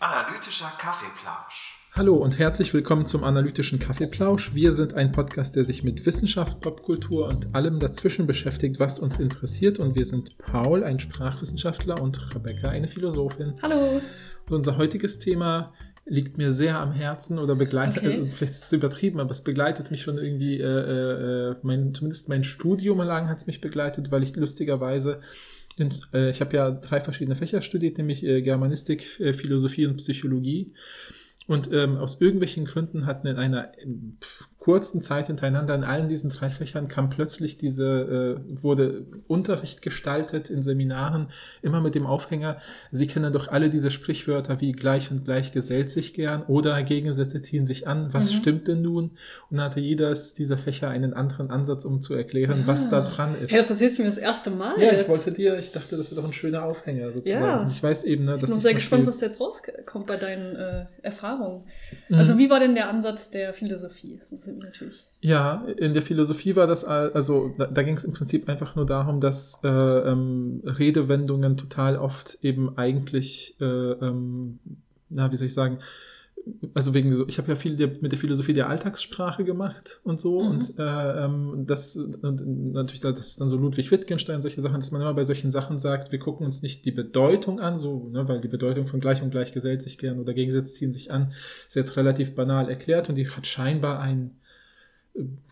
Analytischer Kaffeeplausch. Hallo und herzlich willkommen zum Analytischen Kaffeeplausch. Wir sind ein Podcast, der sich mit Wissenschaft, Popkultur und allem dazwischen beschäftigt, was uns interessiert. Und wir sind Paul, ein Sprachwissenschaftler, und Rebecca, eine Philosophin. Hallo. Und unser heutiges Thema liegt mir sehr am Herzen oder begleitet, Okay. also vielleicht ist es übertrieben, aber es begleitet mich schon irgendwie, äh, äh, mein, zumindest mein Studium lang hat es mich begleitet, weil ich lustigerweise, in, äh, ich habe ja drei verschiedene Fächer studiert, nämlich äh, Germanistik, äh, Philosophie und Psychologie. Und ähm, aus irgendwelchen Gründen hatten in einer ähm, pf, kurzen Zeit hintereinander in allen diesen drei Fächern kam plötzlich diese, äh, wurde Unterricht gestaltet in Seminaren, immer mit dem Aufhänger, Sie kennen doch alle diese Sprichwörter wie gleich und gleich gesellt sich gern oder Gegensätze ziehen sich an, was Mhm. stimmt denn nun? Und hatte jedes dieser Fächer einen anderen Ansatz, um zu erklären, was da dran ist. Hey, das du mir das erste Mal. Ja, ich jetzt. wollte dir, ich dachte, das wäre doch ein schöner Aufhänger sozusagen. Ja. Ich weiß eben, ne, Ich dass bin es sehr gespannt, was da jetzt rauskommt bei deinen äh, Erfahrungen. Mhm. Also, wie war denn der Ansatz der Philosophie? Mich natürlich. Ja, in der Philosophie war das, also da, da ging es im Prinzip einfach nur darum, dass äh, ähm, Redewendungen total oft eben eigentlich, äh, ähm, na, wie soll ich sagen, also wegen so, ich habe ja viel der, mit der Philosophie der Alltagssprache gemacht und so Mhm. und äh, ähm, das und natürlich, da- das ist dann so Ludwig Wittgenstein, solche Sachen, dass man immer bei solchen Sachen sagt, wir gucken uns nicht die Bedeutung an, so, ne, weil die Bedeutung von gleich und gleich gesellt sich gern oder Gegensätze ziehen sich an, ist jetzt relativ banal erklärt und die hat scheinbar einen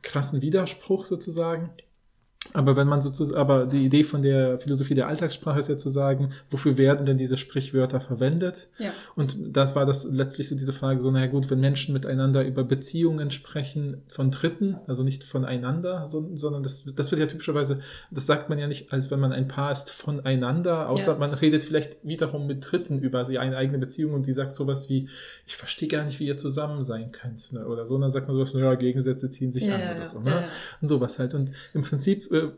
krassen Widerspruch sozusagen. Aber wenn man sozusagen, aber die Idee von der Philosophie der Alltagssprache ist ja zu sagen, wofür werden denn diese Sprichwörter verwendet? Ja. Und das war das letztlich so diese Frage, so, naja gut, wenn Menschen miteinander über Beziehungen sprechen von Dritten, also nicht voneinander, so, sondern das, das wird ja typischerweise, das sagt man ja nicht, als wenn man ein Paar ist, voneinander, außer Ja. man redet vielleicht wiederum mit Dritten über sie eine eigene Beziehung und die sagt sowas wie, ich verstehe gar nicht, wie ihr zusammen sein könnt, ne? oder so, und dann sagt man sowas, naja, Gegensätze ziehen sich Ja, an oder so, ne? Und sowas halt. Und im Prinzip äh,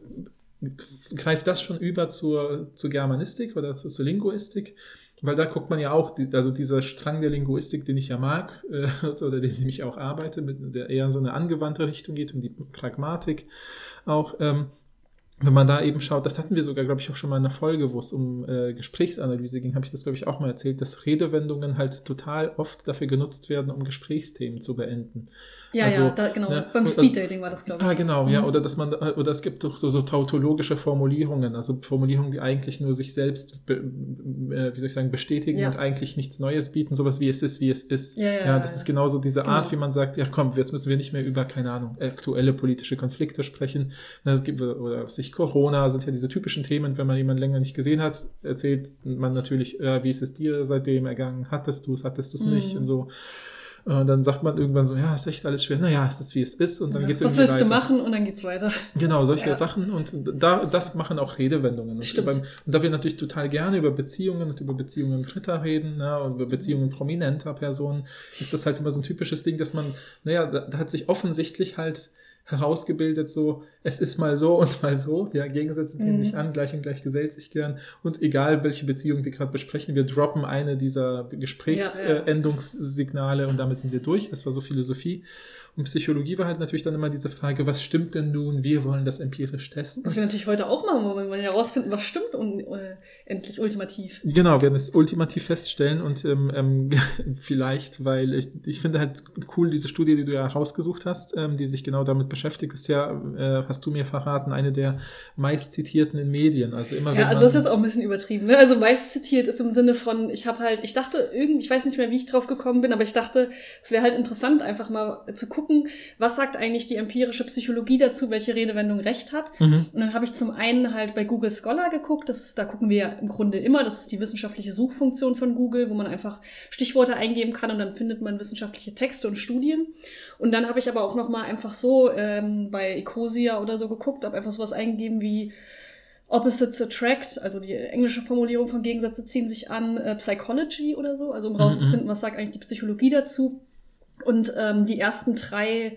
greift das schon über zur, zur Germanistik oder zur, zur Linguistik, weil da guckt man ja auch, die, also dieser Strang der Linguistik, den ich ja mag, äh, oder den ich auch arbeite, mit der eher so eine angewandte Richtung geht, um die Pragmatik auch. Ähm, wenn man da eben schaut, das hatten wir sogar, glaube ich, auch schon mal in einer Folge, wo es um äh, Gesprächsanalyse ging, habe ich das, glaube ich, auch mal erzählt, dass Redewendungen halt total oft dafür genutzt werden, um Gesprächsthemen zu beenden. Ja, Also, ja, da, genau. ne, Beim Speeddating war das, glaube ich. Ah, genau, ja. Mhm. Oder dass man, oder es gibt doch so, so tautologische Formulierungen, also Formulierungen, die eigentlich nur sich selbst, be, äh, wie soll ich sagen, bestätigen Ja. und eigentlich nichts Neues bieten, sowas wie es ist, wie es ist. Ja, ja, das ja. ist genauso diese Art, Genau. wie man sagt, ja komm, jetzt müssen wir nicht mehr über, keine Ahnung, aktuelle politische Konflikte sprechen. Na, Es gibt, oder sich Corona sind ja diese typischen Themen, wenn man jemanden länger nicht gesehen hat, erzählt man natürlich, äh, wie ist es dir seitdem ergangen? Hattest du es, hattest du es nicht? Mhm. Und so. Und dann sagt man irgendwann so, ja, ist echt alles schwer. Naja, es ist wie es ist. Und dann Ja. geht's Was irgendwie willst du weiter. machen? Und dann geht's weiter. Genau, solche Ja. Sachen und da, das machen auch Redewendungen. Und, beim, und da wir natürlich total gerne über Beziehungen und über Beziehungen Dritter reden ne, und über Beziehungen prominenter Personen, ist das halt immer so ein typisches Ding, dass man, naja, da, da hat sich offensichtlich halt herausgebildet, so, es ist mal so und mal so, ja, Gegensätze ziehen Mhm. sich an, gleich und gleich gesellt sich gern und egal welche Beziehung wir gerade besprechen, wir droppen eine dieser Ja, ja. Gesprächsendungssignale und damit sind wir durch, das war so Philosophie und Psychologie war halt natürlich dann immer diese Frage, was stimmt denn nun, wir wollen das empirisch testen. Was wir natürlich heute auch machen, wo wir wollen ja herausfinden, was stimmt und äh, endlich ultimativ. Genau, wir werden es ultimativ feststellen und ähm, ähm, vielleicht, weil ich, ich finde halt cool, diese Studie, die du ja rausgesucht hast, ähm, die sich genau damit beschäftigt, ist ja, äh, hast du mir verraten, eine der meist zitierten in Medien. Also immer Ja, wenn also das ist jetzt auch ein bisschen übertrieben. Ne? Also meist zitiert ist im Sinne von, ich habe halt, ich dachte irgendwie, ich weiß nicht mehr, wie ich drauf gekommen bin, aber ich dachte, es wäre halt interessant, einfach mal zu gucken, was sagt eigentlich die empirische Psychologie dazu, welche Redewendung recht hat. Mhm. Und dann habe ich zum einen halt bei Google Scholar geguckt, das ist, da gucken wir ja im Grunde immer, das ist die wissenschaftliche Suchfunktion von Google, wo man einfach Stichworte eingeben kann und dann findet man wissenschaftliche Texte und Studien. Und dann habe ich aber auch noch mal einfach so ähm, bei Ecosia oder so geguckt, habe einfach sowas eingegeben wie Opposites attract, also die englische Formulierung von Gegensätze ziehen sich an, äh, Psychology oder so, also um Mhm, rauszufinden, was sagt eigentlich die Psychologie dazu. Und ähm, die ersten drei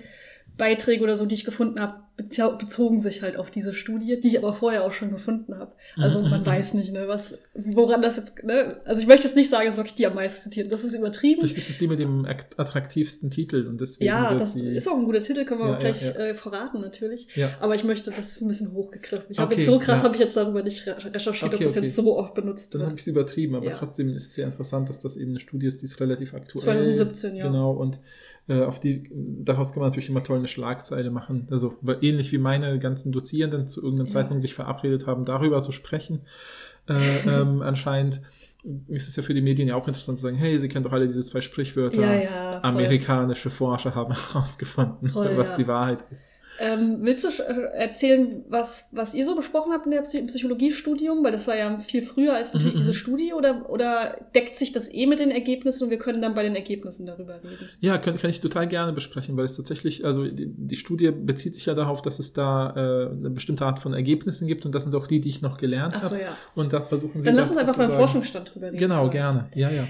Beiträge oder so, die ich gefunden habe, bezogen sich halt auf diese Studie, die ich aber vorher auch schon gefunden habe. Also Mhm, man weiß nicht, ne, was, woran das jetzt, ne, also ich möchte jetzt nicht sagen, es ist wirklich die am meisten zitiert. Das ist übertrieben. Vielleicht ist es die mit dem akt- attraktivsten Titel und deswegen Ja, das sie. ist auch ein guter Titel, können wir Ja, auch gleich ja, ja. Äh, verraten natürlich. Aber ich möchte, das ist ein bisschen hochgegriffen. Ich habe Okay, jetzt so krass, habe ich jetzt darüber nicht re- recherchiert, Okay, ob das okay. jetzt so oft benutzt Dann habe wird. ich es übertrieben, aber trotzdem ist es sehr interessant, dass das eben eine Studie ist, die ist relativ aktuell. 2017, ja. Genau, und äh, auf die, daraus kann man natürlich immer toll eine Schlagzeile machen. Also weil ähnlich wie meine ganzen Dozierenden zu irgendeinem Ja. Zeitpunkt sich verabredet haben, darüber zu sprechen. Äh, ähm, anscheinend ist es ja für die Medien ja auch interessant zu sagen, hey, sie kennen doch alle diese zwei Sprichwörter. Ja, ja. Amerikanische Forscher haben herausgefunden, was ja. die Wahrheit ist. Ähm, willst du äh, erzählen, was, was ihr so besprochen habt in der Psy im Psychologiestudium? Weil das war ja viel früher als natürlich Mhm, diese mhm. Studie. Oder, oder deckt sich das eh mit den Ergebnissen und wir können dann bei den Ergebnissen darüber reden? Ja, kann, kann ich total gerne besprechen, weil es tatsächlich, also die, die Studie bezieht sich ja darauf, dass es da äh, eine bestimmte Art von Ergebnissen gibt und das sind auch die, die ich noch gelernt so, habe. ja. Und das versuchen sie Dann lass uns einfach beim Forschungsstand drüber reden. Genau, vielleicht. gerne. Ja, ja.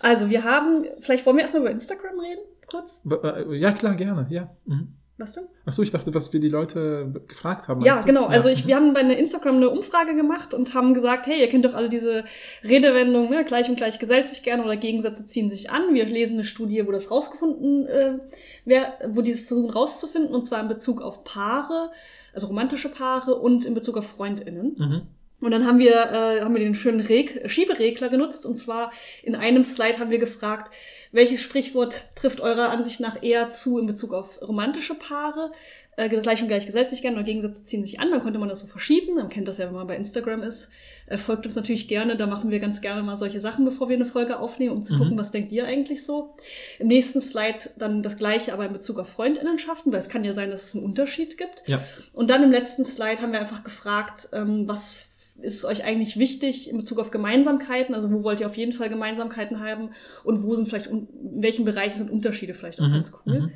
Also, wir haben, vielleicht wollen wir erstmal über Instagram reden, kurz. Äh, Ja, klar, gerne, ja. Mhm. Was denn? Achso, ich dachte, was wir die Leute gefragt haben. Ja, du? genau. Also ich, mhm. wir haben bei einer Instagram eine Umfrage gemacht und haben gesagt, hey, ihr kennt doch alle diese Redewendung, ne, gleich und gleich gesellt sich gerne oder Gegensätze ziehen sich an. Wir lesen eine Studie, wo das rausgefunden, äh, wer, wo die versuchen rauszufinden, und zwar in Bezug auf Paare, also romantische Paare und in Bezug auf FreundInnen. Mhm. Und dann haben wir, äh, haben wir den schönen Reg Schieberegler genutzt. Und zwar in einem Slide haben wir gefragt, welches Sprichwort trifft eurer Ansicht nach eher zu in Bezug auf romantische Paare? Äh, gleich und gleich gesellt sich gerne oder Gegensätze ziehen sich an. Dann konnte man das so verschieben. Man kennt das ja, wenn man bei Instagram ist. Äh, folgt uns natürlich gerne. Da machen wir ganz gerne mal solche Sachen, bevor wir eine Folge aufnehmen, um zu Mhm. gucken, was denkt ihr eigentlich so. Im nächsten Slide dann das gleiche, aber in Bezug auf Freundinnenschaften, weil es kann ja sein, dass es einen Unterschied gibt. Ja. Und dann im letzten Slide haben wir einfach gefragt, ähm, was ist euch eigentlich wichtig in Bezug auf Gemeinsamkeiten? Also wo wollt ihr auf jeden Fall Gemeinsamkeiten haben und wo sind vielleicht, in welchen Bereichen sind Unterschiede vielleicht auch Mhm, ganz cool? mhm.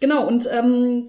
Genau, und ähm,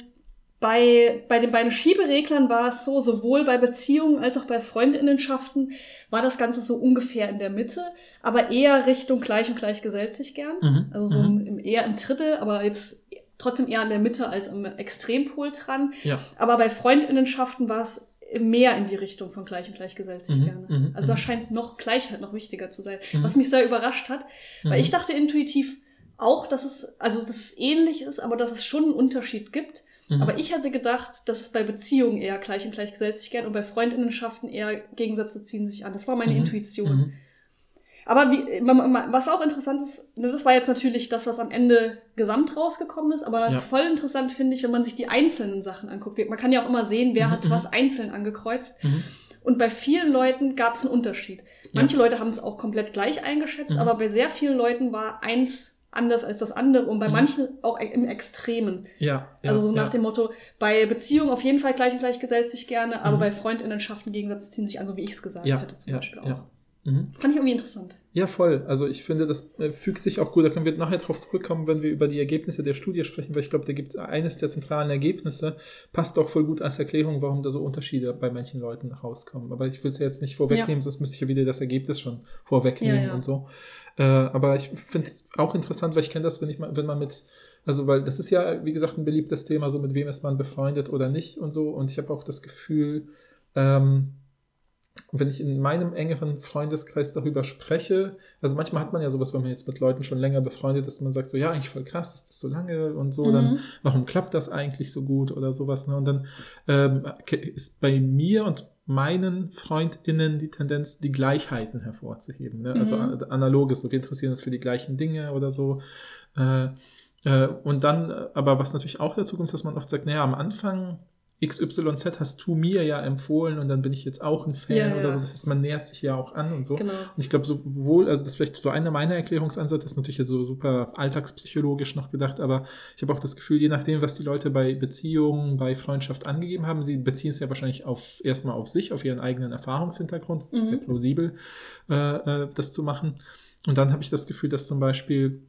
bei, bei den beiden Schiebereglern war es so, sowohl bei Beziehungen als auch bei Freundinnenschaften war das Ganze so ungefähr in der Mitte, aber eher Richtung gleich und gleich gesellt sich gern. Mhm, Also so mhm. im, eher im Drittel, aber jetzt trotzdem eher an der Mitte als am Extrempol dran. Ja. Aber bei Freundinnenschaften war es mehr in die Richtung von gleich und gleich gesellt sich Mhm, gerne. mhm, Also da mhm. scheint noch Gleichheit noch wichtiger zu sein. Mhm. Was mich sehr überrascht hat, weil ich dachte intuitiv auch, dass es, also dass es ähnlich ist, aber dass es schon einen Unterschied gibt. Aber ich hatte gedacht, dass es bei Beziehungen eher gleich und gleich gesellt sich gern und bei Freundinnenschaften eher Gegensätze ziehen sich an. Das war meine Intuition. Aber wie, ma- ma- was auch interessant ist, ne, das war jetzt natürlich das, was am Ende gesamt rausgekommen ist, aber Ja. voll interessant finde ich, wenn man sich die einzelnen Sachen anguckt. Man kann ja auch immer sehen, wer Mhm, hat mhm. was einzeln angekreuzt. Mhm. Und bei vielen Leuten gab es einen Unterschied. Manche Leute haben es auch komplett gleich eingeschätzt, Mhm. aber bei sehr vielen Leuten war eins anders als das andere und bei Mhm. manchen auch im Extremen. Ja, ja, also so nach ja. dem Motto, bei Beziehungen auf jeden Fall gleich und gleich gesellt sich gerne, aber Mhm. bei Freundinnenschaften Gegensätze ziehen sich an, so wie ich es gesagt Ja, hätte zum ja, Beispiel auch. Ja. Mhm. Fand ich irgendwie interessant. Ja, voll. Also ich finde, das äh, fügt sich auch gut. Da können wir nachher drauf zurückkommen, wenn wir über die Ergebnisse der Studie sprechen, weil ich glaube, da gibt es eines der zentralen Ergebnisse, passt auch voll gut als Erklärung, warum da so Unterschiede bei manchen Leuten rauskommen. Aber ich will es ja jetzt nicht vorwegnehmen, sonst müsste ich ja wieder das Ergebnis schon vorwegnehmen Ja, ja. und so. Äh, aber ich finde es auch interessant, weil ich kenne das, wenn ich mal, wenn man mit, also weil das ist ja, wie gesagt, ein beliebtes Thema, so mit wem ist man befreundet oder nicht und so. Und ich habe auch das Gefühl, ähm, wenn ich in meinem engeren Freundeskreis darüber spreche, also manchmal hat man ja sowas, wenn man jetzt mit Leuten schon länger befreundet ist, man sagt so, ja, eigentlich voll krass, dass das so lange und so, dann Mhm. warum klappt das eigentlich so gut oder sowas, ne? Und dann ähm, ist bei mir und meinen FreundInnen die Tendenz, die Gleichheiten hervorzuheben. Ne? Also Mhm. an- analoges, so wir interessieren uns für die gleichen Dinge oder so. Äh, äh, und dann, aber was natürlich auch dazu kommt, ist, dass man oft sagt, naja, am Anfang XYZ hast du mir ja empfohlen und dann bin ich jetzt auch ein Fan Ja, ja. oder so. Das heißt, man nähert sich ja auch an und so. Genau. Und ich glaube, sowohl, also das ist vielleicht so einer meiner Erklärungsansätze, das ist natürlich jetzt so super alltagspsychologisch noch gedacht, aber ich habe auch das Gefühl, je nachdem, was die Leute bei Beziehungen, bei Freundschaft angegeben haben, sie beziehen es ja wahrscheinlich auf erstmal auf sich, auf ihren eigenen Erfahrungshintergrund, Mhm. sehr plausibel, äh, äh, das zu machen. Und dann habe ich das Gefühl, dass zum Beispiel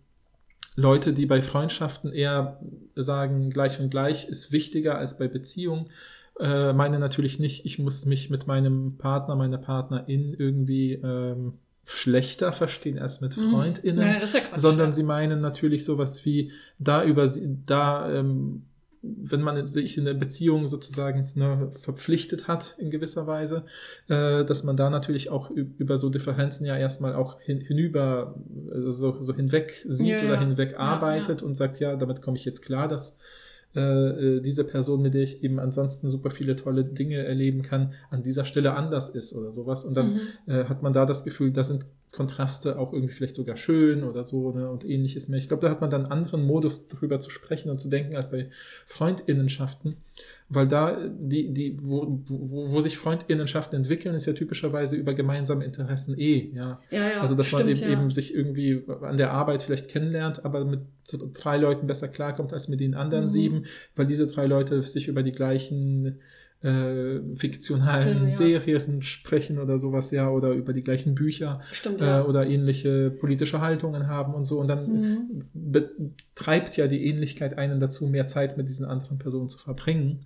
Leute, die bei Freundschaften eher sagen, gleich und gleich ist wichtiger als bei Beziehungen, äh, meine natürlich nicht, ich muss mich mit meinem Partner, meiner Partnerin irgendwie ähm, schlechter verstehen als mit Mhm. FreundInnen, Ja, ist ja Quatsch. sondern ja. sie meinen natürlich sowas wie, da über sie, da ähm, wenn man sich in der Beziehung sozusagen ne, verpflichtet hat in gewisser Weise, äh, dass man da natürlich auch über so Differenzen ja erstmal auch hin, hinüber äh, so, so hinweg sieht Ja, oder ja. hinweg Ja, arbeitet und sagt, ja, damit komme ich jetzt klar, dass äh, äh, diese Person, mit der ich eben ansonsten super viele tolle Dinge erleben kann, an dieser Stelle anders ist oder sowas. Und dann Mhm. äh, hat man da das Gefühl, da sind Kontraste auch irgendwie vielleicht sogar schön oder so ne, und ähnliches mehr. Ich glaube, da hat man dann einen anderen Modus drüber zu sprechen und zu denken als bei Freundinnenschaften, weil da äh, die, die, wo, wo, wo sich Freundinnenschaften entwickeln, ist ja typischerweise über gemeinsame Interessen eh, ja. Ja, ja, Also, dass man stimmt, eben, ja. eben sich irgendwie an der Arbeit vielleicht kennenlernt, aber mit drei Leuten besser klarkommt als mit den anderen Mhm. sieben, weil diese drei Leute sich über die gleichen äh, fiktionalen Filme, ja. Serien sprechen oder sowas, ja, oder über die gleichen Bücher Stimmt, äh, ja. oder ähnliche politische Haltungen haben und so. Und dann Mhm. betreibt ja die Ähnlichkeit einen dazu, mehr Zeit mit diesen anderen Personen zu verbringen.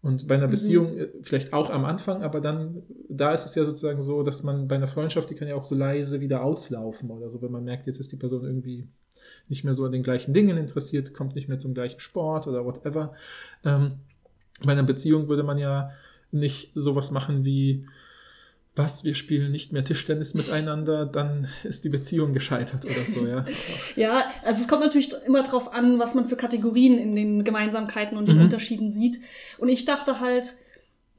Und bei einer Mhm. Beziehung äh, vielleicht auch am Anfang, aber dann, da ist es ja sozusagen so, dass man bei einer Freundschaft, die kann ja auch so leise wieder auslaufen oder so, wenn man merkt, jetzt ist die Person irgendwie nicht mehr so an den gleichen Dingen interessiert, kommt nicht mehr zum gleichen Sport oder whatever. Ähm, bei einer Beziehung würde man ja nicht sowas machen wie, was, wir spielen nicht mehr Tischtennis miteinander, dann ist die Beziehung gescheitert oder so, ja. Ja, also es kommt natürlich immer drauf an, was man für Kategorien in den Gemeinsamkeiten und den Mhm. Unterschieden sieht. Und ich dachte halt,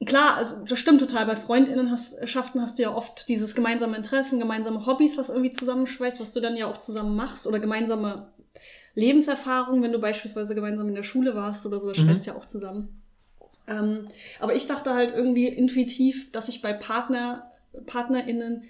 klar, also das stimmt total. Bei Freundinnenschaften hast du ja oft dieses gemeinsame Interessen, gemeinsame Hobbys, was irgendwie zusammenschweißt, was du dann ja auch zusammen machst oder gemeinsame Lebenserfahrungen, wenn du beispielsweise gemeinsam in der Schule warst oder so, das Mhm. schweißt ja auch zusammen. Ähm, aber ich dachte halt irgendwie intuitiv, dass ich bei Partner, PartnerInnen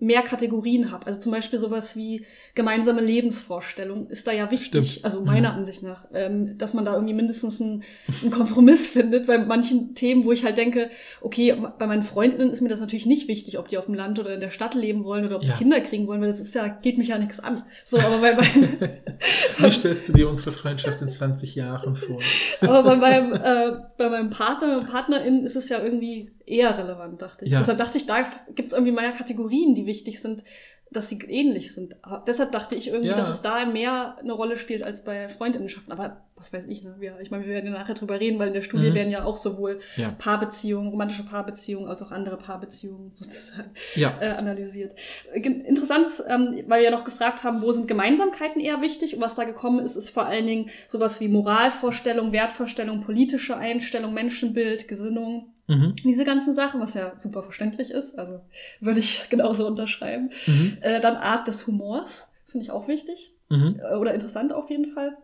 mehr Kategorien habe. Also zum Beispiel sowas wie gemeinsame Lebensvorstellung ist da ja wichtig, Stimmt. also Mhm. meiner Ansicht nach, ähm, dass man da irgendwie mindestens einen, einen Kompromiss findet bei manchen Themen, wo ich halt denke, okay, bei meinen Freundinnen ist mir das natürlich nicht wichtig, ob die auf dem Land oder in der Stadt leben wollen oder ob Ja. die Kinder kriegen wollen, weil das ist ja, geht mich ja nichts an. So, aber bei meinen, Wie stellst du dir unsere Freundschaft in 20 Jahren vor? Aber bei meinem, äh, bei meinem Partner und Partnerin ist es ja irgendwie eher relevant, dachte ich. Ja. Deshalb dachte ich, da gibt es irgendwie mehr Kategorien, die wichtig sind, dass sie ähnlich sind. Aber Deshalb dachte ich irgendwie, Ja. dass es da mehr eine Rolle spielt als bei Freundinnenschaften. Aber was weiß ich, ne? Wir, ich meine, wir werden ja nachher drüber reden, weil in der Studie Mhm. werden ja auch sowohl Ja. Paarbeziehungen, romantische Paarbeziehungen als auch andere Paarbeziehungen sozusagen Ja. äh, analysiert. Interessant ist, ähm, weil wir ja noch gefragt haben, wo sind Gemeinsamkeiten eher wichtig? Und was da gekommen ist, ist vor allen Dingen sowas wie Moralvorstellung, Wertvorstellung, politische Einstellung, Menschenbild, Gesinnung. Mhm. Diese ganzen Sachen, was ja super verständlich ist, also würde ich genauso unterschreiben. Mhm. Äh, dann Art des Humors, finde ich auch wichtig Mhm. äh, oder interessant auf jeden Fall.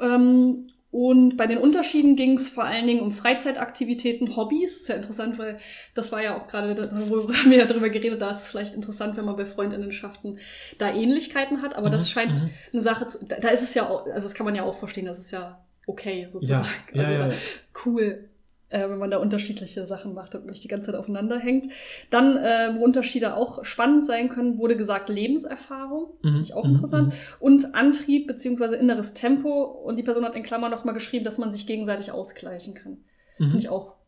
Ähm, und bei den Unterschieden ging es vor allen Dingen um Freizeitaktivitäten, Hobbys. Sehr interessant, weil das war ja auch gerade, worüber wir ja darüber geredet, da ist es vielleicht interessant, wenn man bei Freundinnenschaften da Ähnlichkeiten hat, aber Mhm, das scheint mhm. eine Sache zu, da, da ist es ja auch, also das kann man ja auch verstehen, das ist ja okay sozusagen. Ja, ja, also, ja, ja. Cool, äh, wenn man da unterschiedliche Sachen macht und nicht die ganze Zeit aufeinander hängt. Dann, äh, wo Unterschiede auch spannend sein können, wurde gesagt Lebenserfahrung. Mhm, Finde ich auch mhm, interessant. mhm. Und Antrieb beziehungsweise inneres Tempo. Und die Person hat in Klammern nochmal geschrieben, dass man sich gegenseitig ausgleichen kann. Mhm. Finde ich auch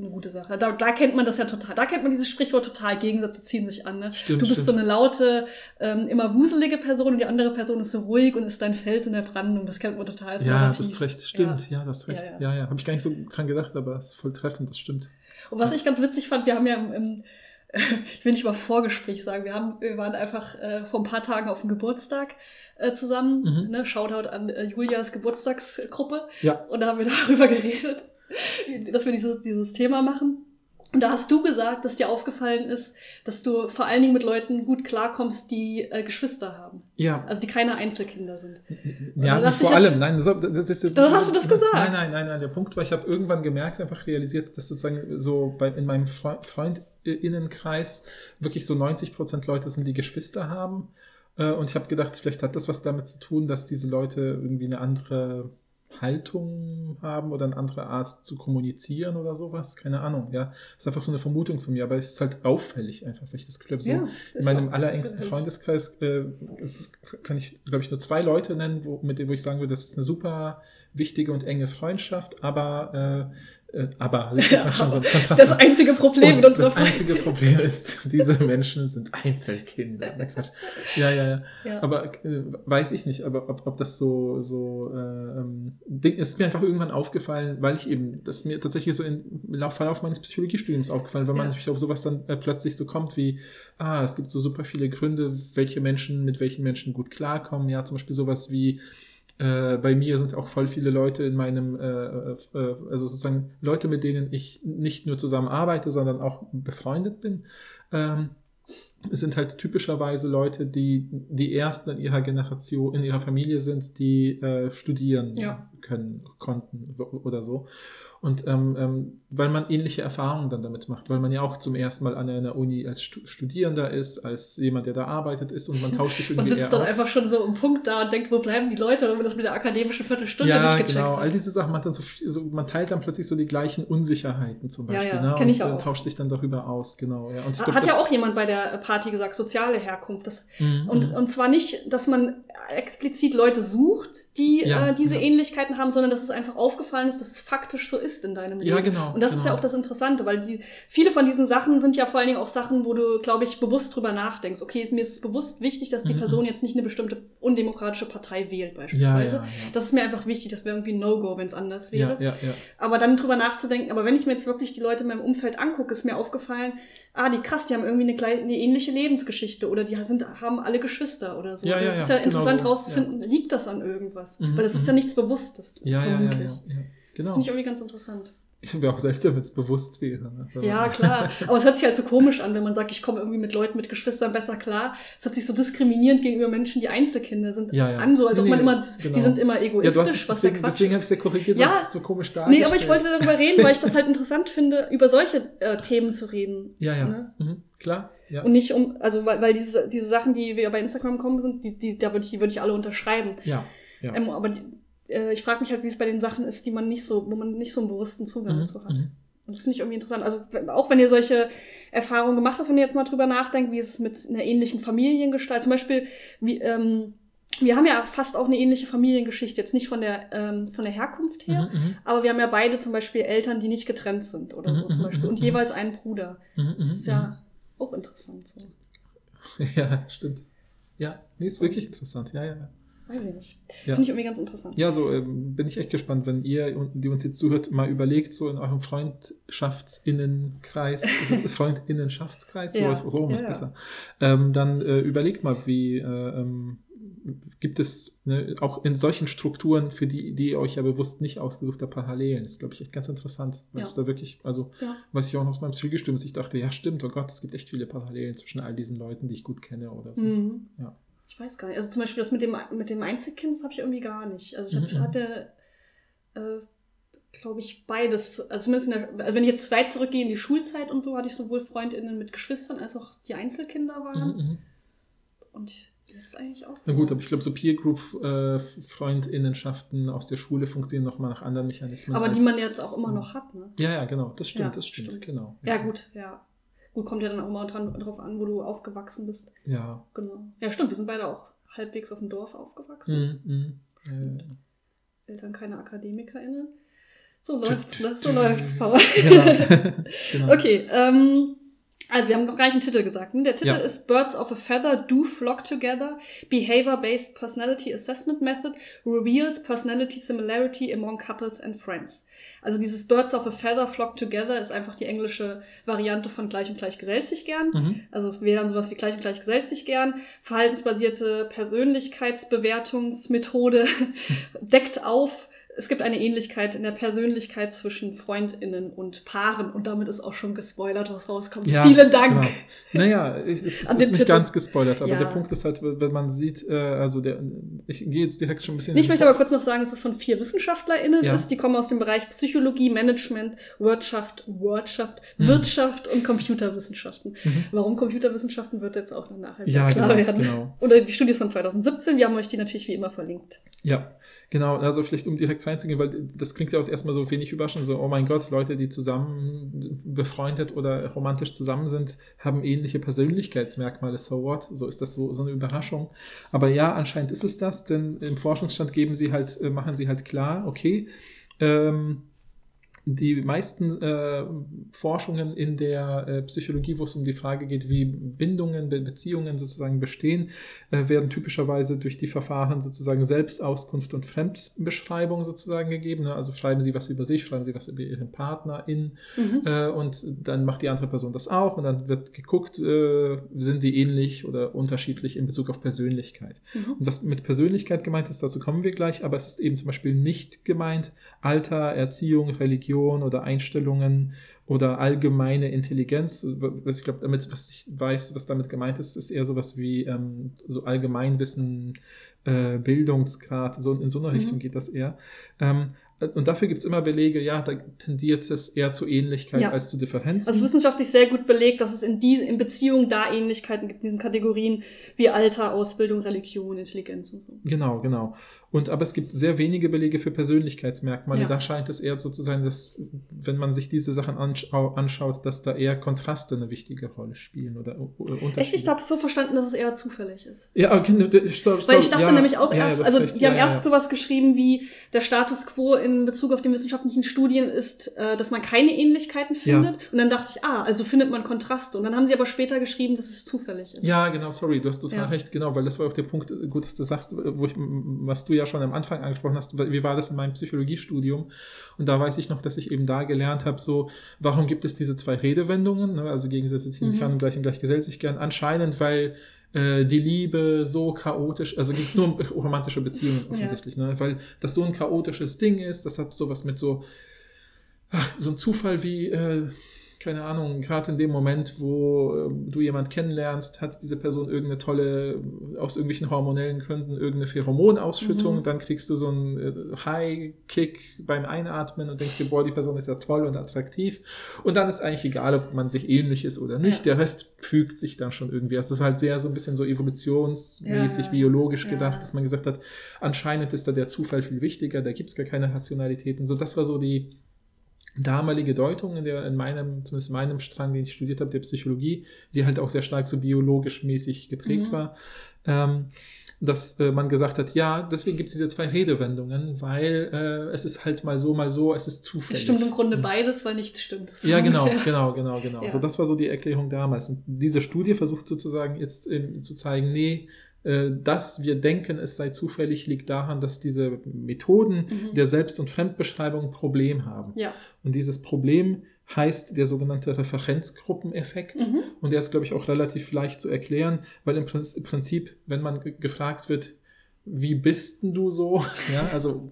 eine gute Sache. Da, da kennt man das ja total. Da kennt man dieses Sprichwort total. Gegensätze ziehen sich an. Ne? Stimmt, du bist stimmt. so eine laute, ähm, immer wuselige Person und die andere Person ist so ruhig und ist dein Fels in der Brandung. Das kennt man total. Ist Ja, du hast recht, stimmt. Ja, du hast recht. Ja, Ja, ja. ja. Habe ich gar nicht so dran gedacht, aber es ist voll treffend, das stimmt. Und was ich ganz witzig fand, wir haben ja im, im ich will nicht mal Vorgespräch sagen, wir, haben, wir waren einfach äh, vor ein paar Tagen auf dem Geburtstag äh, zusammen. Mhm. Ne? Shoutout an äh, Julias Geburtstagsgruppe. Ja. Und da haben wir darüber geredet, dass wir dieses, dieses Thema machen. Und da hast du gesagt, dass dir aufgefallen ist, dass du vor allen Dingen mit Leuten gut klarkommst, die äh, Geschwister haben. Ja, Also die keine Einzelkinder sind. Ja, da nicht vor ich allem. Nein, das, das ist das, Dann hast du das gesagt. Nein, nein, nein, nein. Der Punkt war, ich habe irgendwann gemerkt, einfach realisiert, dass sozusagen so bei, in meinem Fre Freundinnenkreis wirklich so 90 Prozent Leute sind, die Geschwister haben. Äh, Und ich habe gedacht, vielleicht hat das was damit zu tun, dass diese Leute irgendwie eine andere Haltung haben oder eine andere Art zu kommunizieren oder sowas. Keine Ahnung, ja. Das ist einfach so eine Vermutung von mir, aber es ist halt auffällig einfach, weil ich das Gefühl habe, so Ja, in meinem allerengsten. Freundeskreis äh, kann ich, glaube ich, nur zwei Leute nennen, wo, mit denen wo ich sagen würde, das ist eine super wichtige und enge Freundschaft, aber Äh, aber das ist schon so ein. Das einzige Problem mit unserer Das einzige Problem ist, diese Menschen sind Einzelkinder. Na, Quatsch. Ja, ja, ja. Ja. Aber äh, weiß ich nicht, aber ob, ob das so, so äh, ähm, Ding ist mir einfach irgendwann aufgefallen, weil ich eben, das ist mir tatsächlich so im Lauf, Verlauf meines Psychologiestudiums aufgefallen, weil man Ja. natürlich auf sowas dann äh, plötzlich so kommt wie, ah, es gibt so super viele Gründe, welche Menschen mit welchen Menschen gut klarkommen. Ja, zum Beispiel sowas wie, äh, bei mir sind auch voll viele Leute in meinem, äh, äh, äh, also sozusagen Leute, mit denen ich nicht nur zusammen arbeite, sondern auch befreundet bin. Ähm, es sind halt typischerweise Leute, die die ersten in ihrer Generation, in ihrer Familie sind, die äh, studieren Ja. Können, konnten oder so. Und ähm, ähm, weil man ähnliche Erfahrungen dann damit macht, weil man ja auch zum ersten Mal an einer Uni als Stu Studierender ist, als jemand, der da arbeitet ist und man tauscht sich Man irgendwie sitzt eher dann aus. einfach schon so im Punkt da und denkt, wo bleiben die Leute, wenn man das mit der akademischen Viertelstunde ja, nicht gecheckt genau. All hat. diese Sachen, man, dann so, so, man teilt dann plötzlich so die gleichen Unsicherheiten zum Ja, Beispiel. ja, ne? kenn und ich auch. tauscht sich dann darüber aus, genau. Ja. Und glaub, Hat ja auch jemand bei der Party gesagt, soziale Herkunft. Das, Mhm, und, mhm. und zwar nicht, dass man explizit Leute sucht, die Ja, äh, diese ja. Ähnlichkeiten haben, sondern dass es einfach aufgefallen ist, dass es faktisch so ist in deinem Leben. Ja, genau, Und das ist genau. ja auch das Interessante, weil die, viele von diesen Sachen sind ja vor allen Dingen auch Sachen, wo du, glaube ich, bewusst drüber nachdenkst. Okay, ist, mir ist es bewusst wichtig, dass die Mhm, Person jetzt nicht eine bestimmte undemokratische Partei wählt, beispielsweise. Ja, ja. Das ist mir einfach wichtig, das wäre irgendwie ein No-Go, wenn es anders wäre. Aber dann drüber nachzudenken, aber wenn ich mir jetzt wirklich die Leute in meinem Umfeld angucke, ist mir aufgefallen, ah, die krass, die haben irgendwie eine, gleich, eine ähnliche Lebensgeschichte oder die sind, haben alle Geschwister oder so. Ja, ja, das ist ja, ja interessant genau so, rauszufinden, liegt das an irgendwas? Mhm, Weil das ist mhm. ja nichts Bewusstes, Ja, ja, ja, vermutlich. ja, ja. Das Genau. finde ich irgendwie ganz interessant. Wäre auch seltsam, wenn es bewusst wäre. Ne? Ja, klar. Aber es hört sich halt so komisch an, wenn man sagt, ich komme irgendwie mit Leuten, mit Geschwistern besser klar. Es hört sich so diskriminierend gegenüber Menschen, die Einzelkinder sind, Ja, ja. an, so als ob Nee, man immer, genau. die sind immer Ja, egoistisch, du hast, was der deswegen, Quatsch deswegen ist. habe ich es ja korrigiert, Ja. weil es so komisch Nee, dargestellt. aber ich wollte darüber reden, weil ich das halt interessant finde, über solche äh, Themen zu reden. Ja, ja. Ne? Mhm. Klar. Ja. Und nicht um, also weil, weil diese, diese Sachen, die wir bei Instagram kommen sind, die, die, da würde ich, die würde ich alle unterschreiben. ja. ja. Ähm, aber die, äh, ich frage mich halt, wie es bei den Sachen ist, die man nicht so, wo man nicht so einen bewussten Zugang Mhm, dazu hat. mhm. Und das finde ich irgendwie interessant. Also auch wenn ihr solche Erfahrungen gemacht habt, wenn ihr jetzt mal drüber nachdenkt, wie ist es mit einer ähnlichen Familiengestalt, zum Beispiel, wie, ähm, wir haben ja fast auch eine ähnliche Familiengeschichte, jetzt nicht von der, ähm, von der Herkunft her, Mhm, mhm, aber wir haben ja beide zum Beispiel Eltern, die nicht getrennt sind oder so Mhm, zum mhm, Beispiel. Und jeweils einen Bruder. Das ist ja auch interessant. So. Ja, stimmt. Ja, nee, ist wirklich interessant. Ja, ja, ja. Weiß ich nicht. Ja. Finde ich irgendwie ganz interessant. Ja, so ähm, bin ich echt gespannt, wenn ihr, die uns jetzt zuhört, mal überlegt, so in eurem es Freundinnenschaftskreis, Ja. sowas, so ist ja. besser, ähm, dann äh, überlegt mal, wie äh, ähm, gibt es ne, auch in solchen Strukturen, für die, die ihr euch ja bewusst nicht ausgesucht habt, Parallelen. Das ist, glaube ich, echt ganz interessant, weil es da wirklich, also was ich auch noch aus meinem Psychologie ist, ich dachte, ja stimmt, oh Gott, es gibt echt viele Parallelen zwischen all diesen Leuten, die ich gut kenne oder so. Mhm. Ja. Ich weiß gar nicht. Also zum Beispiel das mit dem, mit dem Einzelkind, das habe ich irgendwie gar nicht. Also ich hab, Mhm. hatte, äh, glaube ich, beides. Also zumindest in der, also wenn ich jetzt weit zurückgehe in die Schulzeit und so, hatte ich sowohl FreundInnen mit Geschwistern als auch die Einzelkinder waren. Mhm, mhm. Und jetzt eigentlich auch. Na gut, aber ich glaube, so Peer Group äh, Freundinnenschaften aus der Schule funktionieren nochmal nach anderen Mechanismen. Aber die man jetzt auch immer noch hat, ne? Ja, ja, genau, das stimmt, Ja, das stimmt, stimmt. genau. Ja, gut, ja. Gut, kommt ja dann auch immer dran, drauf an, wo du aufgewachsen bist. Ja. Genau. Ja, stimmt, wir sind beide auch halbwegs auf dem Dorf aufgewachsen. Mhm, ja, ja. Eltern keine AkademikerInnen. So läuft's, ne? So läuft's, Paul. Ja. genau. Okay, ähm, also wir haben noch gar nicht einen Titel gesagt. Ne? Der Titel Ja. ist Birds of a Feather Do Flock Together. Behavior-Based Personality Assessment Method reveals personality similarity among couples and friends. Also dieses Birds of a Feather Flock Together ist einfach die englische Variante von gleich und gleich gesellt sich gern. Mhm. Also es wäre dann sowas wie gleich und gleich gesellt sich gern. Verhaltensbasierte Persönlichkeitsbewertungsmethode deckt auf. Es gibt eine Ähnlichkeit in der Persönlichkeit zwischen FreundInnen und Paaren und damit ist auch schon gespoilert, was rauskommt. Ja, Vielen Dank. Genau. Naja, es, es, ist nicht Titel. ganz gespoilert, aber Ja. der Punkt ist halt, wenn man sieht, äh, also der, ich gehe jetzt direkt schon ein bisschen. Ich möchte aber kurz noch sagen, dass es von vier WissenschaftlerInnen Ja. ist. Die kommen aus dem Bereich Psychologie, Management, Wirtschaft, Wirtschaft, Mhm. Wirtschaft und Computerwissenschaften. Mhm. Warum Computerwissenschaften wird jetzt auch dann nachher Ja, klar genau, werden. genau. Oder die Studie ist von 2017. Wir haben euch die natürlich wie immer verlinkt. Ja, genau. Also vielleicht um direkt reinzugehen, weil das klingt ja auch erstmal so wenig überraschend, so, oh mein Gott, Leute, die zusammen befreundet oder romantisch zusammen sind, haben ähnliche Persönlichkeitsmerkmale, so what? So ist das so, so eine Überraschung. Aber ja, anscheinend ist es das, denn im Forschungsstand geben sie halt, äh, machen sie halt klar, okay, ähm, die meisten äh, Forschungen in der äh, Psychologie, wo es um die Frage geht, wie Bindungen, Be Beziehungen sozusagen bestehen, äh, werden typischerweise durch die Verfahren sozusagen Selbstauskunft und Fremdbeschreibung sozusagen gegeben. Ne? Also schreiben Sie was über sich, schreiben Sie was über Ihren Partner in Mhm. äh, und dann macht die andere Person das auch und dann wird geguckt, äh, sind die ähnlich oder unterschiedlich in Bezug auf Persönlichkeit. Mhm. Und was mit Persönlichkeit gemeint ist, dazu kommen wir gleich, aber es ist eben zum Beispiel nicht gemeint Alter, Erziehung, Religion oder Einstellungen oder allgemeine Intelligenz. Was Ich glaube, damit, was ich weiß, was damit gemeint ist, ist eher sowas wie ähm, so Allgemeinwissen, äh, Bildungsgrad, so in so eine Mhm. Richtung geht das eher. Ähm, und dafür gibt es immer Belege, ja, da tendiert es eher zu Ähnlichkeit Ja. als zu Differenzen. Also wissenschaftlich sehr gut belegt, dass es in, diese, in Beziehungen da Ähnlichkeiten gibt, in diesen Kategorien wie Alter, Ausbildung, Religion, Intelligenz und so. Genau, genau. Und aber es gibt sehr wenige Belege für Persönlichkeitsmerkmale. Ja. Da scheint es eher so zu sein, dass wenn man sich diese Sachen anschau anschaut, dass da eher Kontraste eine wichtige Rolle spielen oder, Unterschiede. Echt, ich habe so verstanden, dass es eher zufällig ist. Ja, okay, d- stopp, Weil stopp, ich dachte ja, nämlich auch ja, ja, erst, hast also recht, die haben ja, erst ja. sowas geschrieben wie der Status quo in Bezug auf die wissenschaftlichen Studien ist, äh, dass man keine Ähnlichkeiten Ja. findet. Und dann dachte ich, ah, also findet man Kontraste. Und dann haben sie aber später geschrieben, dass es zufällig ist. Ja, genau, sorry, du hast total Ja. recht, genau, weil das war auch der Punkt, gut, dass du sagst, wo ich, was du ja schon am Anfang angesprochen hast, wie war das in meinem Psychologiestudium? Und da weiß ich noch, dass ich eben da gelernt habe, so, warum gibt es diese zwei Redewendungen, ne? also Gegensätze ziehen sich Mhm. an und gleich und gleich gesellt sich gern, anscheinend, weil äh, die Liebe so chaotisch, also ging es nur um romantische Beziehungen Ja. offensichtlich, ne? weil das so ein chaotisches Ding ist, das hat sowas mit so, so ein Zufall wie, äh, keine Ahnung, gerade in dem Moment, wo ähm, du jemand kennenlernst, hat diese Person irgendeine tolle, aus irgendwelchen hormonellen Gründen, irgendeine Pheromonausschüttung, Mhm. dann kriegst du so einen äh, High-Kick beim Einatmen und denkst dir, boah, die Person ist ja toll und attraktiv. Und dann ist eigentlich egal, ob man sich ähnlich ist oder nicht. Ja. Der Rest fügt sich dann schon irgendwie. Also das war halt sehr so ein bisschen so evolutionsmäßig, Ja. biologisch Ja. gedacht, dass man gesagt hat, anscheinend ist da der Zufall viel wichtiger, da gibt's gar keine Rationalitäten. So, das war so die damalige Deutung in der, in meinem, zumindest in meinem Strang, den ich studiert habe, der Psychologie, die halt auch sehr stark so biologisch mäßig geprägt Mhm. war, ähm, dass äh, man gesagt hat, ja, deswegen gibt es diese zwei Redewendungen, weil äh, es ist halt mal so, mal so, es ist Es zufällig. stimmt im Grunde Mhm. beides, weil nichts stimmt. So Ja, genau, genau, genau, genau. Ja. So, das war so die Erklärung damals. Und diese Studie versucht sozusagen jetzt ähm, zu zeigen, nee, dass wir denken, es sei zufällig, liegt daran, dass diese Methoden Mhm. der Selbst- und Fremdbeschreibung ein Problem haben. Ja. Und dieses Problem heißt der sogenannte Referenzgruppeneffekt. Mhm. Und der ist, glaube ich, auch relativ leicht zu erklären, weil im Prinz- im Prinzip, wenn man ge- gefragt wird, wie bist denn du so? Ja, also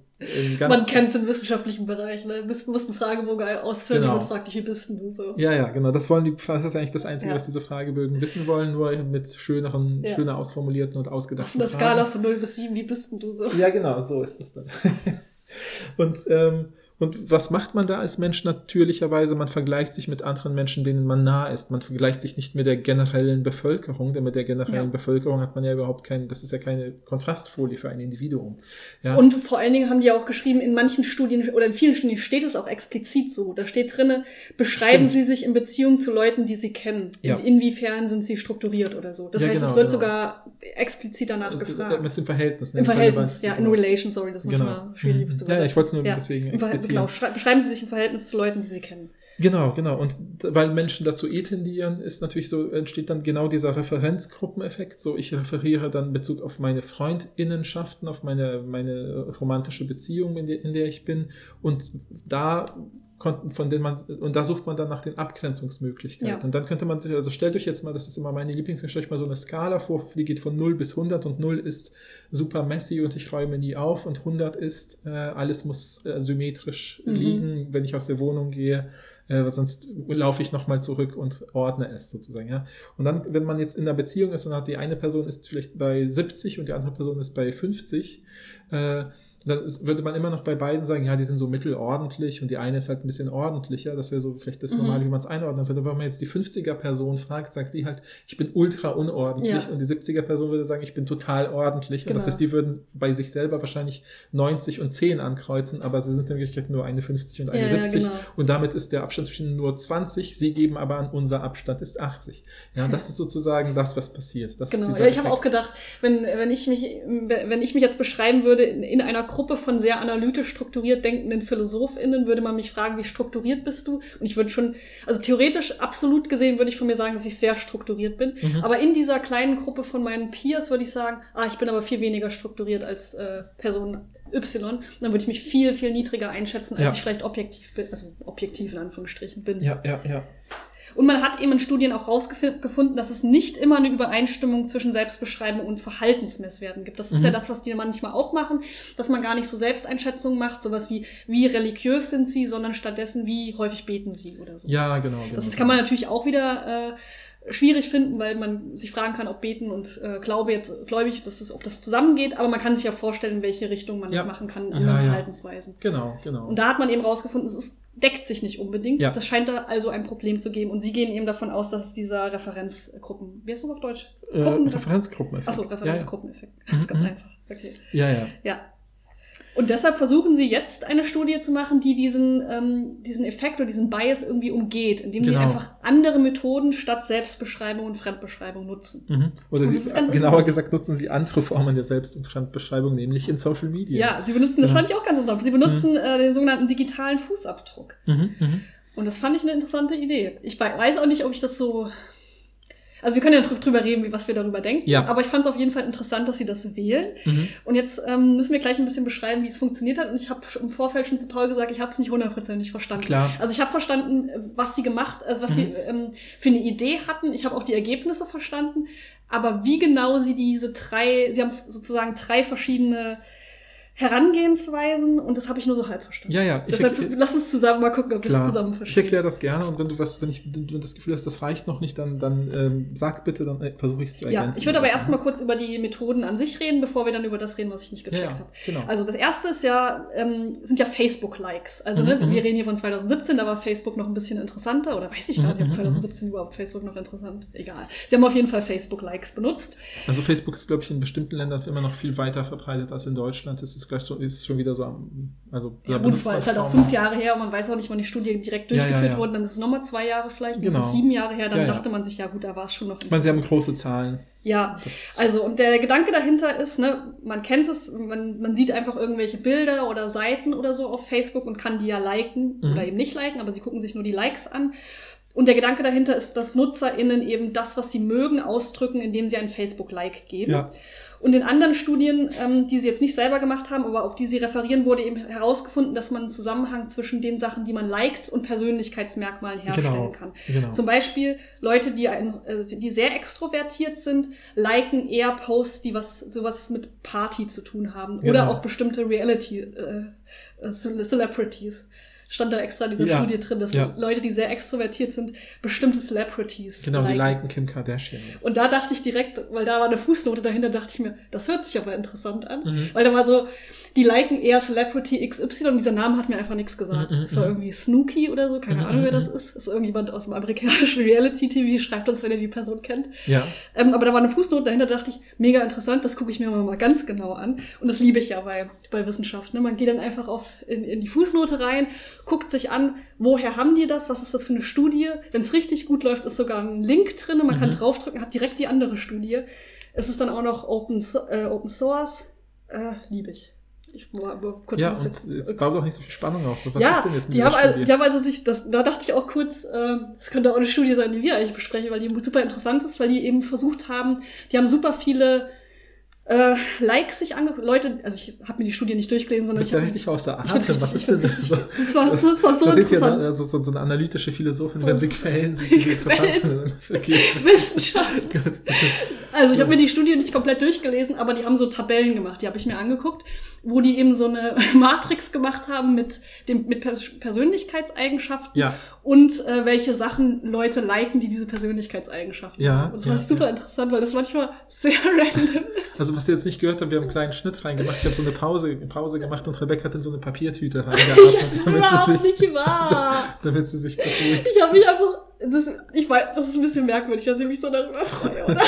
Man kennt es im wissenschaftlichen Bereich. Ne? Du musst einen Fragebogen ausfüllen Genau. und fragt dich, wie bist du so? Ja, ja, genau. Das wollen die, das ist eigentlich das Einzige, Ja. was diese Fragebögen wissen wollen, nur mit schöneren, Ja. schöner ausformulierten und Auf ausgedachten einer Fragen. Skala von 0 bis 7, wie bist du so? Ja, genau, so ist es dann. und, ähm, und was macht man da als Mensch natürlicherweise? Man vergleicht sich mit anderen Menschen, denen man nah ist. Man vergleicht sich nicht mit der generellen Bevölkerung, denn mit der generellen Ja. Bevölkerung hat man ja überhaupt kein, das ist ja keine Kontrastfolie für ein Individuum. Ja? Und vor allen Dingen haben die auch geschrieben, in manchen Studien oder in vielen Studien steht es auch explizit so. Da steht drinne, beschreiben Stimmt. Sie sich in Beziehung zu Leuten, die Sie kennen. Ja. In, inwiefern sind Sie strukturiert oder so. Das Ja, heißt, genau, es wird genau. sogar explizit danach Also, gefragt. Mit dem Verhältnis. ne? Im Verhältnis, ja, in genau. relation, sorry, das ist Genau. manchmal schwierig Mhm. zu Ja, ja, ich wollte es nur Ja, deswegen explizieren. Genau, schrei- beschreiben Sie sich im Verhältnis zu Leuten, die Sie kennen. Genau, genau. Und weil Menschen dazu eh tendieren, ist natürlich so, entsteht dann genau dieser Referenzgruppeneffekt. So, ich referiere dann in Bezug auf meine Freundinnenschaften, auf meine, meine romantische Beziehung, in der, in der ich bin. Und da konnten, von denen man, und da sucht man dann nach den Abgrenzungsmöglichkeiten. Ja. Und dann könnte man sich, also stellt euch jetzt mal, das ist immer meine Lieblingsgeschichte, stellt euch mal so eine Skala vor, die geht von 0 bis 100 und 0 ist super messy und ich räume nie auf und 100 ist, äh, alles muss äh, symmetrisch Mhm. liegen, wenn ich aus der Wohnung gehe, äh, sonst laufe ich nochmal zurück und ordne es sozusagen, ja. Und dann, wenn man jetzt in einer Beziehung ist und hat die eine Person ist vielleicht bei 70 und die andere Person ist bei 50, äh, dann ist, würde man immer noch bei beiden sagen, ja, die sind so mittelordentlich und die eine ist halt ein bisschen ordentlicher. Das wäre so vielleicht das Mhm. Normale, wie man es einordnen würde. Aber wenn man jetzt die 50er-Person fragt, sagt die halt, ich bin ultra unordentlich Ja. und die 70er-Person würde sagen, ich bin total ordentlich. Und das Genau. heißt, die würden bei sich selber wahrscheinlich 90 und 10 ankreuzen, aber sie sind in Wirklichkeit nur eine 50 und eine Ja, ja, 70. genau. Und damit ist der Abstand zwischen nur 20. Sie geben aber an, unser Abstand ist 80. Ja, und das ist sozusagen das, was passiert. Das Genau. Ja, ich habe auch gedacht, wenn, wenn ich mich, wenn ich mich jetzt beschreiben würde in, in einer Gruppe von sehr analytisch strukturiert denkenden PhilosophInnen würde man mich fragen, wie strukturiert bist du? Und ich würde schon, also theoretisch absolut gesehen würde ich von mir sagen, dass ich sehr strukturiert bin. Mhm. Aber in dieser kleinen Gruppe von meinen Peers würde ich sagen, ah, ich bin aber viel weniger strukturiert als äh, Person Y. Und dann würde ich mich viel, viel niedriger einschätzen, als Ja. ich vielleicht objektiv bin, also objektiv in Anführungsstrichen bin. Ja, ja, ja. Und man hat eben in Studien auch rausgefunden, dass es nicht immer eine Übereinstimmung zwischen Selbstbeschreibung und Verhaltensmesswerten gibt. Das ist Mhm. ja das, was die manchmal auch machen, dass man gar nicht so Selbsteinschätzungen macht, sowas wie, wie religiös sind sie, sondern stattdessen, wie häufig beten sie oder so. Ja, genau. genau Das kann man natürlich auch wieder äh, schwierig finden, weil man sich fragen kann, ob Beten und äh, Glaube jetzt gläubig, dass das, ob das zusammengeht, aber man kann sich ja vorstellen, in welche Richtung man Ja. das machen kann, in Ja, anderen ja. Verhaltensweisen. Genau, genau. Und da hat man eben rausgefunden, es ist, deckt sich nicht unbedingt. Ja. Das scheint da also ein Problem zu geben. Und sie gehen eben davon aus, dass es dieser Referenzgruppen, wie heißt das auf Deutsch? äh, Referenzgruppeneffekt. Achso, Referenzgruppeneffekt. Das Mhm, ist ganz mhm. einfach. Okay. Ja, ja. ja. Und deshalb versuchen sie jetzt eine Studie zu machen, die diesen, ähm, diesen Effekt oder diesen Bias irgendwie umgeht, indem sie Genau. einfach andere Methoden statt Selbstbeschreibung und Fremdbeschreibung nutzen. Mhm. Oder Und sie, genauer gesagt nutzen sie andere Formen der Selbst- und Fremdbeschreibung, nämlich in Social Media. Ja, sie benutzen, das fand ich auch ganz interessant, sie benutzen äh, den sogenannten digitalen Fußabdruck. Mhm, mhm. Und das fand ich eine interessante Idee. Ich wei- weiß auch nicht, ob ich das so. Also wir können ja drü- drüber reden, wie- was wir darüber denken. Ja. Aber ich fand es auf jeden Fall interessant, dass sie das wählen. Mhm. Und jetzt ähm, müssen wir gleich ein bisschen beschreiben, wie es funktioniert hat. Und ich habe im Vorfeld schon zu Paul gesagt, ich habe es nicht hundertprozentig verstanden. Klar. Also ich habe verstanden, was sie gemacht, also was sie Mhm. ähm, für eine Idee hatten. Ich habe auch die Ergebnisse verstanden. Aber wie genau sie diese drei, sie haben sozusagen drei verschiedene Herangehensweisen und das habe ich nur so halb verstanden. Ja, ja. Ich, Deshalb erkläre- lass uns zusammen mal gucken, ob wir es zusammen Ich verstehen. erkläre das gerne und wenn du was, wenn ich wenn du das Gefühl hast, das reicht noch nicht, dann, dann ähm, sag bitte, dann äh, versuche ich es zu ergänzen. Ja, ich würde aber erstmal kurz über die Methoden an sich reden, bevor wir dann über das reden, was ich nicht Ja, gecheckt ja, habe. genau. Also das erste ist ja, ähm, sind ja Facebook-Likes. Also Mhm, ne, mhm. wir reden hier von 2017, da war Facebook noch ein bisschen interessanter. Oder weiß ich gar nicht, Mhm, ob mhm, 2017 überhaupt Facebook noch interessant. Egal. Sie haben auf jeden Fall Facebook-Likes benutzt. Also Facebook ist, glaube ich, in bestimmten Ländern immer noch viel weiter verbreitet als in Deutschland. Das ist gleich so, ist schon wieder so am, also Ja, gut, es war jetzt halt auch fünf Jahre her und man weiß auch nicht, wann die Studie direkt Ja, ja, durchgeführt ja. wurde. Dann ist es nochmal zwei Jahre vielleicht. Dann ist Genau. es sieben Jahre her. Dann dachte man sich, ja gut, da war es schon noch. Ich meine, sie haben große Zahlen. Ja, Also, und der Gedanke dahinter ist, ne, man kennt es, man, man sieht einfach irgendwelche Bilder oder Seiten oder so auf Facebook und kann die ja liken Mhm. oder eben nicht liken, aber sie gucken sich nur die Likes an. Und der Gedanke dahinter ist, dass NutzerInnen eben das, was sie mögen, ausdrücken, indem sie ein Facebook-Like geben. ja. Und in anderen Studien, ähm, die sie jetzt nicht selber gemacht haben, aber auf die sie referieren, wurde eben herausgefunden, dass man einen Zusammenhang zwischen den Sachen, die man liked und Persönlichkeitsmerkmalen herstellen Genau. kann. Genau. Zum Beispiel Leute, die, ein, äh, die sehr extrovertiert sind, liken eher Posts, die was sowas mit Party zu tun haben. Oder Genau. auch bestimmte Reality äh, äh, Cele- Celebrities. Stand da extra in dieser Ja. Studie drin, dass Ja. Leute, die sehr extrovertiert sind, bestimmte Celebrities Genau, die liken. liken Kim Kardashian. Und da dachte ich direkt, weil da war eine Fußnote dahinter, dachte ich mir, das hört sich aber interessant an. Mhm. Weil da war so, die liken eher Celebrity XY und dieser Name hat mir einfach nichts gesagt. Mhm, Es war mhm. irgendwie Snooki oder so, keine Mhm, Ahnung, wer mhm, das ist. Das ist irgendjemand aus dem amerikanischen Reality-TV, schreibt uns, wenn ihr die Person kennt. ja. Ähm, aber da war eine Fußnote dahinter, dachte ich, mega interessant, das gucke ich mir mal ganz genau an. Und das liebe ich ja bei, bei Wissenschaft. Ne? Man geht dann einfach auf, in, in die Fußnote rein, guckt sich an, woher haben die das, was ist das für eine Studie. Wenn es richtig gut läuft, ist sogar ein Link drin, man kann Mhm. draufdrücken, hat direkt die andere Studie. Es ist dann auch noch Open, äh, Open Source. Äh, liebe ich. Ich war kurz Ja, und jetzt baut doch nicht so viel Spannung auf. Was ja, ist denn jetzt mit die haben, also, die haben also sich, das, da dachte ich auch kurz, äh, das könnte auch eine Studie sein, die wir eigentlich besprechen, weil die super interessant ist, weil die eben versucht haben, die haben super viele äh, Likes sich angeguckt, Leute, also ich habe mir die Studie nicht durchgelesen, Du sondern ich ja hab- richtig außer Atem. Was ist denn das? So? das war, das war so da interessant. ne, also so, so eine analytische Philosophin, So- wenn sie Quellen sieht, die sie interessant finden. Wissenschaft. Das ist- Also ich habe mir die Studie nicht komplett durchgelesen, aber die haben so Tabellen gemacht, die habe ich mir angeguckt, wo die eben so eine Matrix gemacht haben mit dem mit Pers Persönlichkeitseigenschaften Ja, und äh, welche Sachen Leute liken, die diese Persönlichkeitseigenschaften Ja, haben. Und das ja, ich super ja. interessant, weil das manchmal sehr random ist. also was ihr jetzt nicht gehört habt, wir haben einen kleinen Schnitt reingemacht. Ich habe so eine Pause, Pause gemacht und Rebecca hat in so eine Papiertüte Das ist reingeatmet, damit, überhaupt sie sich, nicht wahr. damit sie sich beruhigt. Ich habe mich einfach, das, ich weiß, das ist ein bisschen merkwürdig, dass ich mich so darüber freue, oder?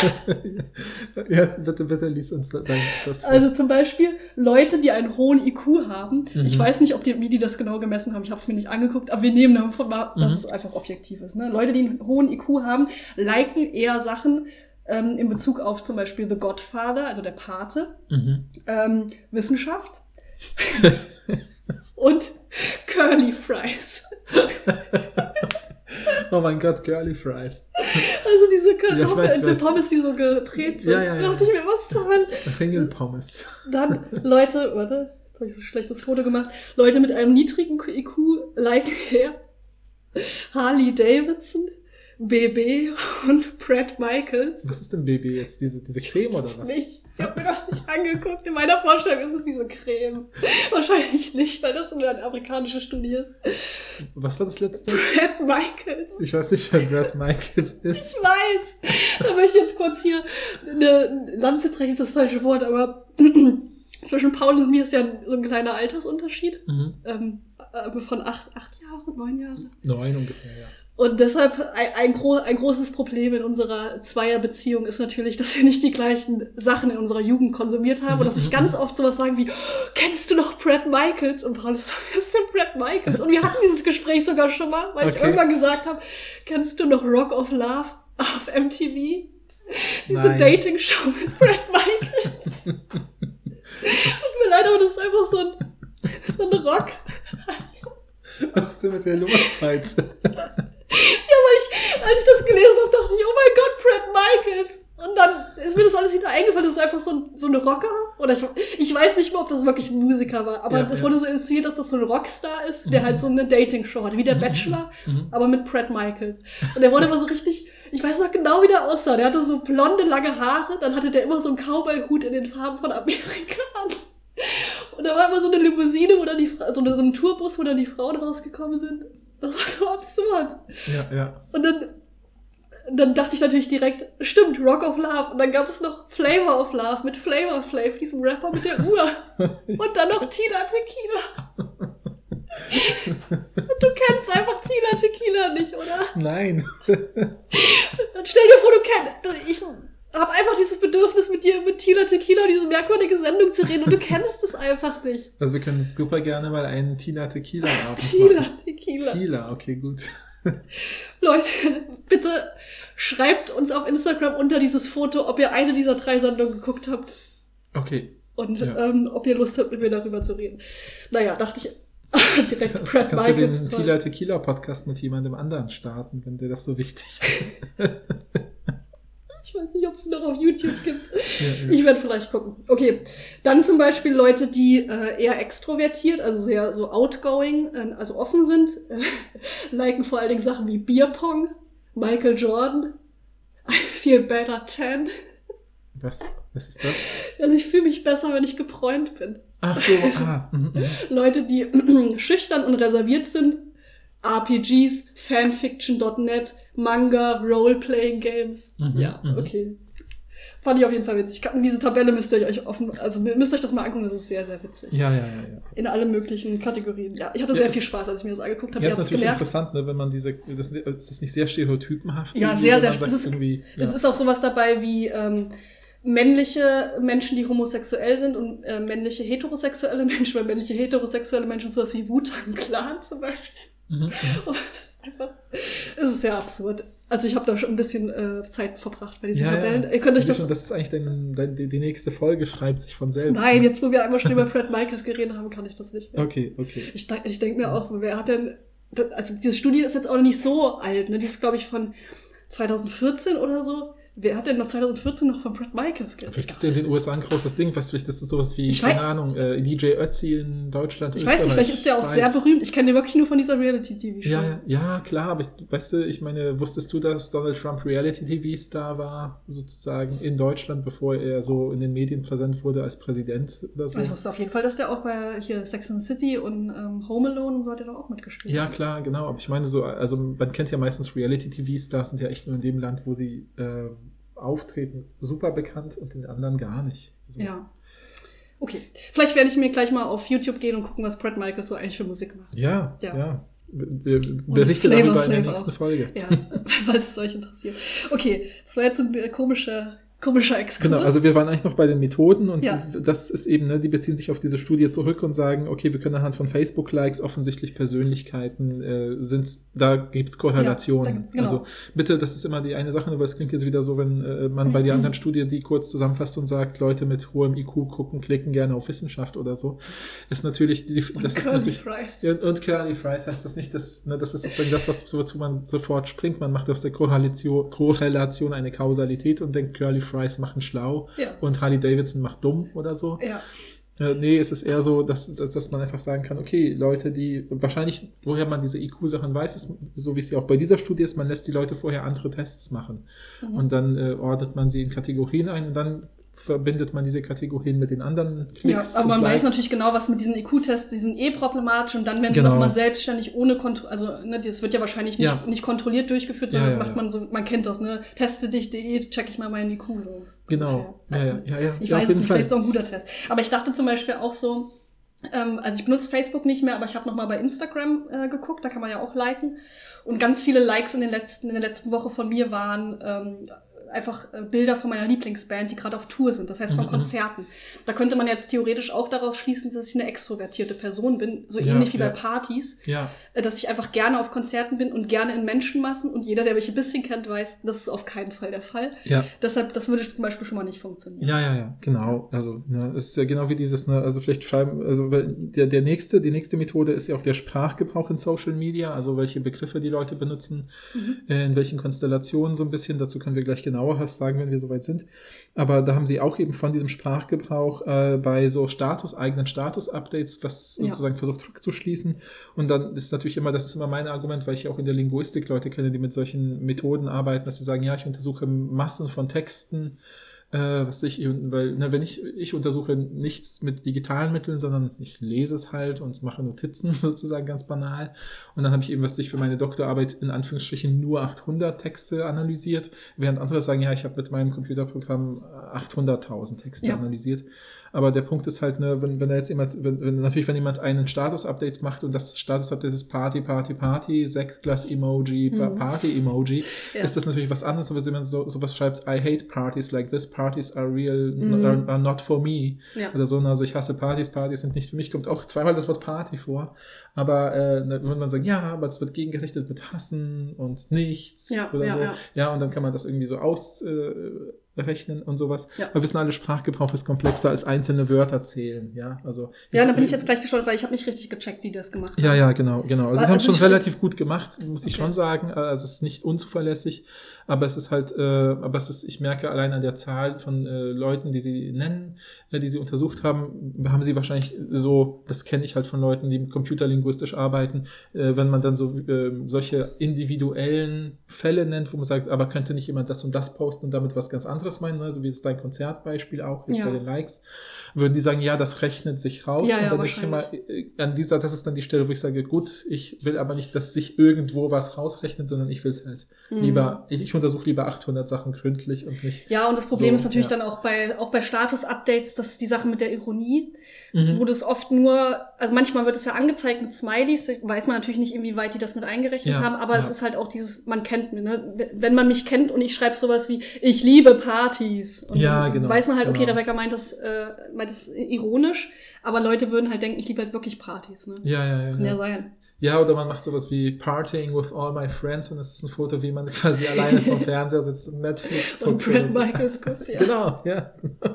Jetzt bitte, bitte lies uns dein, das vor. Also zum Beispiel Leute, die einen hohen IQ haben. Ich Mhm. weiß nicht, ob die, wie die das genau gemessen haben. Ich habe es mir nicht angeguckt, aber wir nehmen davon mal, dass Mhm. es einfach objektiv ist. Ne? Leute, die einen hohen IQ haben, liken eher Sachen ähm, in Bezug auf zum Beispiel The Godfather, also der Pate, Mhm. ähm, Wissenschaft, und Curly Fries. Oh mein Gott, Curly Fries. Also diese Ja, Kartoffeln, weiß. die Pommes, die so gedreht sind. Ja, ja, ja, Da dachte ich mir, was zur Hölle? Ringelpommes. Dann Leute, warte, jetzt habe ich so ein schlechtes Foto gemacht. Leute mit einem niedrigen IQ liken her. Harley Davidson, BB und Brad Michaels. Was ist denn BB jetzt? Diese, diese Creme oder was? Nicht. Ich habe mir das nicht angeguckt. In meiner Vorstellung ist es diese Creme. Wahrscheinlich nicht, weil das eine amerikanische Studie ist. Was war das letzte? Brad Michaels. Ich weiß nicht, wer Brad Michaels ist. Ich weiß. Da möchte ich jetzt kurz hier eine Lanze brechen, ist das falsche Wort, aber zwischen Paul und mir ist ja so ein kleiner Altersunterschied. Mhm. Ähm, äh, von acht, acht Jahre, neun Jahre. Neun ungefähr, ja. Und deshalb ein, ein, gro ein großes Problem in unserer Zweierbeziehung ist natürlich, dass wir nicht die gleichen Sachen in unserer Jugend konsumiert haben und dass ich ganz oft sowas sagen wie, kennst du noch Brad Michaels? Und Paul ist so, wer ist denn Brad Michaels? Und wir hatten dieses Gespräch sogar schon mal, weil ich Okay. irgendwann gesagt habe, kennst du noch Rock of Love auf MTV? Diese. Dating-Show mit Brad Michaels. Tut mir leid, aber das ist einfach so ein, so ein Rock. Was ist denn mit der los heute? Ja, aber ich, als ich das gelesen habe, dachte ich, oh mein Gott, Brad Michaels. Und dann ist mir das alles wieder eingefallen, das ist einfach so ein, so ein Rocker. Oder ich, ich weiß nicht mehr, ob das wirklich ein Musiker war, aber Ja, das ja. wurde so inszeniert, dass das so ein Rockstar ist, der halt so eine Dating-Show hat, wie der Bachelor, Mhm. aber mit Brad Michaels. Und der wurde immer so richtig, ich weiß noch genau, wie der aussah. Der hatte so blonde, lange Haare, dann hatte der immer so einen Cowboy-Hut in den Farben von Amerika an. Und da war immer so eine Limousine, wo dann die, so, eine, so ein Tourbus, wo dann die Frauen rausgekommen sind. Das war so absurd. Ja, ja. Und dann, dann dachte ich natürlich direkt, stimmt, Rock of Love. Und dann gab es noch Flavor of Love mit Flavor Flav, diesem Rapper mit der Uhr. Und dann noch Tina Tequila. Du kennst einfach Tina Tequila nicht, oder? Nein. Dann stell dir vor, du kennst. Ich habe einfach dieses Bedürfnis, mit dir mit Tina Tequila diese merkwürdige Sendung zu reden und du kennst es einfach nicht. Also wir können super gerne mal einen Tina Tequila Abend Tina machen. Tequila. Tequila, okay, gut. Leute, bitte schreibt uns auf Instagram unter dieses Foto, ob ihr eine dieser drei Sendungen geguckt habt. Okay. Und Ja. ähm, ob ihr Lust habt, mit mir darüber zu reden. Naja, dachte ich direkt Brad Kannst du den. Tila Tequila Podcast mit jemandem anderen starten, wenn dir das so wichtig ist? Ich weiß nicht, ob es noch auf YouTube gibt. Ja, ja. Ich werde vielleicht gucken. Okay, dann zum Beispiel Leute, die äh, eher extrovertiert, also sehr so outgoing, äh, also offen sind, äh, liken vor allen Dingen Sachen wie Bierpong, Michael Jordan, I feel better 10. Was, was ist das? Also ich fühle mich besser, wenn ich gebräunt bin. Ach so, ah. mhm, mhm. Leute, die schüchtern und reserviert sind, RPGs, Fanfiction.net, Manga, Role-Playing Games. Mhm, ja, mhm. okay. Fand ich auf jeden Fall witzig. Diese Tabelle müsst ihr euch offen, also müsst euch das mal angucken, das ist sehr, sehr witzig. Ja, ja, ja, ja. In allen möglichen Kategorien. Ja, ich hatte Ja, sehr viel Spaß, als ich mir das angeguckt habe. Ja, ist natürlich gemerkt. interessant, ne, wenn man diese, das ist das nicht sehr stereotypenhaft. Ja, sehr, sehr- sagt, das ist- irgendwie, Es ja. ist auch sowas dabei wie ähm, männliche Menschen, die homosexuell sind und äh, männliche heterosexuelle Menschen, weil männliche heterosexuelle Menschen sowas wie Wu-Tang Clan zum Beispiel. Mhm, mhm. Und es ist einfach, es ist sehr absurd. Also ich habe da schon ein bisschen äh, Zeit verbracht bei diesen Ja, Tabellen. ja. Ihr könnt euch das, das, das ist eigentlich dein, dein, die, die nächste Folge, schreibt sich von selbst. Nein, ne? jetzt wo wir einmal schon über Brad Michaels geredet haben, kann ich das nicht mehr. Okay, okay. Ich, ich denke mir auch, wer hat denn, also diese Studie ist jetzt auch nicht so alt, ne? Die ist, glaube ich, von 2014 oder so. Wer hat denn noch 2014 noch von Brad Michaels geredet? Vielleicht ist ja in den USA ein großes Ding, was vielleicht ist das sowas wie, Ich keine weiß- Ahnung, äh, DJ Ötzi in Deutschland, Ich weiß nicht, vielleicht ist der auch Schweiz. sehr berühmt. Ich kenne den wirklich nur von dieser Reality-TV-Show. Ja, ja, klar, aber ich, weißt du, ich meine, wusstest du, dass Donald Trump Reality-TV-Star war, sozusagen in Deutschland, bevor er so in den Medien präsent wurde als Präsident oder so? Also ich wusste auf jeden Fall, dass der auch bei hier Sex and City und ähm, Home Alone und so hat er doch auch mitgespielt. Ja, klar, genau. Aber ich meine so, also man kennt ja meistens Reality-TV-Stars, sind ja echt nur in dem Land, wo sie äh, auftreten, super bekannt und den anderen gar nicht. So. Ja. Okay. Vielleicht werde ich mir gleich mal auf YouTube gehen und gucken, was Brad Michaels so eigentlich für Musik macht. Ja, Ja. ja. Wir berichten darüber in der nächsten auch. Folge. Ja, falls es euch interessiert. Okay, das war jetzt ein komischer, Komischer Exkurs. Genau, also wir waren eigentlich noch bei den Methoden und Ja. das ist eben, ne, die beziehen sich auf diese Studie zurück und sagen, okay, wir können anhand von Facebook-Likes offensichtlich Persönlichkeiten äh, sind, da gibt's Korrelationen. Ja, gibt's- genau. Also bitte, das ist immer die eine Sache, aber es klingt jetzt wieder so, wenn äh, man bei der anderen Studie die kurz zusammenfasst und sagt, Leute mit hohem IQ gucken, klicken gerne auf Wissenschaft oder so. Ist natürlich, die, das ist natürlich. Fries. Ja, und Curly Fries heißt das nicht, das, ne, das ist sozusagen das, was, wozu man sofort springt. Man macht aus der Korrelation, Korrelation eine Kausalität und denkt, Curly Fries machen schlau Ja. und Harley Davidson macht dumm oder so. Ja. Äh, nee, es ist eher so, dass, dass, dass man einfach sagen kann, okay, Leute, die wahrscheinlich, woher man diese IQ-Sachen weiß, ist, so wie es ja auch bei dieser Studie ist, man lässt die Leute vorher andere Tests machen. Mhm. Und dann äh, ordnet man sie in Kategorien ein und dann verbindet man diese Kategorien mit den anderen Ja, Klicks. aber man weiß natürlich genau, was mit diesen IQ-Tests, die sind eh problematisch und dann werden sie Genau. nochmal selbstständig ohne Kontrolle, also ne, das wird ja wahrscheinlich nicht, Ja. nicht kontrolliert durchgeführt, Ja, sondern ja, das macht ja. man so, man kennt das, ne, teste dich.de, check ich mal meinen IQ so. Genau. Ja, ja, ja, ja. Ich ja, weiß es vielleicht ist auch ein guter Test. Aber ich dachte zum Beispiel auch so, ähm, also ich benutze Facebook nicht mehr, aber ich habe noch mal bei Instagram äh, geguckt, da kann man ja auch liken. Und ganz viele Likes in, den letzten, in der letzten Woche von mir waren ähm, einfach äh, Bilder von meiner Lieblingsband, die gerade auf Tour sind, das heißt von Mhm, Konzerten. Da könnte man jetzt theoretisch auch darauf schließen, dass ich eine extrovertierte Person bin, so Ja, ähnlich wie ja. bei Partys, Ja, äh, dass ich einfach gerne auf Konzerten bin und gerne in Menschenmassen und jeder, der mich ein bisschen kennt, weiß, das ist auf keinen Fall der Fall. ja. Deshalb, das würde zum Beispiel schon mal nicht funktionieren. Ja, ja, ja, genau. Also, ne, es ist ja genau wie dieses, ne, also vielleicht schreiben, also der, der nächste, die nächste Methode ist ja auch der Sprachgebrauch in Social Media, also welche Begriffe die Leute benutzen, Mhm. äh, in welchen Konstellationen so ein bisschen. Dazu können wir gleich genauer was sagen, wenn wir soweit sind. Aber da haben sie auch eben von diesem Sprachgebrauch äh, bei so Status, eigenen Status-Updates, was Ja. sozusagen versucht rückzuschließen. Und dann ist natürlich immer, das ist immer mein Argument, weil ich auch in der Linguistik Leute kenne, die mit solchen Methoden arbeiten, dass sie sagen, ja, ich untersuche Massen von Texten, äh, was ich, weil, ne, wenn ich, ich untersuche nichts mit digitalen Mitteln, sondern ich lese es halt und mache Notizen sozusagen ganz banal. Und dann habe ich eben, was ich für meine Doktorarbeit in Anführungsstrichen nur 800 Texte analysiert, während andere sagen, ja, ich habe mit meinem Computerprogramm 800.000 Texte Ja. analysiert. Aber der Punkt ist halt, ne, wenn, wenn jetzt jemand, wenn, wenn, natürlich, wenn jemand einen Status-Update macht und das Status-Update ist Party, Party, Party, Sektglas-Emoji, Mhm. Party-Emoji, Ja. ist das natürlich was anderes, wenn man so, sowas schreibt, I hate parties like this, parties are real, Mhm. are, are not for me. Ja. Oder so, also ich hasse Partys, Partys sind nicht für mich, kommt auch zweimal das Wort Party vor. Aber äh, ne, wenn man sagt, ja, aber es wird gegengerichtet mit Hassen und nichts Ja, oder so. ja. Und dann kann man das irgendwie so ausrechnen äh, rechnen und sowas. Ja. Wir wissen alle, Sprachgebrauch ist komplexer als einzelne Wörter zählen. Ja, also. Ja, da bin ich jetzt gleich geschaut, weil ich habe nicht richtig gecheckt, wie die das gemacht haben. Ja, ja, genau, genau. Also, sie Also haben es schon ich- relativ gut gemacht, muss ich Okay. schon sagen. Also es ist nicht unzuverlässig, aber es ist halt, äh, aber es ist, ich merke allein an der Zahl von äh, Leuten, die sie nennen, äh, die sie untersucht haben, haben sie wahrscheinlich so, das kenne ich halt von Leuten, die computerlinguistisch arbeiten, äh, wenn man dann so äh, solche individuellen Fälle nennt, wo man sagt, aber könnte nicht jemand das und das posten und damit was ganz anderes meinen, ne? so wie jetzt dein Konzertbeispiel auch jetzt Ja. bei den Likes, würden die sagen, ja, das rechnet sich raus. Ja, und ja, dann denke ich immer, äh, an dieser, das ist dann die Stelle, wo ich sage, gut, ich will aber nicht, dass sich irgendwo was rausrechnet, sondern ich will es halt Mhm. lieber, ich, ich untersuche lieber 800 Sachen gründlich und nicht. Ja, und das Problem So, ist natürlich ja. dann auch bei, auch bei Status-Updates, das ist die Sache mit der Ironie, Mhm. wo das oft nur, also manchmal wird es ja angezeigt mit Smileys, weiß man natürlich nicht, inwieweit die das mit eingerechnet Ja, haben, aber es ja. ist halt auch dieses, man kennt mich, ne? Wenn man mich kennt und ich schreibe sowas wie, ich liebe Partys. Und Ja, genau, weiß man halt, okay, genau. Rebecca meint das, äh, meint das ironisch, aber Leute würden halt denken, ich liebe halt wirklich Partys, ne? Ja, ja, ja. Kann ja sein. Ja, oder man macht sowas wie Partying with all my friends und es ist ein Foto, wie man quasi alleine vom Fernseher sitzt und Netflix Und guckt. oder Brad so. Michaels guckt, ja. Genau, ja.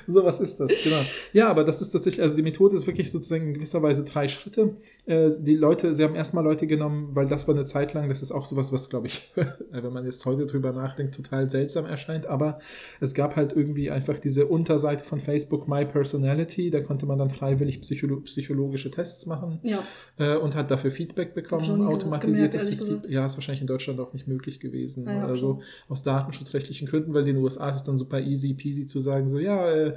so was ist das, genau. Ja, aber das ist tatsächlich, also die Methode ist wirklich sozusagen in gewisser Weise drei Schritte. Äh, die Leute, sie haben erstmal Leute genommen, weil das war eine Zeit lang, das ist auch sowas, was, glaube ich, wenn man jetzt heute drüber nachdenkt, total seltsam erscheint, aber es gab halt irgendwie einfach diese Unterseite von Facebook, My Personality, da konnte man dann freiwillig psycholo psychologische Tests machen Ja. Äh, und hat dafür Feedback bekommen, schon automatisiert. gemerkt, ist, ja, ist wahrscheinlich in Deutschland auch nicht möglich gewesen. Ah ja, okay. Also aus datenschutzrechtlichen Gründen, weil in den USA ist es dann super easy peasy zu sagen, so, ja, äh,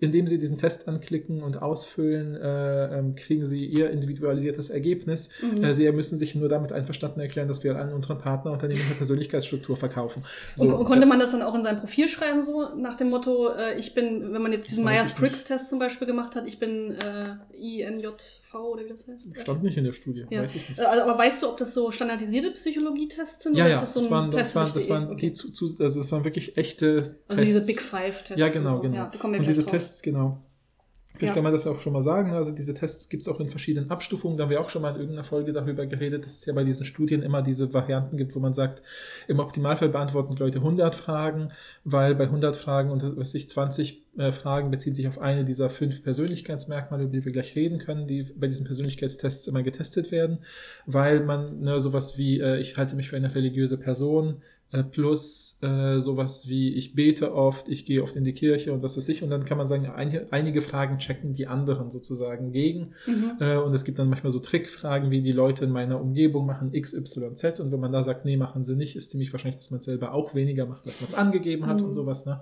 indem Sie diesen Test anklicken und ausfüllen, äh, ähm, kriegen Sie Ihr individualisiertes Ergebnis. Mhm. Äh, Sie müssen sich nur damit einverstanden erklären, dass wir an unseren Partnerunternehmen eine Persönlichkeitsstruktur verkaufen. und, und konnte man das dann auch in sein Profil schreiben, so nach dem Motto, äh, ich bin, wenn man jetzt diesen Myers-Briggs-Test zum Beispiel gemacht hat, ich bin äh, INJV oder wie das heißt? Stand nicht in der Studie, Ja. weiß ich nicht. Also, aber weißt du, ob das so standardisierte Psychologietests sind? Ja, oder ja, ist das so waren, das Test waren, durch das waren okay. die zu, zu, also das waren wirklich echte Also diese Tests. Big Five-Tests. Ja, genau, so. genau. Ja, und diese drauf. Tests, genau. Vielleicht Ja. kann man das auch schon mal sagen. Also diese Tests gibt es auch in verschiedenen Abstufungen. Da haben wir auch schon mal in irgendeiner Folge darüber geredet, dass es ja bei diesen Studien immer diese Varianten gibt, wo man sagt, im Optimalfall beantworten die Leute 100 Fragen, weil bei 100 Fragen und was weiß ich 20 äh, Fragen beziehen sich auf eine dieser fünf Persönlichkeitsmerkmale, über die wir gleich reden können, die bei diesen Persönlichkeitstests immer getestet werden, weil man ne, sowas wie äh, ich halte mich für eine religiöse Person plus äh, sowas wie ich bete oft, ich gehe oft in die Kirche und was weiß ich und dann kann man sagen, einige, einige Fragen checken die anderen sozusagen gegen Mhm. äh, und es gibt dann manchmal so Trickfragen, wie die Leute in meiner Umgebung machen X, Y, Z und wenn man da sagt, nee, machen sie nicht, ist ziemlich wahrscheinlich, dass man selber auch weniger macht, als man es angegeben hat Mhm. und sowas. Ne?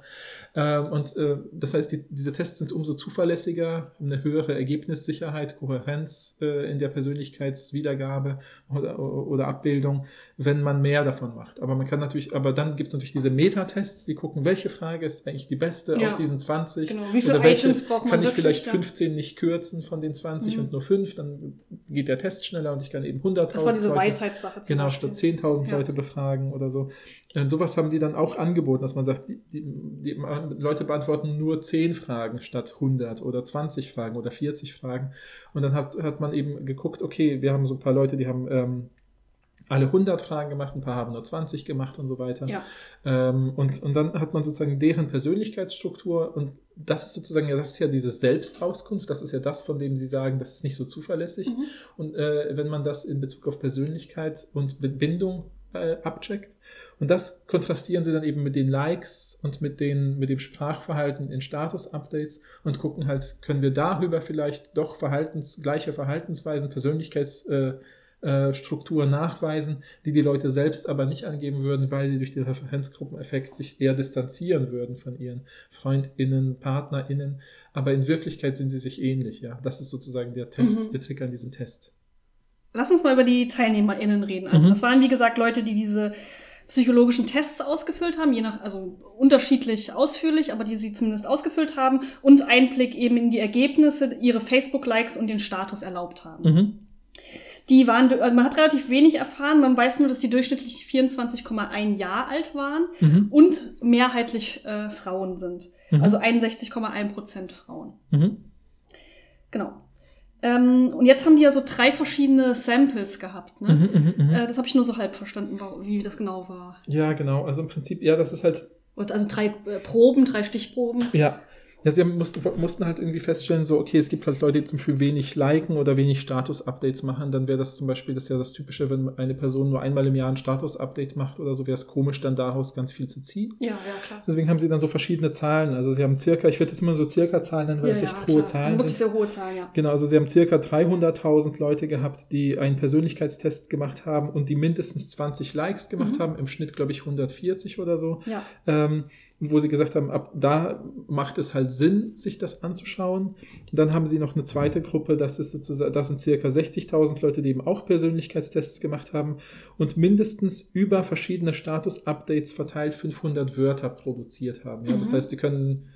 Ähm, und äh, das heißt, die, diese Tests sind umso zuverlässiger, haben eine höhere Ergebnissicherheit, Kohärenz äh, in der Persönlichkeitswiedergabe oder, oder Abbildung, wenn man mehr davon macht. Aber man kann natürlich, aber dann gibt es natürlich diese Metatests, die gucken, welche Frage ist eigentlich die beste Ja. aus diesen 20 Genau. Wie viele oder welche Items braucht man kann ich vielleicht ja. 15 nicht kürzen von den 20 Mhm. und nur 5, dann geht der Test schneller und ich kann eben 100.000 Das war diese Leute- Weisheitssache. Genau, Beispiel. statt 10.000 Ja. Leute befragen oder so. Und sowas haben die dann auch angeboten, dass man sagt, die, die, die Leute beantworten nur 10 Fragen statt 100 oder 20 Fragen oder 40 Fragen. Und dann hat, hat man eben geguckt, okay, wir haben so ein paar Leute, die haben ähm, alle 100 Fragen gemacht, ein paar haben nur 20 gemacht und so weiter. Ja. Ähm, und, und dann hat man sozusagen deren Persönlichkeitsstruktur und das ist sozusagen, ja, das ist ja diese Selbstauskunft, das ist ja das, von dem sie sagen, das ist nicht so zuverlässig. Mhm. Und äh, wenn man das in Bezug auf Persönlichkeit und Bindung äh, abcheckt. Und das kontrastieren sie dann eben mit den Likes und mit, den, mit dem Sprachverhalten in Status-Updates und gucken halt, können wir darüber vielleicht doch Verhaltens, gleiche Verhaltensweisen, Persönlichkeitsstruktur äh, äh, Struktur nachweisen, die die Leute selbst aber nicht angeben würden, weil sie durch den Referenzgruppeneffekt sich eher distanzieren würden von ihren FreundInnen, PartnerInnen. Aber in Wirklichkeit sind sie sich ähnlich, ja. Das ist sozusagen der Test, Mhm. der Trick an diesem Test. Lass uns mal über die TeilnehmerInnen reden. Also, Mhm. das waren, wie gesagt, Leute, die diese psychologischen Tests ausgefüllt haben, je nach, also unterschiedlich ausführlich, aber die sie zumindest ausgefüllt haben und Einblick eben in die Ergebnisse, ihre Facebook-Likes und den Status erlaubt haben. Mhm. Die waren, also man hat relativ wenig erfahren, man weiß nur, dass die durchschnittlich 24,1 Jahre alt waren Mhm. und mehrheitlich äh, Frauen sind. Mhm. Also 61,1 Prozent Frauen. Mhm. Genau. Ähm, und jetzt haben die ja so drei verschiedene Samples gehabt. Ne? Mhm, mhm, mhm. Äh, das habe ich nur so halb verstanden, wie das genau war. Ja, genau. Also im Prinzip, ja, das ist halt, Und also drei äh, Proben, drei Stichproben. ja. Ja, sie mussten, mussten halt irgendwie feststellen, so, okay, es gibt halt Leute, die zum Beispiel wenig liken oder wenig Status-Updates machen. Dann wäre das zum Beispiel, das ist ja das Typische, wenn eine Person nur einmal im Jahr ein Status-Update macht oder so, wäre es komisch, dann daraus ganz viel zu ziehen. Ja, ja, klar. Deswegen haben sie dann so verschiedene Zahlen. Also sie haben circa, ich werde jetzt immer so circa Zahlen nennen, weil ja, es echt ja, hohe klar. Zahlen Also wirklich sind. sehr hohe Zahlen, ja. Genau, also sie haben circa 300.000 Leute gehabt, die einen Persönlichkeitstest gemacht haben und die mindestens 20 Likes gemacht Mhm. haben, im Schnitt glaube ich 140 oder so. Ja. Ähm, wo sie gesagt haben, ab da macht es halt Sinn, sich das anzuschauen. Und dann haben sie noch eine zweite Gruppe, das ist sozusagen, das sind circa 60.000 Leute, die eben auch Persönlichkeitstests gemacht haben und mindestens über verschiedene Status-Updates verteilt 500 Wörter produziert haben. Ja? Das Mhm. heißt, sie können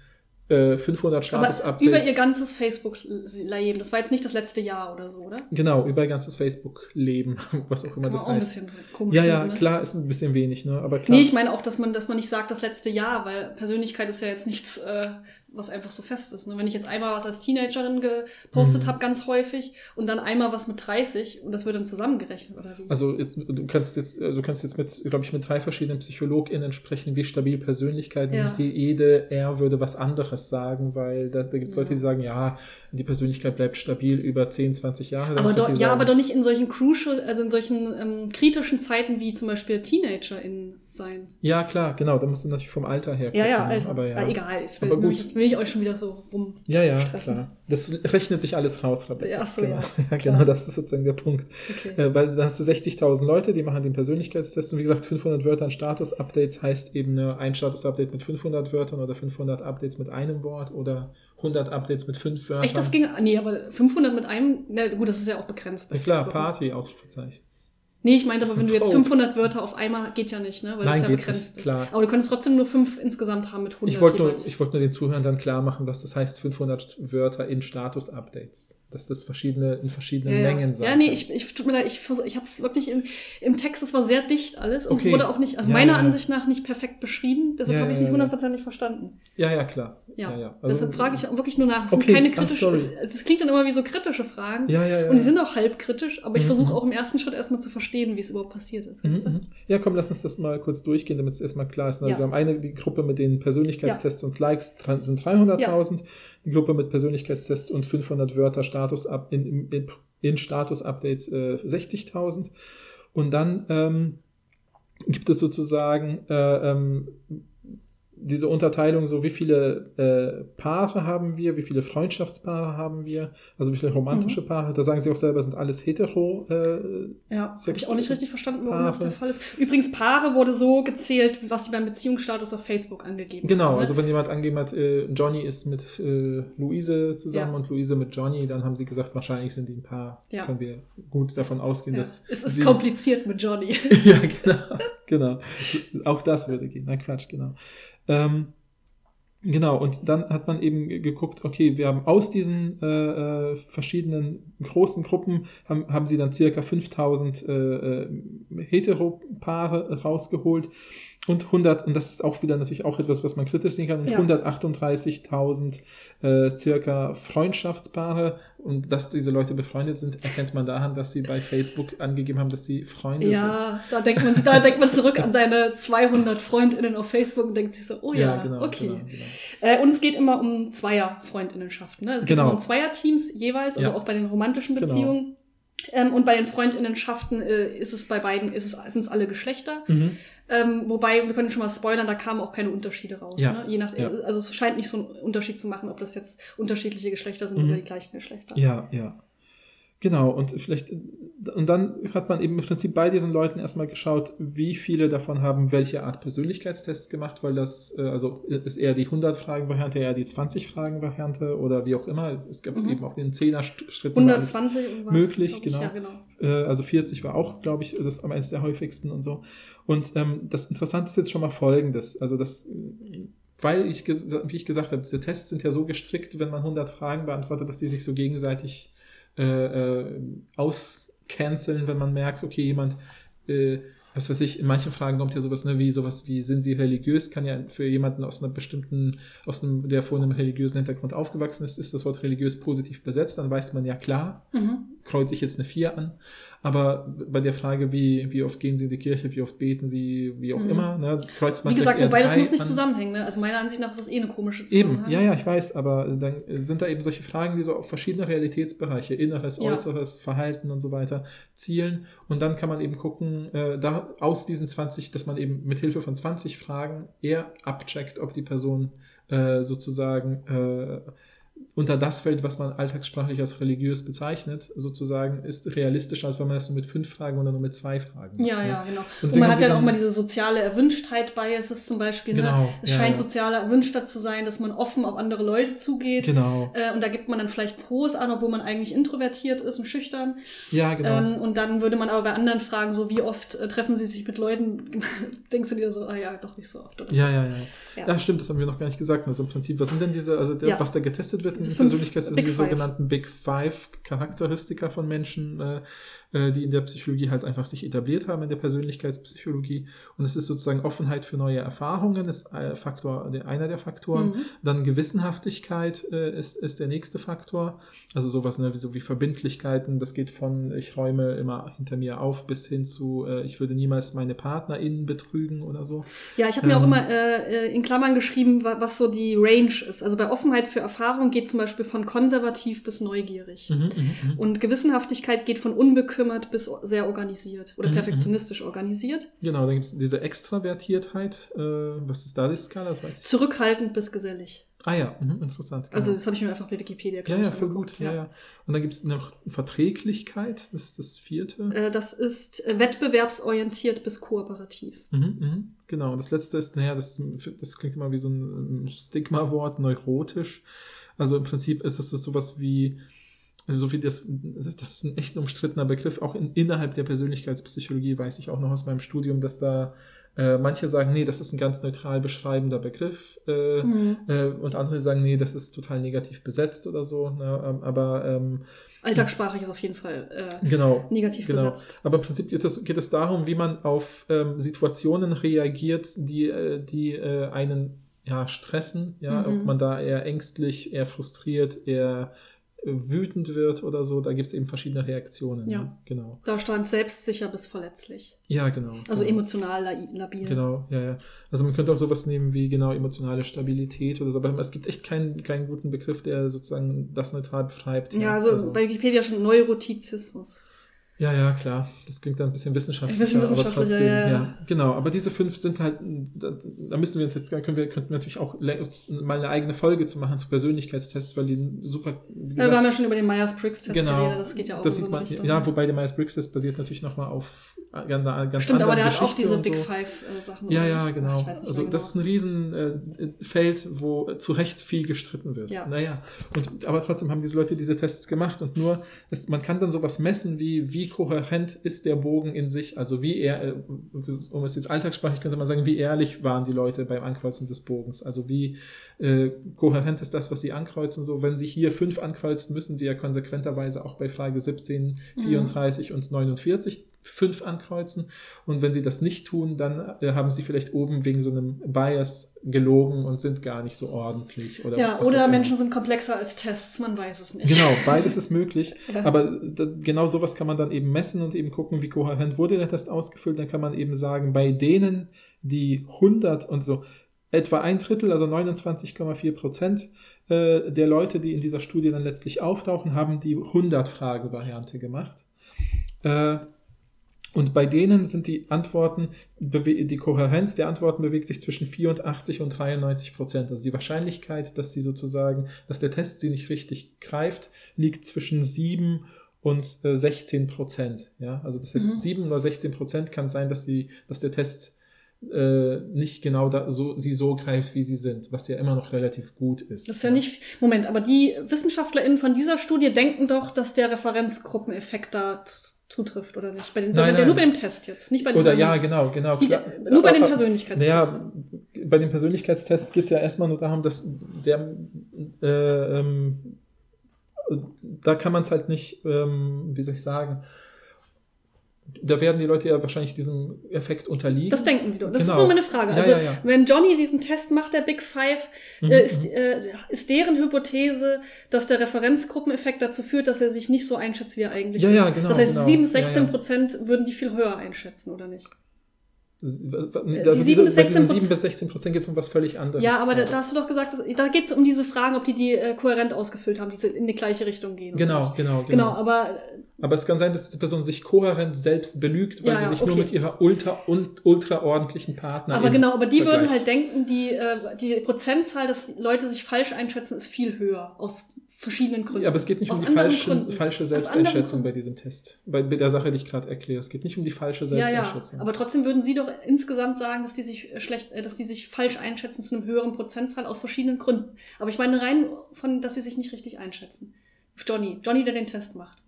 äh, 500 Aber Status-Updates. über ihr ganzes Facebook-Leben. Das war jetzt nicht das letzte Jahr oder so, oder? Genau, über ihr ganzes Facebook-Leben, was auch immer das auch ein heißt. bisschen komisch Ja, ja, ne? klar, ist ein bisschen wenig, ne? Aber klar. Nee, ich meine auch, dass man, dass man nicht sagt, das letzte Jahr, weil Persönlichkeit ist ja jetzt nichts, äh, was einfach so fest ist. Ne? Wenn ich jetzt einmal was als Teenagerin gepostet Mhm. habe, ganz häufig, und dann einmal was mit 30 und das wird dann zusammengerechnet, oder wie? Also jetzt, du kannst jetzt, du kannst jetzt mit, glaube ich, mit drei verschiedenen PsychologInnen sprechen, wie stabil Persönlichkeiten Ja. sind. Die, jede R würde was anderes sagen, weil da, da gibt es. Leute, die sagen, ja, die Persönlichkeit bleibt stabil über 10, 20 Jahre. Aber muss doch, ja, sagen, aber doch nicht in solchen crucial, also in solchen ähm, kritischen Zeiten wie zum Beispiel Teenager in sein. Ja, klar, genau. Da musst du natürlich vom Alter her gucken. Ja, ja? Alter. Aber ja. Ah, egal, jetzt will, Aber gut. jetzt will ich euch schon wieder so rum. Ja, ja, stressen. klar. Das rechnet sich alles raus, Rebecca. Ja, so, genau. ja, genau, das ist sozusagen der Punkt. Okay. Äh, weil dann hast du 60.000 Leute, die machen den Persönlichkeitstest und wie gesagt, 500 Wörter an Status-Updates heißt eben ne, ein Status-Update mit 500 Wörtern oder 500 Updates mit einem Wort oder 100 Updates mit fünf Wörtern. Echt, das ging. Nee, aber 500 mit einem. Na gut, das ist ja auch begrenzt. Ja, klar? Party, Ausrufezeichen. Nee, ich meinte aber, wenn du jetzt Oh. 500 Wörter auf einmal geht ja nicht, ne? Weil Nein, das ja begrenzt nicht, ist. klar. Aber du könntest trotzdem nur fünf insgesamt haben mit 100 Ich wollte nur, ich wollte nur den Zuhörern dann klar machen, was das heißt, 500 Wörter in Status-Updates. Dass das verschiedene, in verschiedenen ja, Mengen sein ja, nee, ich, ich tut mir leid, ich, ich habe es wirklich im, im Text, es war sehr dicht alles und Okay. es wurde auch nicht, also Ja, meiner ja. Ansicht nach nicht perfekt beschrieben, deshalb Ja, habe ich es nicht hundertprozentig verstanden. Ja, ja, klar. Ja, ja. Also- deshalb frage ich auch wirklich nur nach. Es sind Okay, keine I'm kritischen, es, es klingt dann immer wie so kritische Fragen Ja, ja, ja. und die sind auch halb kritisch, aber ich Mhm, versuche auch im ersten Schritt erstmal zu verstehen, wie es überhaupt passiert ist. Mhm, mhm. Ja, komm, lass uns das mal kurz durchgehen, damit es erstmal klar ist. Also Ja. wir haben eine, die Gruppe mit den Persönlichkeitstests und Likes sind 300.000, die Gruppe mit Persönlichkeitstests und 500 Wörter Status up, in, in, in Status-Updates äh, 60.000. Und dann ähm, gibt es sozusagen äh, ähm, diese Unterteilung, so wie viele äh, Paare haben wir, wie viele Freundschaftspaare haben wir, also wie viele romantische Mhm. Paare. Da sagen sie auch selber, sind alles hetero. Äh, Ja, habe ich auch nicht richtig verstanden, warum das Paare. der Fall ist. Übrigens, Paare wurde so gezählt, was sie beim Beziehungsstatus auf Facebook angegeben Genau, haben. ne? also wenn jemand angegeben hat, äh, Johnny ist mit äh, Luise zusammen Ja. und Luise mit Johnny, dann haben sie gesagt, wahrscheinlich sind die ein Paar. Ja. Können wir gut davon ausgehen, ja. dass Es ist kompliziert mit Johnny. ja, genau, genau. Auch das würde gehen. Nein, Quatsch, genau. Ähm, genau, und dann hat man eben ge- geguckt, okay, wir haben aus diesen äh, äh, verschiedenen großen Gruppen, haben, haben sie dann circa 5000 äh, äh, Heteropaare rausgeholt und 100, und das ist auch wieder natürlich auch etwas, was man kritisch sehen kann, und Ja. 138.000 äh, circa Freundschaftspaare. Und dass diese Leute befreundet sind, erkennt man daran, dass sie bei Facebook angegeben haben, dass sie Freunde sind. ja, da denkt, man, da denkt man zurück an seine 200 FreundInnen auf Facebook und denkt sich so, oh ja, genau, okay. genau, genau. Äh, und es geht immer um Zweier-Freundinnenschaften. Ne? Es geht Genau. immer um Zweierteams jeweils, also Ja. auch bei den romantischen Genau. Beziehungen. Ähm, und bei den Freundinnenschaften äh, ist es bei beiden, ist es, sind es alle Geschlechter. Mhm. Ähm, wobei, wir können schon mal spoilern, da kamen auch keine Unterschiede raus. Ja, Ne? Je nach, ja. Also es scheint nicht so einen Unterschied zu machen, ob das jetzt unterschiedliche Geschlechter sind Mhm. oder die gleichen Geschlechter. Ja, ja. Genau, und vielleicht, und dann hat man eben im Prinzip bei diesen Leuten erstmal geschaut, wie viele davon haben welche Art Persönlichkeitstest gemacht, weil das, äh, also ist eher die 100-Fragen-Variante, eher die 20-Fragen-Variante oder wie auch immer. Es gab Mhm. eben auch den 10er-Schritten. 120 irgendwas, möglich, ich. genau. Ja, genau. Äh, also 40 war auch, glaube ich, das am eines der häufigsten und so. Und ähm, das Interessante ist jetzt schon mal folgendes. Also das, äh, weil ich, wie ich gesagt habe, diese Tests sind ja so gestrickt, wenn man 100 Fragen beantwortet, dass die sich so gegenseitig äh, äh, auscanceln, wenn man merkt, okay, jemand, äh, was weiß ich, in manchen Fragen kommt ja sowas, ne, wie sowas wie, sind sie religiös, kann ja für jemanden aus einer bestimmten, aus einem, der vor einem religiösen Hintergrund aufgewachsen ist, ist das Wort religiös positiv besetzt, dann weiß man ja klar, Mhm. kreuze ich jetzt eine 4 an. Aber bei der Frage, wie, wie oft gehen Sie in die Kirche, wie oft beten Sie, wie auch Mhm. immer, ne, kreuzt man Wie gesagt, wobei das muss nicht an. zusammenhängen. Ne? Also meiner Ansicht nach ist das eh eine komische Eben, Zusammenhang. ja, ja, ich weiß, aber dann sind da eben solche Fragen, die so auf verschiedene Realitätsbereiche, Inneres, Ja. Äußeres, Verhalten und so weiter zielen. Und dann kann man eben gucken, äh, da aus diesen 20, dass man eben mit Hilfe von 20 Fragen eher abcheckt, ob die Person äh, sozusagen äh, unter das fällt, was man alltagssprachlich als religiös bezeichnet, sozusagen, ist realistischer, als wenn man das nur mit fünf Fragen oder nur mit zwei Fragen macht. Ja, ne? ja, genau. Und deswegen man hat ja auch dann- mal diese soziale Erwünschtheit Biases zum Beispiel. Genau, Ne? Es ja, scheint ja. soziale Erwünschtheit zu sein, dass man offen auf andere Leute zugeht. Genau. Äh, und da gibt man dann vielleicht Pros an, obwohl man eigentlich introvertiert ist und schüchtern. Ja, genau. Ähm, und dann würde man aber bei anderen fragen, so wie oft äh, treffen sie sich mit Leuten, denkst du dir so, ah ja, doch nicht so oft. Oder so. Ja, ja, ja, Ja. ja. stimmt, das haben wir noch gar nicht gesagt. Also im Prinzip, was sind denn diese, also der, Ja. was da getestet wird in Diese den fünf Persönlichkeits, das Big sind die sogenannten Big Five Charakteristika von Menschen, äh, äh, die in der Psychologie halt einfach sich etabliert haben, in der Persönlichkeitspsychologie. Und es ist sozusagen Offenheit für neue Erfahrungen, ist äh, Faktor, der, einer der Faktoren. Mhm. Dann Gewissenhaftigkeit äh, ist, ist der nächste Faktor. Also sowas ne, wie, so wie Verbindlichkeiten. Das geht von ich räume immer hinter mir auf bis hin zu äh, ich würde niemals meine PartnerInnen betrügen oder so. Ja, ich habe mir auch Ähm. immer äh, in Klammern geschrieben, wa was so die Range ist. Also bei Offenheit für Erfahrung geht zum zum Beispiel von konservativ bis neugierig. Mhm, mhm, mhm. Und Gewissenhaftigkeit geht von unbekümmert bis sehr organisiert oder Mhm, perfektionistisch organisiert. Genau, dann gibt es diese Extravertiertheit. Äh, was ist da die Skala? Das weiß ich. Zurückhaltend bis gesellig. Ah ja, mhm, interessant. Genau. Also das habe ich mir einfach bei Wikipedia ja, ja, angeguckt. gut. Ja, ja. Und dann gibt es noch Verträglichkeit, das ist das vierte. Äh, Das ist äh, wettbewerbsorientiert bis kooperativ. Mhm, mhm, genau. Und das letzte ist, naja, das, das klingt immer wie so ein Stigma-Wort, neurotisch. Also im Prinzip ist es so sowas wie, so wie das, das, das ist ein echt umstrittener Begriff, auch in, innerhalb der Persönlichkeitspsychologie weiß ich auch noch aus meinem Studium, dass da äh, manche sagen, nee, das ist ein ganz neutral beschreibender Begriff äh, Mhm. äh, und andere sagen, nee, das ist total negativ besetzt oder so. Ne? Ähm, aber ähm, Alltagssprachlich ist auf jeden Fall äh, genau, negativ Genau. besetzt. Aber im Prinzip geht es, geht es darum, wie man auf ähm, Situationen reagiert, die, äh, die äh, einen ja, stressen, ja, Mhm. ob man da eher ängstlich, eher frustriert, eher wütend wird oder so. Da gibt es eben verschiedene Reaktionen. Ja. Ne? Genau. Da stand selbstsicher bis verletzlich. Ja, genau. Also genau. emotional la- labil. Genau, ja, ja. Also man könnte auch sowas nehmen wie genau emotionale Stabilität oder so, aber es gibt echt keinen, keinen guten Begriff, der sozusagen das neutral beschreibt. Ja, also, bei Wikipedia schon Neurotizismus. Ja, ja, klar. Das klingt dann ein bisschen wissenschaftlicher, Ein bisschen aber wissenschaftlicher, trotzdem, ja, ja, ja. Genau, aber diese fünf sind halt, da, müssen wir uns jetzt, können wir, könnten wir natürlich auch mal eine eigene Folge zu machen zu Persönlichkeitstests, weil die super, wie Ja, wir haben ja schon über den Myers-Briggs-Test genau, geredet, das geht ja auch das in sieht so man, Richtung. ja, wobei der Myers-Briggs-Test basiert natürlich nochmal auf ganz, ganz Stimmt, aber der hat auch Geschichte diese und Big so. Five-Sachen. Ja, oder ja, nicht? genau. Nicht Also mehr das ist ein riesen äh, Feld, wo zu Recht viel gestritten wird. Ja. Naja, und, aber trotzdem haben diese Leute diese Tests gemacht und nur, es, man kann dann sowas messen, wie, wie kohärent ist der Bogen in sich, also wie er, äh, um es jetzt alltagssprachlich könnte man sagen, wie ehrlich waren die Leute beim Ankreuzen des Bogens, also wie äh, kohärent ist das, was sie ankreuzen, so wenn sie hier fünf ankreuzen, müssen sie ja konsequenterweise auch bei Frage 17, Mhm. 34 und 49 fünf ankreuzen und wenn sie das nicht tun, dann äh, haben sie vielleicht oben wegen so einem Bias gelogen und sind gar nicht so ordentlich. Oder Ja, oder. Menschen sind komplexer als Tests, man weiß es nicht. Genau, beides ist möglich. Ja. Aber da, genau sowas kann man dann eben messen und eben gucken, wie kohärent wurde der Test ausgefüllt. Dann kann man eben sagen, bei denen, die 100 und so, etwa ein Drittel, also 29,4 Prozent äh, der Leute, die in dieser Studie dann letztlich auftauchen, haben die 100-Frage-Variante gemacht. Äh, und bei denen sind die Antworten, die Kohärenz der Antworten bewegt sich zwischen 84 und 93 Prozent. Also die Wahrscheinlichkeit, dass sie sozusagen, dass der Test sie nicht richtig greift, liegt zwischen 7 und äh, 16 Prozent. Ja, also das heißt, Mhm. 7 oder 16 Prozent kann sein, dass sie, dass der Test äh, nicht genau da, so, sie so greift, wie sie sind, was ja immer noch relativ gut ist. Das ist ja nicht. Moment, aber die WissenschaftlerInnen von dieser Studie denken doch, dass der Referenzgruppeneffekt da zutrifft, oder nicht? Bei den, Nein, nein. nur bei dem Test jetzt, nicht bei den Oder ja, genau, genau. Die, nur bei dem Persönlichkeitstest. Naja, bei dem Persönlichkeitstest geht es ja erstmal nur darum, dass der, äh, ähm, da kann man es halt nicht, ähm, wie soll ich sagen, da werden die Leute ja wahrscheinlich diesem Effekt unterliegen. Das denken die doch. Das ist Genau. nur meine Frage. Ja, Also, ja, ja. wenn Johnny diesen Test macht, der Big Five, Mhm, äh, ist, mhm. äh, ist deren Hypothese, dass der Referenzgruppeneffekt dazu führt, dass er sich nicht so einschätzt, wie er eigentlich Ja, ist. ja, genau, Das heißt, genau. 7 bis Ja, 16 ja. Prozent würden die viel höher einschätzen, oder nicht? Also die diese, 7 bis bei diesen 16 7 bis 16 Prozent geht es um was völlig anderes. Ja, aber da, da hast du doch gesagt, dass, da geht es um diese Fragen, ob die die äh, kohärent ausgefüllt haben, die sie in die gleiche Richtung gehen. Genau, genau, genau. Genau, aber Aber es kann sein, dass diese Person sich kohärent selbst belügt, weil Ja, sie sich nur okay. mit ihrer ultra, ult, ultraordentlichen Partner Aber genau, aber die würden vergleicht. halt denken, die, äh, die Prozentzahl, dass Leute sich falsch einschätzen, ist viel höher. Aus verschiedenen Gründen. Ja, aber es geht nicht Aus um die falschen, falsche Selbsteinschätzung bei diesem Test. Bei, der Sache, die ich gerade erkläre. Es geht nicht um die falsche Ja, ja. Selbsteinschätzung. Aber trotzdem würden Sie doch insgesamt sagen, dass die sich schlecht, äh, dass die sich falsch einschätzen zu einem höheren Prozentzahl aus verschiedenen Gründen. Aber ich meine rein von, dass sie sich nicht richtig einschätzen. Johnny, Johnny, der den Test macht,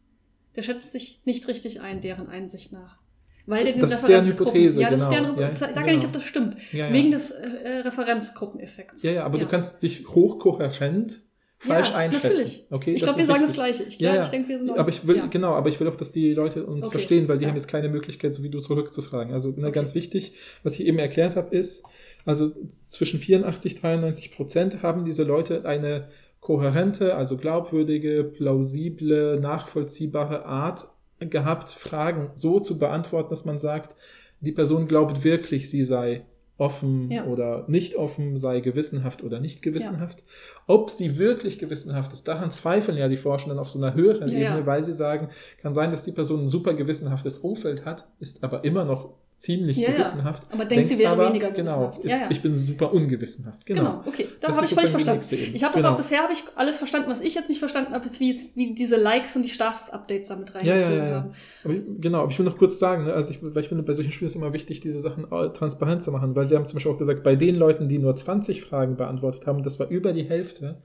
der schätzt sich nicht richtig ein, deren Einsicht nach. Weil der den Das ist deren Hypothese, Ja, das ist genau. deren, Ja, ich sag ja genau. nicht, ob das stimmt. Ja, ja. Wegen des äh, äh, Referenzgruppeneffekts. ja, ja, aber du kannst dich hochkohärent falsch Ja, einschätzen. natürlich. Okay, Ich glaube, wir sagen das. Gleiche. Ich, Ja, glaub, ja. ich denke, wir sind Aber ich will, genau, aber ich will auch, dass die Leute uns Okay. verstehen, weil die haben jetzt keine Möglichkeit, so wie du zurückzufragen. Also ne, Okay. ganz wichtig, was ich eben erklärt habe, ist, also zwischen 84 93 Prozent haben diese Leute eine kohärente, also glaubwürdige, plausible, nachvollziehbare Art gehabt, Fragen so zu beantworten, dass man sagt, die Person glaubt wirklich, sie sei offen Ja. oder nicht offen, sei gewissenhaft oder nicht gewissenhaft. Ob sie wirklich gewissenhaft ist, daran zweifeln ja die Forschenden auf so einer höheren Ja, ja. Ebene, weil sie sagen, kann sein, dass die Person ein super gewissenhaftes Umfeld hat, ist aber immer noch ziemlich Ja, ja. gewissenhaft. Aber denkt, sie wäre aber, weniger Genau, gewissenhaft. ist, Ja, ich bin super ungewissenhaft. Genau. Genau, okay. Da habe ich völlig verstanden. Ich habe das Genau. auch bisher habe ich alles verstanden, was ich jetzt nicht verstanden habe, ist wie, wie diese Likes und die Status-Updates damit reingezogen haben. Aber ich, genau, aber ich will noch kurz sagen, ne, also ich, weil ich finde, bei solchen Studien ist immer wichtig, diese Sachen transparent zu machen, weil sie haben zum Beispiel auch gesagt, bei den Leuten, die nur 20 Fragen beantwortet haben, das war über die Hälfte,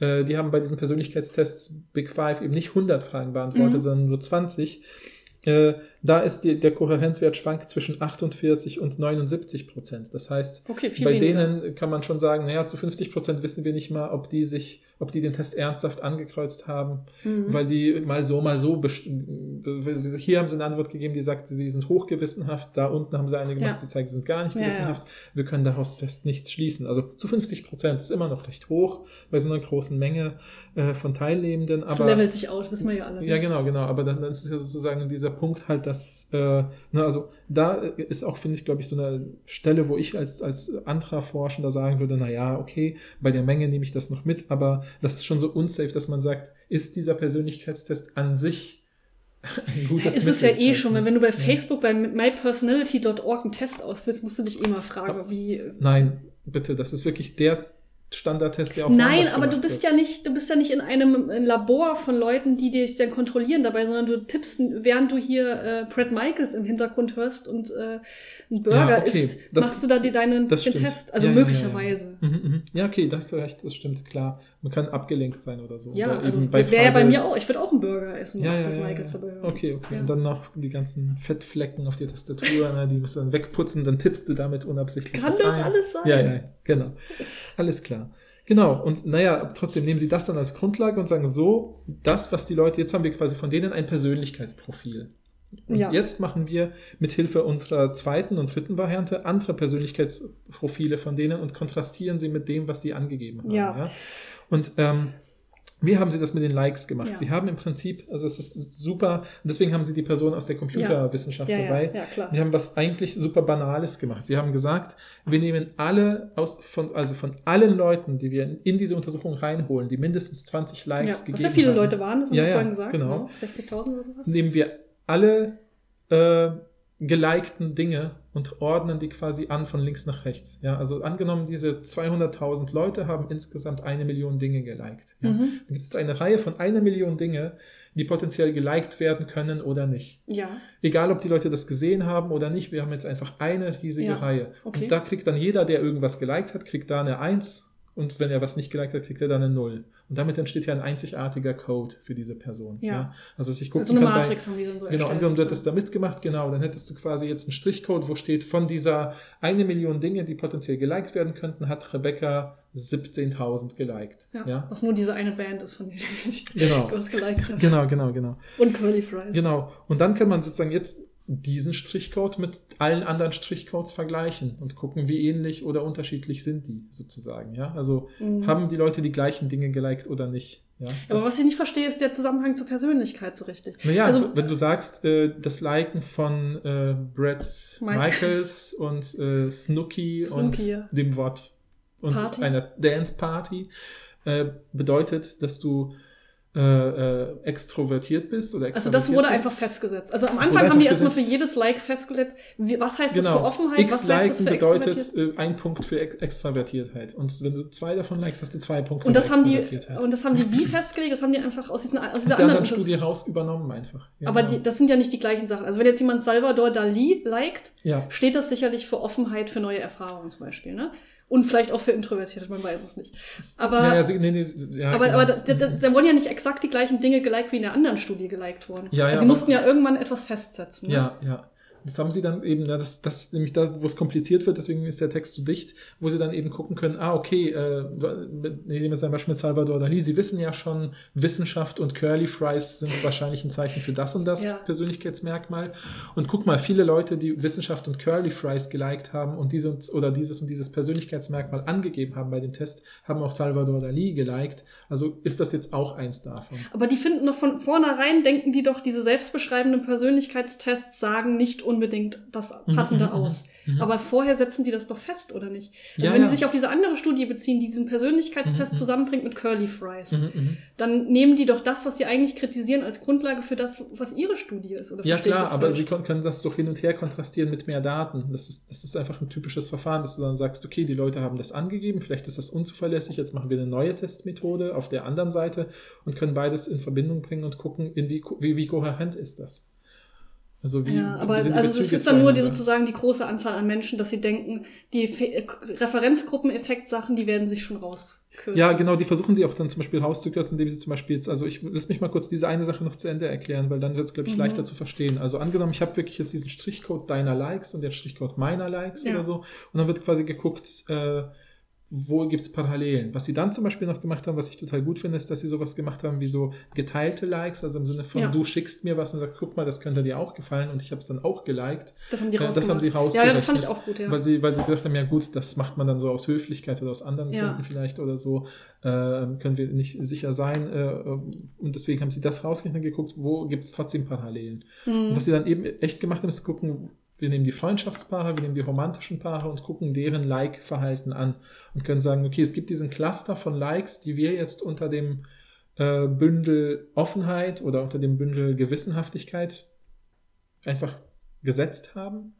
äh, die haben bei diesen Persönlichkeitstests Big Five eben nicht 100 Fragen beantwortet, Mhm. sondern nur 20. Äh, da ist die, der Kohärenzwert schwankt zwischen 48 und 79 Prozent. Das heißt, Okay, bei weniger. denen kann man schon sagen, naja, zu 50 Prozent wissen wir nicht mal, ob die sich, ob die den Test ernsthaft angekreuzt haben, Mhm. weil die mal so, mal so, best- hier haben sie eine Antwort gegeben, die sagt, sie sind hochgewissenhaft, da unten haben sie eine gemacht, Ja. die zeigt, sie sind gar nicht Ja, ja. gewissenhaft. Wir können daraus fest nichts schließen. Also zu 50 Prozent ist immer noch recht hoch bei so einer großen Menge äh, von Teilnehmenden. Das Aber levelt sich aus, wissen wir ja alle. ne? ja, genau, genau. Aber dann, dann ist es ja sozusagen dieser Punkt halt, dass, äh, ne, also da ist auch, finde ich, glaube ich, so eine Stelle, wo ich als, als anderer Forschender sagen würde, na ja, okay, bei der Menge nehme ich das noch mit, aber das ist schon so unsafe, dass man sagt, ist dieser Persönlichkeitstest an sich ein gutes ist es ja Mittel? eh schon, weil wenn du bei Ja. Facebook bei mypersonality.org einen Test ausfüllst, musst du dich eh mal fragen, wie. Nein, bitte, das ist wirklich der Standardtest, der auch Nein, aber du bist wird. ja nicht, du bist ja nicht in einem äh, Labor von Leuten, die dich dann kontrollieren dabei, sondern du tippst, während du hier äh, Brad Michaels im Hintergrund hörst und äh, einen Burger Ja, okay, isst, das- machst du da dir deinen den. Test. Also Ja, ja, ja, möglicherweise. Ja, Mhm, mhm. ja, okay, da hast du recht, das stimmt, klar. Man kann abgelenkt sein oder so. Ja, Oder also wäre ja bei mir auch. Ich würde auch einen Burger essen, Ja, ja, Brad ja, Michaels ja. dabei wäre. Okay, okay. Ja. Und dann noch die ganzen Fettflecken auf der Tastatur, ne, die musst du dann wegputzen, dann tippst du damit unabsichtlich. Kann doch ein. alles sein. Ja, ja, genau. Alles klar. Genau, und naja, trotzdem nehmen sie das dann als Grundlage und sagen so, das, was die Leute, jetzt haben wir quasi von denen ein Persönlichkeitsprofil. Und Ja. jetzt machen wir mit Hilfe unserer zweiten und dritten Variante andere Persönlichkeitsprofile von denen und kontrastieren sie mit dem, was sie angegeben haben. Ja. Und ähm, wie haben sie das mit den Likes gemacht? Ja. Sie haben im Prinzip, also es ist super, deswegen haben sie die Person aus der Computerwissenschaft Ja, ja, dabei. ja, klar. Die haben was eigentlich super Banales gemacht. Sie haben gesagt, wir nehmen alle aus, von, also von allen Leuten, die wir in, in diese Untersuchung reinholen, die mindestens 20 Likes gegeben was ja viele haben, Leute waren, das haben wir vorhin gesagt. genau. ne? 60.000 oder sowas. nehmen wir alle äh, gelikten Dinge und ordnen die quasi an von links nach rechts. Ja, also angenommen, diese 200.000 Leute haben insgesamt eine Million Dinge geliked. Ja. Mhm. Dann gibt es eine Reihe von einer Million Dinge, die potenziell geliked werden können oder nicht. Ja, Egal, ob die Leute das gesehen haben oder nicht, wir haben jetzt einfach eine riesige Ja, Reihe. okay. Und da kriegt dann jeder, der irgendwas geliked hat, kriegt da eine 1 und wenn er was nicht geliked hat, kriegt er dann eine 0. Und damit entsteht ja ein einzigartiger Code für diese Person. Ja. Also dass ich gucken also eine kann bei- Matrix haben die dann so Genau, angenommen, du hättest da mitgemacht, genau, dann hättest du quasi jetzt einen Strichcode, wo steht, von dieser eine Million Dinge, die potenziell geliked werden könnten, hat Rebecca 17.000 geliked. Ja, Ja, Was nur diese eine Band ist, von der ich Genau. was geliked habe. genau, genau, genau. Und Curly Fries. Genau. Und dann kann man sozusagen jetzt diesen Strichcode mit allen anderen Strichcodes vergleichen und gucken, wie ähnlich oder unterschiedlich sind die sozusagen. Ja, also Mhm. haben die Leute die gleichen Dinge geliked oder nicht. Ja, Aber was ich nicht verstehe, ist der Zusammenhang zur Persönlichkeit so richtig. Naja, also, wenn du sagst, äh, das Liken von äh, Brad Mike- Michaels und äh, Snooki, Snooki, ja. und dem Wort und Party. einer Dance Party äh, bedeutet, dass du äh, äh, extrovertiert bist oder also das wurde bist. einfach festgesetzt. Also am Anfang haben die erstmal für jedes Like festgesetzt, was heißt das Genau. für Offenheit, was heißt das für bedeutet äh, ein Punkt für Ex Extravertiertheit. Und wenn du zwei davon likest, hast du zwei Punkte Und das für haben die und das haben die wie festgelegt? Das haben die einfach aus, diesen, aus dieser der anderen anderen Studie raus übernommen einfach. Ja, Aber genau. die, das sind ja nicht die gleichen Sachen. Also wenn jetzt jemand Salvador Dali liked, ja. steht das sicherlich für Offenheit für neue Erfahrungen zum Beispiel, ne? Und vielleicht auch für Introvertierte, man weiß es nicht. Aber, Ja, sie, nee, nee, ja, aber, genau. aber da, da, da wurden ja nicht exakt die gleichen Dinge geliked, wie in der anderen Studie geliked wurden. Ja, ja, also sie mussten ja irgendwann etwas festsetzen. Ne? Ja, ja. Das haben sie dann eben, ja, das, das ist nämlich da, wo es kompliziert wird, deswegen ist der Text so dicht, wo sie dann eben gucken können, ah, okay, äh, nehmen wir ein Beispiel mit Salvador Dali, sie wissen ja schon, Wissenschaft und Curly Fries sind wahrscheinlich ein Zeichen für das und das Ja. Persönlichkeitsmerkmal. Und guck mal, viele Leute, die Wissenschaft und Curly Fries geliked haben und diese und- oder dieses und dieses Persönlichkeitsmerkmal angegeben haben bei dem Test, haben auch Salvador Dali geliked. Also ist das jetzt auch eins davon. Aber die finden doch von vornherein, denken die doch, diese selbstbeschreibenden Persönlichkeitstests sagen nicht unbedingt das Mhm, Passende mhm, aus. mhm, mhm. Aber vorher setzen die das doch fest, oder nicht? Also Ja, wenn ja. die sich auf diese andere Studie beziehen, die diesen Persönlichkeitstest Mhm, mhm. zusammenbringt mit Curly Fries, Mhm, mhm. dann nehmen die doch das, was sie eigentlich kritisieren, als Grundlage für das, was ihre Studie ist. Oder Ja klar, aber sie können das so hin und her kontrastieren mit mehr Daten. Das ist, das ist einfach ein typisches Verfahren, dass du dann sagst, okay, die Leute haben das angegeben, vielleicht ist das unzuverlässig, jetzt machen wir eine neue Testmethode auf der anderen Seite und können beides in Verbindung bringen und gucken, in wie, wie, wie kohärent ist das. Also wie, ja, aber wie also es ist dann nur die, sozusagen die große Anzahl an Menschen, dass sie denken, die Fe- äh, Referenzgruppeneffekt-Sachen, die werden sich schon rauskürzen. Ja, genau, die versuchen sie auch dann zum Beispiel rauszukürzen, indem sie zum Beispiel jetzt, also ich lass mich mal kurz diese eine Sache noch zu Ende erklären, weil dann wird es, glaube ich, Mhm. leichter zu verstehen. Also angenommen, ich habe wirklich jetzt diesen Strichcode deiner Likes und den Strichcode meiner Likes Ja. oder so, und dann wird quasi geguckt, äh, wo gibt es Parallelen. Was sie dann zum Beispiel noch gemacht haben, was ich total gut finde, ist, dass sie sowas gemacht haben wie so geteilte Likes, also im Sinne von, Ja. du schickst mir was und sagst, guck mal, das könnte dir auch gefallen und ich habe es dann auch geliked. Das haben die Ja, das rausgemacht. haben sie Ja, das rausgerechnet. fand ich auch gut, ja. Weil, sie, weil sie gedacht haben, ja gut, das macht man dann so aus Höflichkeit oder aus anderen Ja. Gründen vielleicht oder so, äh, können wir nicht sicher sein. Äh, und deswegen haben sie das rausgerechnet und geguckt, wo gibt es trotzdem Parallelen. Mhm. Und was sie dann eben echt gemacht haben, ist gucken, wir nehmen die Freundschaftspaare, wir nehmen die romantischen Paare und gucken deren Like-Verhalten an und können sagen, okay, es gibt diesen Cluster von Likes, die wir jetzt unter dem äh, Bündel Offenheit oder unter dem Bündel Gewissenhaftigkeit einfach gesetzt haben.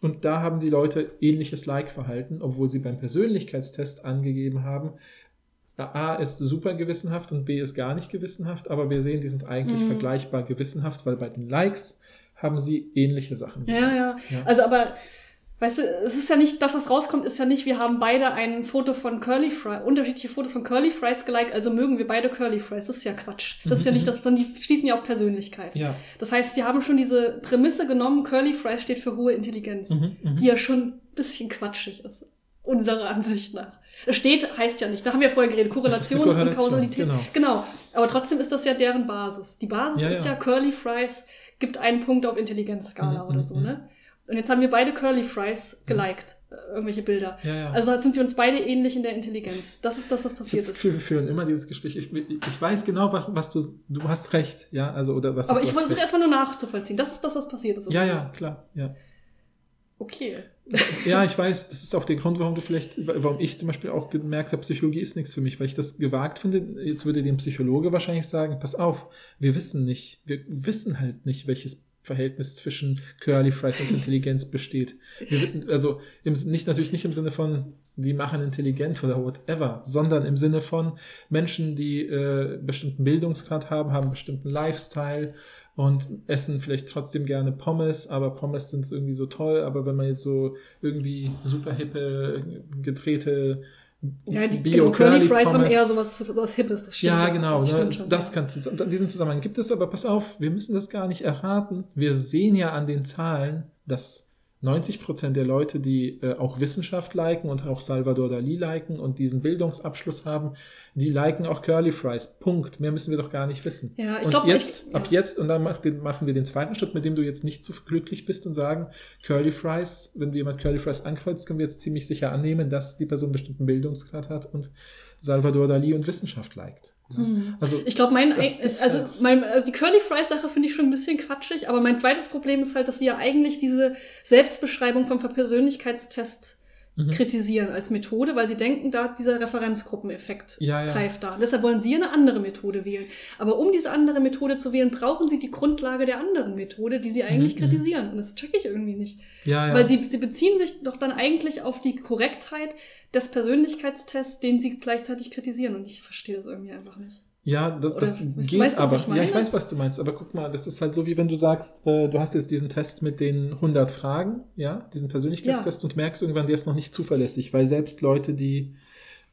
Und da haben die Leute ähnliches Like-Verhalten, obwohl sie beim Persönlichkeitstest angegeben haben, A ist super gewissenhaft und B ist gar nicht gewissenhaft, aber wir sehen, die sind eigentlich Mhm. vergleichbar gewissenhaft, weil bei den Likes haben sie ähnliche Sachen. Ja, ja, Ja. Also, aber, weißt du, es ist ja nicht, das, was rauskommt, ist ja nicht, wir haben beide ein Foto von Curly Fries, unterschiedliche Fotos von Curly Fries geliked, also mögen wir beide Curly Fries. Das ist ja Quatsch. Das ist ja Mhm, nicht das, sondern die schließen ja auf Persönlichkeit. Ja. Das heißt, sie haben schon diese Prämisse genommen, Curly Fries steht für hohe Intelligenz, Mhm, mhm. die ja schon ein bisschen quatschig ist. Unserer Ansicht nach. Steht, heißt ja nicht. Da haben wir vorher geredet. Korrelation, Korrelation, und Kausalität. genau. genau. Aber trotzdem ist das ja deren Basis. Die Basis Ja, ist ja. ja Curly Fries gibt einen Punkt auf Intelligenzskala Mhm, oder mhm, so, mhm. ne? Und jetzt haben wir beide Curly Fries geliked, äh, irgendwelche Bilder. Ja, ja. Also sind wir uns beide ähnlich in der Intelligenz. Das ist das, was ich passiert das ist. Gefühl, wir führen immer dieses Gespräch. Ich, ich weiß genau, was, was du. Du hast recht, ja, also oder was. Aber ich hast wollte es recht. erstmal nur nachzuvollziehen. Das ist das, was passiert ist. Ja, ja, klar, ja. Okay. Ja, ich weiß, das ist auch der Grund, warum du vielleicht, warum ich zum Beispiel auch gemerkt habe, Psychologie ist nichts für mich, weil ich das gewagt finde. Jetzt würde dem Psychologe wahrscheinlich sagen, pass auf, wir wissen nicht, wir wissen halt nicht, welches Verhältnis zwischen Curly Fries und Intelligenz besteht. Wir, also im, nicht natürlich nicht im Sinne von, die machen intelligent oder whatever, sondern im Sinne von Menschen, die äh, bestimmten Bildungsgrad haben, haben einen bestimmten Lifestyle und essen vielleicht trotzdem gerne Pommes, aber Pommes sind irgendwie so toll, aber wenn man jetzt so irgendwie super hippe, gedrehte Ja, die Bio genau, Curly Fries haben Pommes- eher sowas, sowas Hippes. Das stimmt ja, genau. Das Ne? schon, das ja. kann zusammen, diesen Zusammenhang gibt es, aber pass auf, wir müssen das gar nicht erraten. Wir sehen ja an den Zahlen, dass 90 Prozent der Leute, die äh, auch Wissenschaft liken und auch Salvador Dali liken und diesen Bildungsabschluss haben, die liken auch Curly Fries. Punkt. Mehr müssen wir doch gar nicht wissen. Ja, ich und glaub, jetzt, ich- ab ja. jetzt, und dann den, machen wir den zweiten Schritt, mit dem du jetzt nicht so glücklich bist und sagen, Curly Fries, wenn jemand Curly Fries ankreuzt, können wir jetzt ziemlich sicher annehmen, dass die Person einen bestimmten Bildungsgrad hat und Salvador Dali und Wissenschaft liked. Ja. Hm. Also Ich glaube, mein, ist also, halt- mein, also die Curly Fries Sache finde ich schon ein bisschen quatschig, aber mein zweites Problem ist halt, dass sie ja eigentlich diese Selbstbeschreibung vom Persönlichkeitstest Mhm. kritisieren als Methode, weil sie denken, da dieser Referenzgruppeneffekt Ja, ja. greift da. Deshalb wollen sie eine andere Methode wählen. Aber um diese andere Methode zu wählen, brauchen sie die Grundlage der anderen Methode, die sie eigentlich Mhm, mhm. kritisieren. Und das check ich irgendwie nicht. ja, ja. Weil sie, sie beziehen sich doch dann eigentlich auf die Korrektheit des Persönlichkeitstests, den sie gleichzeitig kritisieren. Und ich verstehe das irgendwie einfach nicht. Ja, das, Oder das weißt- geht weißt du, aber. ich? Ja, ich weiß, was du meinst, aber guck mal, das ist halt so, wie wenn du sagst, äh, du hast jetzt diesen Test mit den 100 Fragen, ja, diesen Persönlichkeitstest und merkst irgendwann, der ist noch nicht zuverlässig, weil selbst Leute, die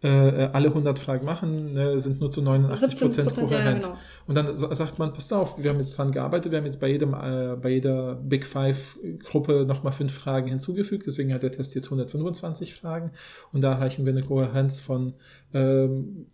äh, alle 100 Fragen machen, ne, sind nur zu 89 Prozent 17%, ja, kohärent. genau. Und dann sa- sagt man, passt auf, wir haben jetzt dran gearbeitet, wir haben jetzt bei jedem, äh, bei jeder Big Five Gruppe nochmal fünf Fragen hinzugefügt, deswegen hat der Test jetzt 125 Fragen und da erreichen wir eine Kohärenz von ähm,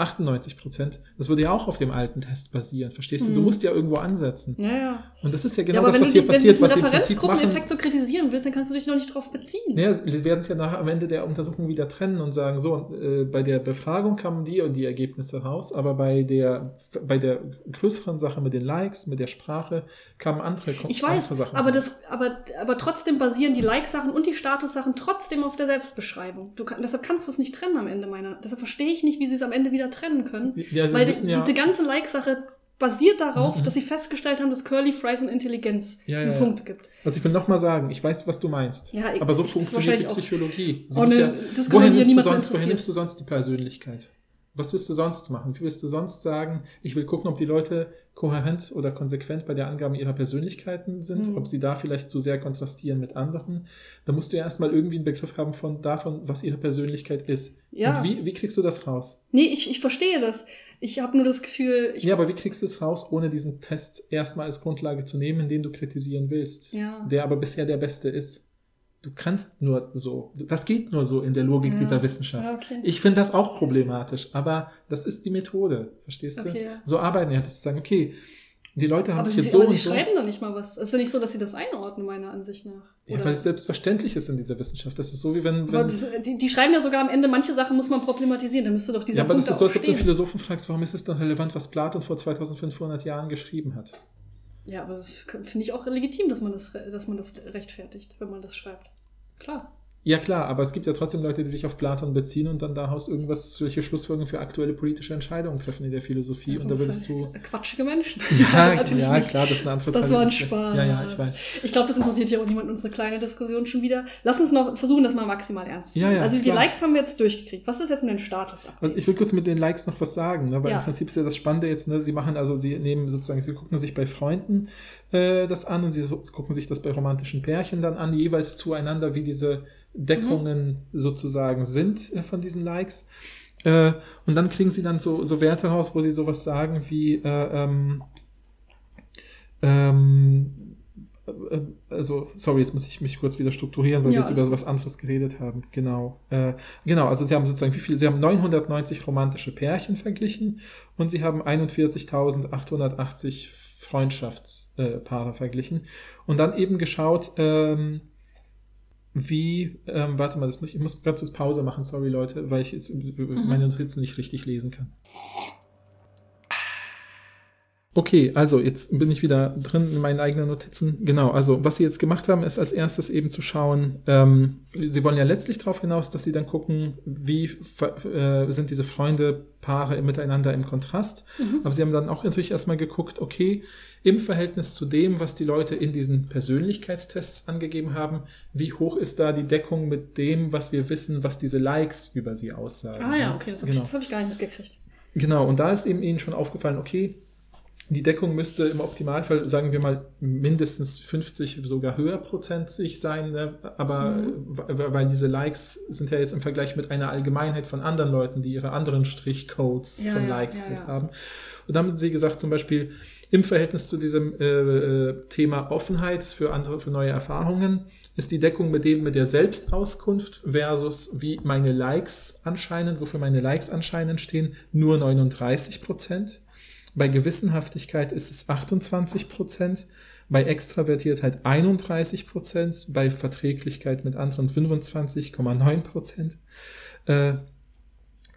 98 Prozent, das würde ja auch auf dem alten Test basieren, verstehst du? Du Mhm. musst ja irgendwo ansetzen. Ja, ja. Und das ist ja ja, genau aber das, was du, hier dich, wenn du passiert, machen. Referenzgruppeneffekt so kritisieren willst, dann kannst du dich noch nicht drauf beziehen. Ja, sie werden es ja nach, am Ende der Untersuchung wieder trennen und sagen, so, äh, bei der Befragung kamen die und die Ergebnisse raus, aber bei der, bei der größeren Sache mit den Likes, mit der Sprache, kamen andere, Ich weiß, andere Sachen aber, das, aber, aber trotzdem basieren die Like-Sachen und die Status-Sachen trotzdem auf der Selbstbeschreibung. Du deshalb kannst du es nicht trennen am Ende meiner. Deshalb verstehe ich nicht, wie sie es am Ende wieder trennen können. Ja, Weil die, ja, diese ganze Like-Sache basiert darauf, Mhm. dass sie festgestellt haben, dass Curly Fries und Intelligenz Ja, einen ja. Punkt gibt. also ich will nochmal sagen, ich weiß, was du meinst. Ja, ich- aber so funktioniert die Psychologie. Sie Oh, muss ne, ja, woher, hier nimmst du sonst, woher nimmst du sonst die Persönlichkeit? Was willst du sonst machen? Wie willst du sonst sagen, ich will gucken, ob die Leute kohärent oder konsequent bei der Angabe ihrer Persönlichkeiten sind, Mhm. ob sie da vielleicht zu sehr kontrastieren mit anderen. Da musst du ja erstmal irgendwie einen Begriff haben von davon, was ihre Persönlichkeit ist. Ja. Und wie, wie kriegst du das raus? Nee, ich, ich verstehe das. Ich habe nur das Gefühl, ja, aber wie kriegst du es raus, ohne diesen Test erstmal als Grundlage zu nehmen, den du kritisieren willst? Ja. Der aber bisher der beste ist. Du kannst nur so. Das geht nur so in der Logik Ja. dieser Wissenschaft. Okay. Ich finde das auch problematisch, aber das ist die Methode. Verstehst du? Okay, ja. So arbeiten ja, das zu sagen, okay, die Leute haben aber sich sie, jetzt so aber sie so. schreiben da nicht mal was. Es ist ja nicht so, dass sie das einordnen, meiner Ansicht nach. Ja, weil es selbstverständlich ist in dieser Wissenschaft. Das ist so wie wenn. wenn das- die, die schreiben ja sogar am Ende, manche Sachen muss man problematisieren. Da müsste doch dieser ja, aber Punkt das ist so, als ob du einen. Philosophen fragst, warum ist es dann relevant, was Platon vor 2500 Jahren geschrieben hat? Ja, aber das finde ich auch legitim, dass man das, dass man das rechtfertigt, wenn man das schreibt. Klar. Ja, klar, aber es gibt ja trotzdem Leute, die sich auf Platon beziehen und dann daraus irgendwas, solche Schlussfolgerungen für aktuelle politische Entscheidungen treffen in der Philosophie. Also und da würdest du. Quatschige Menschen. Ja, ja nicht. klar, das ist eine andere Das war ein. Spaß. Ja, ja, ich weiß. Ich glaube, das interessiert ja auch niemand, unsere kleine Diskussion schon wieder. Lass uns noch versuchen, das mal maximal ernst zu Ja, nehmen. ja, Also die klar. Likes haben wir jetzt durchgekriegt. Was ist jetzt mit dem Status? Also ich will kurz mit den Likes noch was sagen, ne? weil Ja. im Prinzip ist ja das Spannende jetzt, ne? sie machen also, sie nehmen sozusagen, sie gucken sich bei Freunden äh, das an und sie gucken sich das bei romantischen Pärchen dann an, jeweils zueinander, wie diese Deckungen sozusagen sind äh, von diesen Likes. Äh, und dann kriegen sie dann so, so Werte raus, wo sie sowas sagen wie, äh, ähm, ähm, äh, also, sorry, jetzt muss ich mich kurz wieder strukturieren, weil Ja, wir jetzt über alles was anderes geredet haben. Genau. Äh, genau, also sie haben sozusagen, wie viel? Sie haben 990 romantische Pärchen verglichen und sie haben 41.880 Freundschaftspaare verglichen und dann eben geschaut, ähm, wie, ähm, warte mal, das muss, ich muss ganz kurz Pause machen, sorry Leute, weil ich jetzt meine Notizen nicht richtig lesen kann. Okay, also jetzt bin ich wieder drin in meinen eigenen Notizen. Genau, also was sie jetzt gemacht haben, ist als erstes eben zu schauen, ähm, sie wollen ja letztlich darauf hinaus, dass sie dann gucken, wie äh, sind diese Freunde, Paare miteinander im Kontrast. Mhm. Aber sie haben dann auch natürlich erstmal geguckt, okay, im Verhältnis zu dem, was die Leute in diesen Persönlichkeitstests angegeben haben, wie hoch ist da die Deckung mit dem, was wir wissen, was diese Likes über sie aussagen. Ah ja, okay, das habe genau. ich, das hab ich gar nicht mitgekriegt. Genau, und da ist eben ihnen schon aufgefallen, okay, die Deckung müsste im Optimalfall, sagen wir mal, mindestens 50, sogar höher prozentig sein, ne? aber Mhm. weil diese Likes sind ja jetzt im Vergleich mit einer Allgemeinheit von anderen Leuten, die ihre anderen Strichcodes Ja, von Likes ja, halt ja. haben. Und dann haben sie gesagt, zum Beispiel im Verhältnis zu diesem äh, äh, Thema Offenheit für andere, für neue Erfahrungen, ist die Deckung mit dem mit der Selbstauskunft versus wie meine Likes anscheinend, wofür meine Likes anscheinend stehen, nur 39 Prozent. Bei Gewissenhaftigkeit ist es 28 Prozent, bei Extravertiertheit 31 Prozent, bei Verträglichkeit mit anderen 25,9 Prozent. Äh,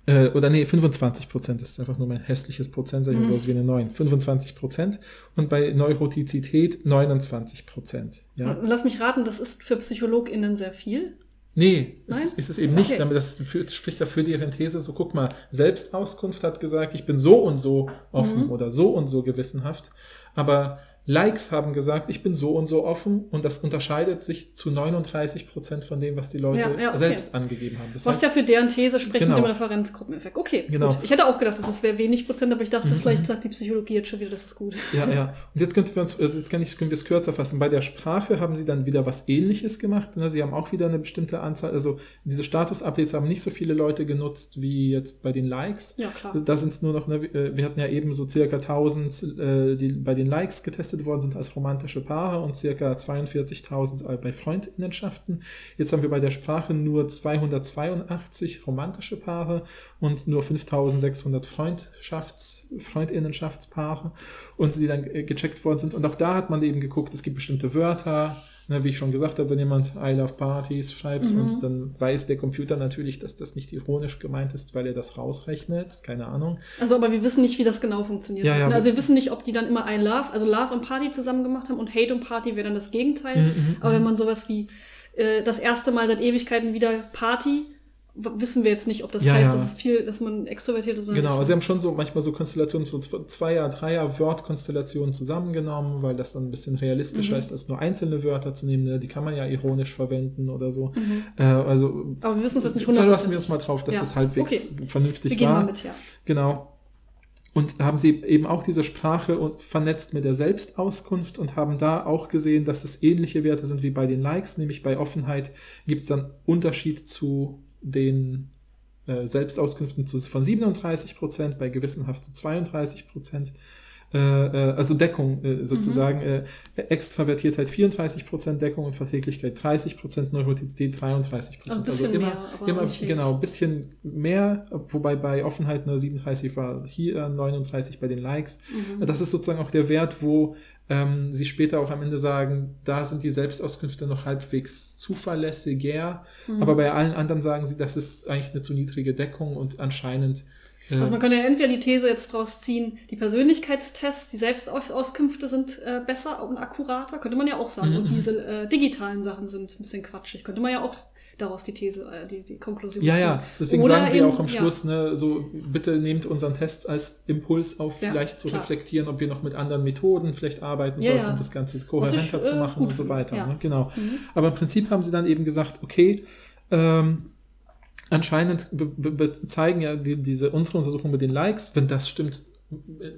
äh, oder nee, 25 Prozent ist einfach nur mein hässliches Prozent, sag ich mal Mhm. so wie eine 9. 25 Prozent und bei Neurotizität 29 Prozent. Ja? Lass mich raten, das ist für PsychologInnen sehr viel. Nee, ist, ist es eben nicht. Okay. Damit das spricht dafür deren These. So, guck mal, Selbstauskunft hat gesagt, ich bin so und so offen Mhm. oder so und so gewissenhaft. Aber Likes haben gesagt, ich bin so und so offen und das unterscheidet sich zu 39 Prozent von dem, was die Leute Ja, ja, okay. selbst angegeben haben. Das Was ja für deren These spricht Genau. mit dem Referenzgruppeneffekt. Okay, Genau. gut. Ich hätte auch gedacht, das wäre wenig Prozent, aber ich dachte, Mhm. vielleicht sagt die Psychologie jetzt schon wieder, das ist gut. Ja, ja. Und jetzt könnten wir uns, also jetzt kann ich, können wir es kürzer fassen. Bei der Sprache haben sie dann wieder was ähnliches gemacht. Ne? Sie haben auch wieder eine bestimmte Anzahl, also diese Status-Updates haben nicht so viele Leute genutzt wie jetzt bei den Likes. Ja, klar. Da sind es nur noch, ne, wir hatten ja eben so circa 1000, äh, die bei den Likes getestet getestet worden sind als romantische Paare und circa 42.000 bei Freundinnenschaften. Jetzt haben wir bei der Sprache nur 282 romantische Paare und nur 5.600 Freundschafts, Freundinnenschaftspaare und die dann äh, gecheckt worden sind. Und auch da hat man eben geguckt, es gibt bestimmte Wörter, Ne, wie ich schon gesagt habe, wenn jemand I love Parties schreibt mhm. und dann weiß der Computer natürlich, dass das nicht ironisch gemeint ist, weil er das rausrechnet, keine Ahnung. Also aber wir wissen nicht, wie das genau funktioniert. Ja, ja, also wir wissen nicht, ob die dann immer I love, also Love und Party zusammen gemacht haben und Hate und Party wäre dann das Gegenteil. Mhm, mhm aber wenn mhm. man sowas wie äh, das erste Mal seit Ewigkeiten wieder Party wissen wir jetzt nicht, ob das ja, heißt, ja. dass, viel, dass man extrovertiert ist oder genau, nicht. Genau, sie haben schon so manchmal so Konstellationen, so Zweier-, Dreier-Wort-Konstellationen zusammengenommen, weil das dann ein bisschen realistischer mhm. ist, als nur einzelne Wörter zu nehmen. Ne? Die kann man ja ironisch verwenden oder so. Mhm. Äh, also, Aber wir wissen es jetzt nicht Verlassen wir uns mal drauf, dass ja. das halbwegs okay. vernünftig wir gehen war. Mal mit, ja. Genau. Und haben sie eben auch diese Sprache vernetzt mit der Selbstauskunft und haben da auch gesehen, dass es ähnliche Werte sind wie bei den Likes, nämlich bei Offenheit gibt es dann Unterschied zu den äh, Selbstauskünften zu, von 37 Prozent, bei Gewissenhaft zu 32 Prozent. Äh, äh, also Deckung äh, sozusagen, mhm. Extravertiertheit 34 Prozent Deckung und Verträglichkeit 30 Prozent, Neurotizität 33 Prozent. Also, ein bisschen also immer, mehr, immer genau, ein bisschen mehr, wobei bei Offenheit nur 37 war, hier 39 bei den Likes. Mhm. Das ist sozusagen auch der Wert, wo ähm, sie später auch am Ende sagen, da sind die Selbstauskünfte noch halbwegs zuverlässiger, mhm. aber bei allen anderen sagen sie, das ist eigentlich eine zu niedrige Deckung und anscheinend äh, also man könnte ja entweder die These jetzt draus ziehen, die Persönlichkeitstests, die Selbstauskünfte sind äh, besser und akkurater, könnte man ja auch sagen. Mhm. Und diese äh, digitalen Sachen sind ein bisschen quatschig, könnte man ja auch daraus die These, äh, die, die Konklusion Ja, ja, deswegen Oder sagen sie eben, auch am Schluss, ja. ne, so bitte nehmt unseren Test als Impuls auf, ja, vielleicht zu klar. reflektieren, ob wir noch mit anderen Methoden vielleicht arbeiten ja, sollten, um das Ganze kohärenter ich, zu äh, machen und so weiter. Ne? Genau. Mhm. Aber im Prinzip haben sie dann eben gesagt, okay, ähm, anscheinend zeigen ja die, diese unsere Untersuchung mit den Likes, wenn das stimmt,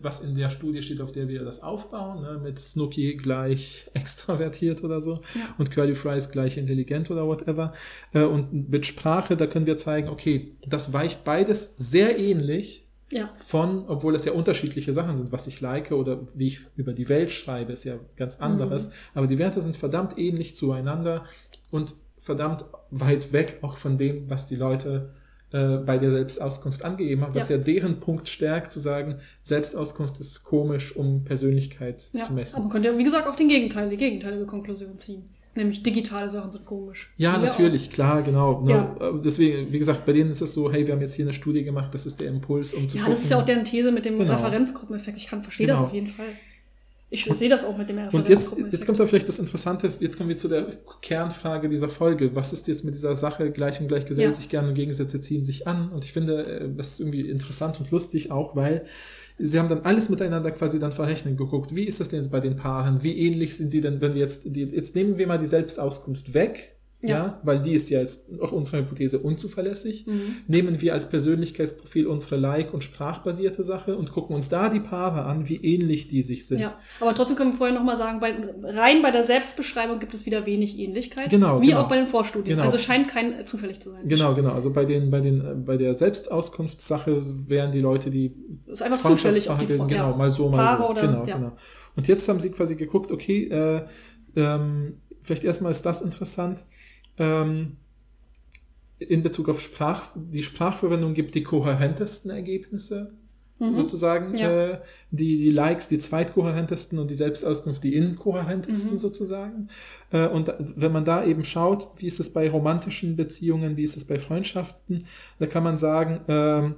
was in der Studie steht, auf der wir das aufbauen, ne, mit Snooki gleich extravertiert oder so ja. und Curly Fries gleich intelligent oder whatever. Äh, und mit Sprache, da können wir zeigen, okay, das weicht beides sehr ähnlich ja. von, obwohl es ja unterschiedliche Sachen sind, was ich like oder wie ich über die Welt schreibe, ist ja ganz anderes. Mhm. Aber die Werte sind verdammt ähnlich zueinander und verdammt weit weg auch von dem, was die Leute äh, bei der Selbstauskunft angegeben haben, was ja. ja. deren Punkt stärkt, zu sagen, Selbstauskunft ist komisch, um Persönlichkeit ja, zu messen. Aber man könnte ja, wie gesagt, auch den Gegenteil, die gegenteilige Konklusion ziehen. Nämlich digitale Sachen sind komisch. Ja, natürlich, auch. klar, genau. Ne? Ja. Deswegen, wie gesagt, bei denen ist es so, hey, wir haben jetzt hier eine Studie gemacht, das ist der Impuls, um zu Ja, gucken. das ist ja auch deren These mit dem genau. Referenzgruppeneffekt. Ich kann verstehen genau. das auf jeden Fall. Ich sehe das auch mit dem Und jetzt, jetzt kommt da vielleicht das Interessante, jetzt kommen wir zu der Kernfrage dieser Folge. Was ist jetzt mit dieser Sache, gleich und gleich gesellt ja. sich gerne und Gegensätze ziehen sich an? Und ich finde, äh, das ist irgendwie interessant und lustig auch, weil sie haben dann alles miteinander quasi dann verrechnen geguckt. Wie ist das denn jetzt bei den Paaren? Wie ähnlich sind sie denn, wenn wir jetzt, die, jetzt nehmen wir mal die Selbstauskunft weg ja. ja. weil die ist ja jetzt auch unsere Hypothese unzuverlässig. Mhm. Nehmen wir als Persönlichkeitsprofil unsere Like- und sprachbasierte Sache und gucken uns da die Paare an, wie ähnlich die sich sind. Ja, aber trotzdem können wir vorher nochmal sagen, bei, rein bei der Selbstbeschreibung gibt es wieder wenig Ähnlichkeit. Genau. Wie genau. auch bei den Vorstudien. Genau. Also scheint kein äh, zufällig zu sein. Genau, genau. Also bei den, bei den, bei der Selbstauskunftssache wären die Leute, die das ist einfach zufällig auch die Genau, ja. mal so, mal Paare so. Oder, genau, ja. genau. Und jetzt haben sie quasi geguckt, okay, äh, ähm, vielleicht erstmal ist das interessant ähm, in Bezug auf Sprach, die Sprachverwendung gibt die kohärentesten Ergebnisse mhm. sozusagen. Ja. Äh, die, die Likes die zweitkohärentesten und die Selbstauskunft die inkohärentesten mhm. sozusagen. Äh, und wenn man da eben schaut, wie ist es bei romantischen Beziehungen, wie ist es bei Freundschaften, da kann man sagen, äh,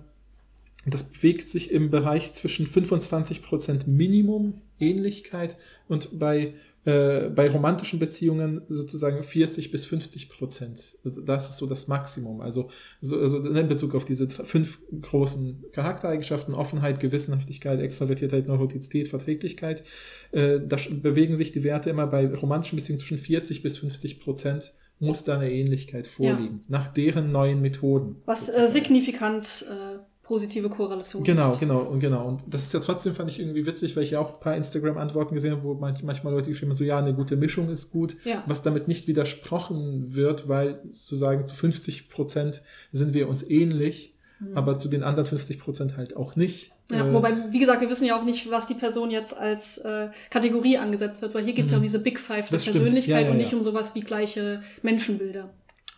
das bewegt sich im Bereich zwischen 25% Minimum Ähnlichkeit und bei äh, bei romantischen Beziehungen sozusagen 40 bis 50 Prozent. Also das ist so das Maximum. Also, so, also in Bezug auf diese fünf großen Charaktereigenschaften, Offenheit, Gewissenhaftigkeit, Extravertiertheit, Neurotizität, Verträglichkeit, äh, da bewegen sich die Werte immer bei romantischen Beziehungen zwischen 40 bis 50 Prozent muss da eine Ähnlichkeit vorliegen, ja. nach deren neuen Methoden. Was äh, signifikant äh, positive Korrelation genau, ist. Genau, genau, genau. Und das ist ja trotzdem, fand ich irgendwie witzig, weil ich ja auch ein paar Instagram-Antworten gesehen habe, wo manchmal Leute geschrieben haben, so ja, eine gute Mischung ist gut, ja. was damit nicht widersprochen wird, weil sozusagen zu 50 Prozent sind wir uns ähnlich, mhm. aber zu den anderen 50 Prozent halt auch nicht. Ja, äh, wobei, wie gesagt, wir wissen ja auch nicht, was die Person jetzt als äh, Kategorie angesetzt wird, weil hier geht es ja um diese Big Five der Mhm. Persönlichkeit Ja, ja, und nicht um sowas wie gleiche Menschenbilder.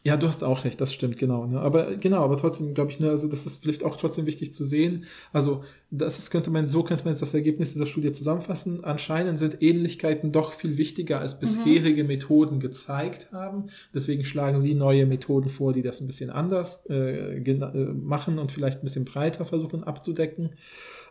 Ja, du hast auch recht, das stimmt, genau. Ne? Aber genau, aber trotzdem glaube ich, ne, also das ist vielleicht auch trotzdem wichtig zu sehen. Also, das ist, könnte man, so könnte man jetzt das Ergebnis dieser Studie zusammenfassen. Anscheinend sind Ähnlichkeiten doch viel wichtiger als bisherige Methoden gezeigt haben. Deswegen schlagen sie neue Methoden vor, die das ein bisschen anders äh, äh, machen und vielleicht ein bisschen breiter versuchen abzudecken.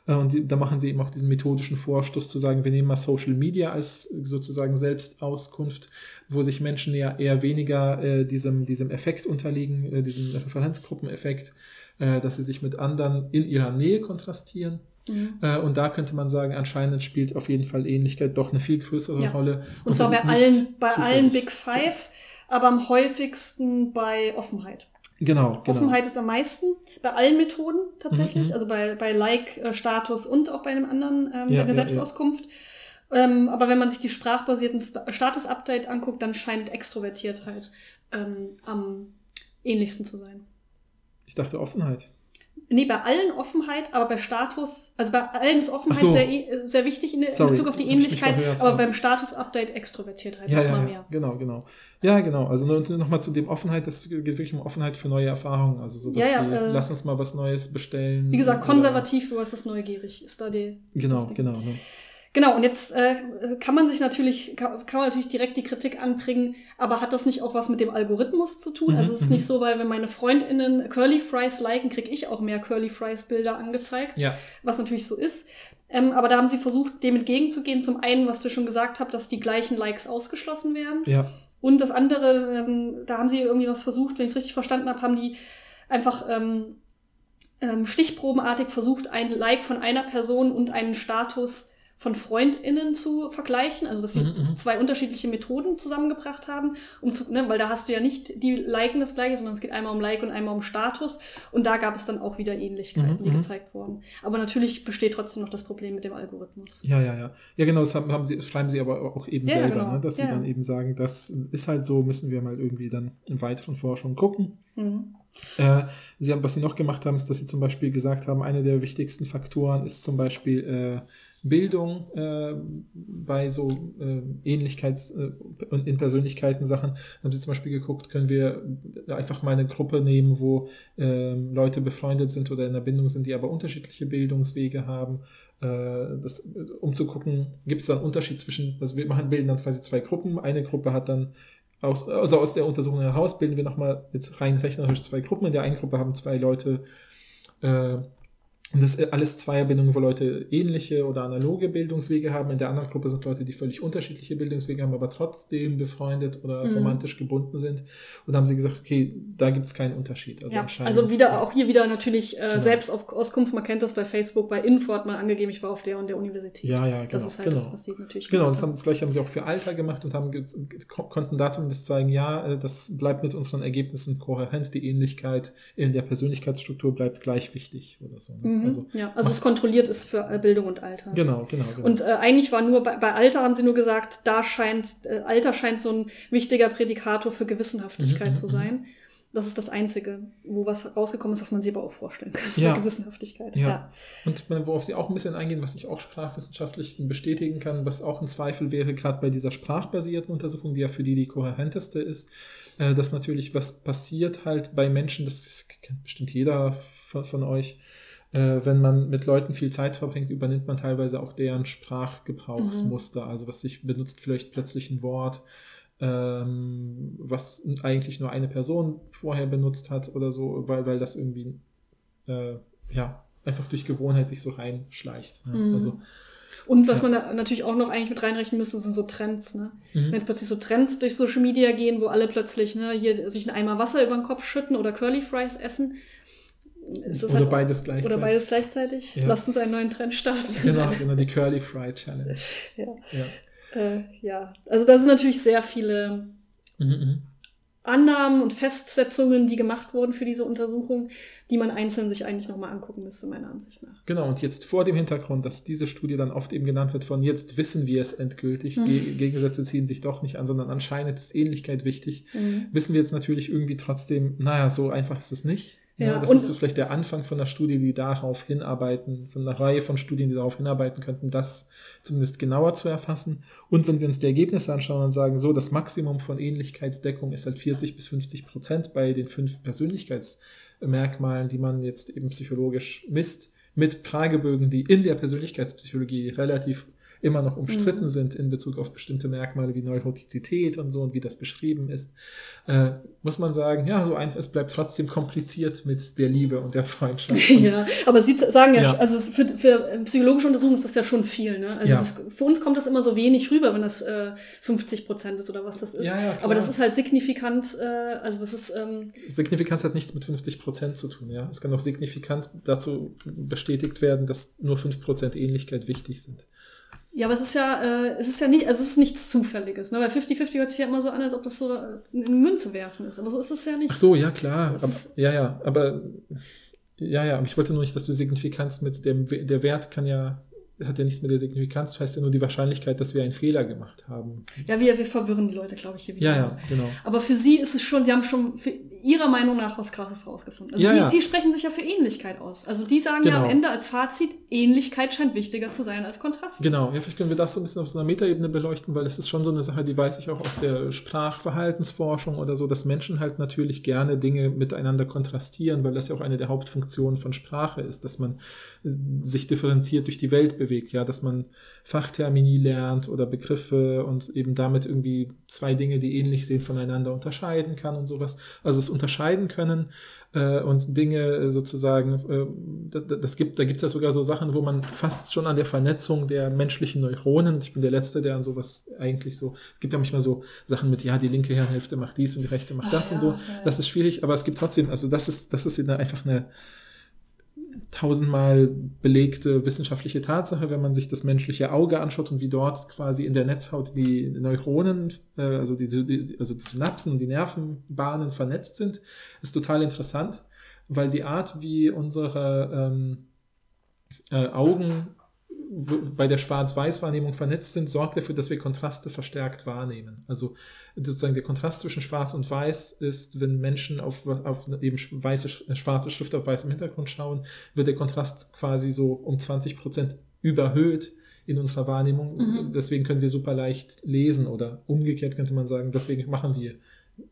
Äh, Und da machen sie eben auch diesen methodischen Vorstoß zu sagen, wir nehmen mal Social Media als sozusagen Selbstauskunft, wo sich Menschen ja eher weniger äh, diesem, diesem Effekt unterliegen, äh, diesem Referenzgruppeneffekt, äh, dass sie sich mit anderen in ihrer Nähe kontrastieren. Mhm. Äh, und da könnte man sagen, anscheinend spielt auf jeden Fall Ähnlichkeit doch eine viel größere Ja. Rolle. Und, zwar das bei allen, bei allen zufällig. Big Five, aber am häufigsten bei Offenheit. Genau, genau. Offenheit ist am meisten bei allen Methoden tatsächlich, Mhm, also bei, bei Like-Status und auch bei einem anderen, ähm, Ja, bei ja, der Selbstauskunft. Ähm, aber wenn man sich die sprachbasierten Sta- Status-Update anguckt, dann scheint Extrovertiertheit ähm, am ähnlichsten zu sein. Ich dachte Offenheit. Nee, bei allen Offenheit, aber bei Status, also bei allen ist Offenheit so. sehr, eh- sehr wichtig in, in Sorry, Bezug auf die Ähnlichkeit, verhört, aber ja. beim Status-Update Extrovertiertheit Ja, immer ja, mehr. genau, genau. Ja, genau. Also nochmal zu dem Offenheit, das geht wirklich um Offenheit für neue Erfahrungen. Also so, Ja, ja, wir, äh, lass uns mal was Neues bestellen. Wie gesagt, Oder- konservativ versus neugierig ist da die. Genau, genau. Ne? Genau, und jetzt äh, kann man sich natürlich, kann, kann man natürlich direkt die Kritik anbringen, aber hat das nicht auch was mit dem Algorithmus zu tun? Mhm, also es ist mhm. nicht so, weil wenn meine FreundInnen Curly Fries liken, kriege ich auch mehr Curly Fries Bilder angezeigt, Ja, was natürlich so ist. Ähm, aber da haben sie versucht, dem entgegenzugehen. Zum einen, was du schon gesagt hast, dass die gleichen Likes ausgeschlossen werden. ja. Und das andere, ähm, da haben sie irgendwie was versucht, wenn ich es richtig verstanden habe, haben die einfach ähm, ähm, stichprobenartig versucht, ein Like von einer Person und einen Status von FreundInnen zu vergleichen. Also, dass sie Mhm, mhm. zwei unterschiedliche Methoden zusammengebracht haben, um zu, ne, weil da hast du ja nicht die Liken das gleiche, sondern es geht einmal um Like und einmal um Status. Und da gab es dann auch wieder Ähnlichkeiten, Mhm, die mhm. gezeigt wurden. Aber natürlich besteht trotzdem noch das Problem mit dem Algorithmus. Ja, ja, ja. Ja, genau, das haben, haben sie, schreiben sie aber auch eben Ja, selber, genau. ne? dass sie Ja. dann eben sagen, das ist halt so, müssen wir mal irgendwie dann in weiteren Forschungen gucken. Mhm. Äh, sie haben, was sie noch gemacht haben, ist, dass sie zum Beispiel gesagt haben, eine der wichtigsten Faktoren ist zum Beispiel äh, Bildung äh, bei so äh, Ähnlichkeits- äh, und in Persönlichkeiten Sachen. Dann haben sie zum Beispiel geguckt, können wir einfach mal eine Gruppe nehmen, wo ähm, Leute befreundet sind oder in einer Bindung sind, die aber unterschiedliche Bildungswege haben. Äh, das, um zu gucken, gibt es da einen Unterschied zwischen, also wir machen, bilden dann quasi zwei Gruppen. Eine Gruppe hat dann aus, also aus der Untersuchung heraus bilden wir nochmal jetzt rein rechnerisch zwei Gruppen. In der einen Gruppe haben zwei Leute äh, und das ist alles Zweierbindungen, wo Leute ähnliche oder analoge Bildungswege haben. In der anderen Gruppe sind Leute, die völlig unterschiedliche Bildungswege haben, aber trotzdem befreundet oder Mhm. romantisch gebunden sind. Und haben sie gesagt, okay, da gibt es keinen Unterschied. Also ja, also wieder auch hier wieder natürlich äh, Genau. Selbstauskunft. Man kennt das bei Facebook, bei Info hat man angegeben, ich war auf der und der Universität. Ja, ja, genau. das ist halt genau. das, was die natürlich Genau, das, haben, das gleiche haben sie auch für Alter gemacht und haben konnten da zumindest zeigen, ja, äh, das bleibt mit unseren Ergebnissen kohärent, die Ähnlichkeit in der Persönlichkeitsstruktur bleibt gleich wichtig oder so. Ne? Mhm. Also, ja, also es kontrolliert ist für äh, Bildung und Alter. genau, genau, genau. Und äh, eigentlich war nur bei, bei Alter haben sie nur gesagt, da scheint, äh, Alter scheint so ein wichtiger Prädikator für Gewissenhaftigkeit Mhm, zu mhm, sein. Das ist das Einzige, wo was rausgekommen ist, was man sich aber auch vorstellen kann. Ja. Gewissenhaftigkeit. Ja. Und äh, worauf Sie auch ein bisschen eingehen, was ich auch sprachwissenschaftlich bestätigen kann, was auch ein Zweifel wäre, gerade bei dieser sprachbasierten Untersuchung, die ja für die die kohärenteste ist, äh, dass natürlich was passiert halt bei Menschen, das kennt bestimmt jeder von, von euch, äh, wenn man mit Leuten viel Zeit verbringt, übernimmt man teilweise auch deren Sprachgebrauchsmuster. Also was sich benutzt vielleicht plötzlich ein Wort, ähm, was eigentlich nur eine Person vorher benutzt hat oder so, weil, weil das irgendwie äh, ja einfach durch Gewohnheit sich so reinschleicht. Ja, Mhm. Also Und was Ja. man da natürlich auch noch eigentlich mit reinrechnen müsste, sind so Trends. Ne? mhm. Wenn jetzt plötzlich so Trends durch Social Media gehen, wo alle plötzlich ne, hier sich einen Eimer Wasser über den Kopf schütten oder Curly Fries essen, oder halt beides gleichzeitig. oder beides gleichzeitig. Ja. Lasst uns einen neuen Trend starten. Genau, genau, die Curly Fry Challenge. ja. Ja. Äh, ja, also da sind natürlich sehr viele Mhm, mhm. Annahmen und Festsetzungen, die gemacht wurden für diese Untersuchung, die man einzeln sich eigentlich nochmal angucken müsste, meiner Ansicht nach. Genau, und jetzt vor dem Hintergrund, dass diese Studie dann oft eben genannt wird von jetzt wissen wir es endgültig, Mhm. Ge Gegensätze ziehen sich doch nicht an, sondern anscheinend ist Ähnlichkeit wichtig, Mhm. wissen wir jetzt natürlich irgendwie trotzdem, naja, so einfach ist es nicht. Ja, das und- ist so vielleicht der Anfang von einer Studie, die darauf hinarbeiten, von einer Reihe von Studien, die darauf hinarbeiten könnten, das zumindest genauer zu erfassen. Und wenn wir uns die Ergebnisse anschauen und sagen, so, das Maximum von Ähnlichkeitsdeckung ist halt 40 bis 50 Prozent bei den fünf Persönlichkeitsmerkmalen, die man jetzt eben psychologisch misst, mit Fragebögen, die in der Persönlichkeitspsychologie relativ immer noch umstritten Mhm. sind in Bezug auf bestimmte Merkmale wie Neurotizität und so und wie das beschrieben ist, äh, muss man sagen, ja, so einfach, es bleibt trotzdem kompliziert mit der Liebe und der Freundschaft. Und Ja, aber Sie sagen ja, Ja. also für, für psychologische Untersuchungen ist das ja schon viel. Ne? Also Ja. das, für uns kommt das immer so wenig rüber, wenn das äh, 50 Prozent ist oder was das ist. Ja, aber das ist halt signifikant, äh, also das ist, ähm, Signifikanz hat nichts mit 50 Prozent zu tun, ja. Es kann auch signifikant dazu bestätigt werden, dass nur 5 Prozent Ähnlichkeit wichtig sind. Ja, aber es ist ja, äh, es ist ja nicht, also es ist nichts Zufälliges. Ne? Weil 50-50 hört sich ja immer so an, als ob das so eine Münze werfen ist. Aber so ist es ja nicht. Ach so, ja, klar. Aber, ja, ja, aber ja, ja, aber ich wollte nur nicht, dass du Signifikanz mit dem, der Wert kann ja, hat ja nichts mit der Signifikanz, das heißt ja nur die Wahrscheinlichkeit, dass wir einen Fehler gemacht haben. Ja, wir, wir verwirren die Leute, glaube ich, hier wieder. Ja, ja, genau. Aber für sie ist es schon, sie haben schon für ihrer Meinung nach was Krasses rausgefunden. Also Ja, die, ja. die sprechen sich ja für Ähnlichkeit aus. Also die sagen ja Genau. am Ende als Fazit, Ähnlichkeit scheint wichtiger zu sein als Kontrast. Genau, ja, vielleicht können wir das so ein bisschen auf so einer Metaebene beleuchten, weil es ist schon so eine Sache, die weiß ich auch aus der Sprachverhaltensforschung oder so, dass Menschen halt natürlich gerne Dinge miteinander kontrastieren, weil das ja auch eine der Hauptfunktionen von Sprache ist, dass man äh, sich differenziert durch die Welt bewegt, ja, dass man Fachtermini lernt oder Begriffe und eben damit irgendwie zwei Dinge, die ähnlich sehen, voneinander unterscheiden kann und sowas. Also es unterscheiden können äh, und Dinge äh, sozusagen, äh, da- da- das gibt, da gibt es ja sogar so Sachen, wo man fast schon an der Vernetzung der menschlichen Neuronen, ich bin der Letzte, der an sowas eigentlich so, es gibt ja manchmal so Sachen mit, ja, die linke Hirnhälfte macht dies und die rechte macht das und ja, so. ja. Das ist schwierig, aber es gibt trotzdem, also das ist, das ist einfach eine tausendmal belegte wissenschaftliche Tatsache, wenn man sich das menschliche Auge anschaut und wie dort quasi in der Netzhaut die Neuronen, äh, also die, die, also die Synapsen und die Nervenbahnen vernetzt sind, ist total interessant, weil die Art, wie unsere ähm, äh, Augen bei der Schwarz-Weiß-Wahrnehmung vernetzt sind, sorgt dafür, dass wir Kontraste verstärkt wahrnehmen. Also sozusagen der Kontrast zwischen Schwarz und Weiß ist, wenn Menschen auf, auf eben weiße, äh, schwarze Schrift auf weißem Hintergrund schauen, wird der Kontrast quasi so um 20 Prozent überhöht in unserer Wahrnehmung. Mhm. Deswegen können wir super leicht lesen oder umgekehrt könnte man sagen, deswegen machen wir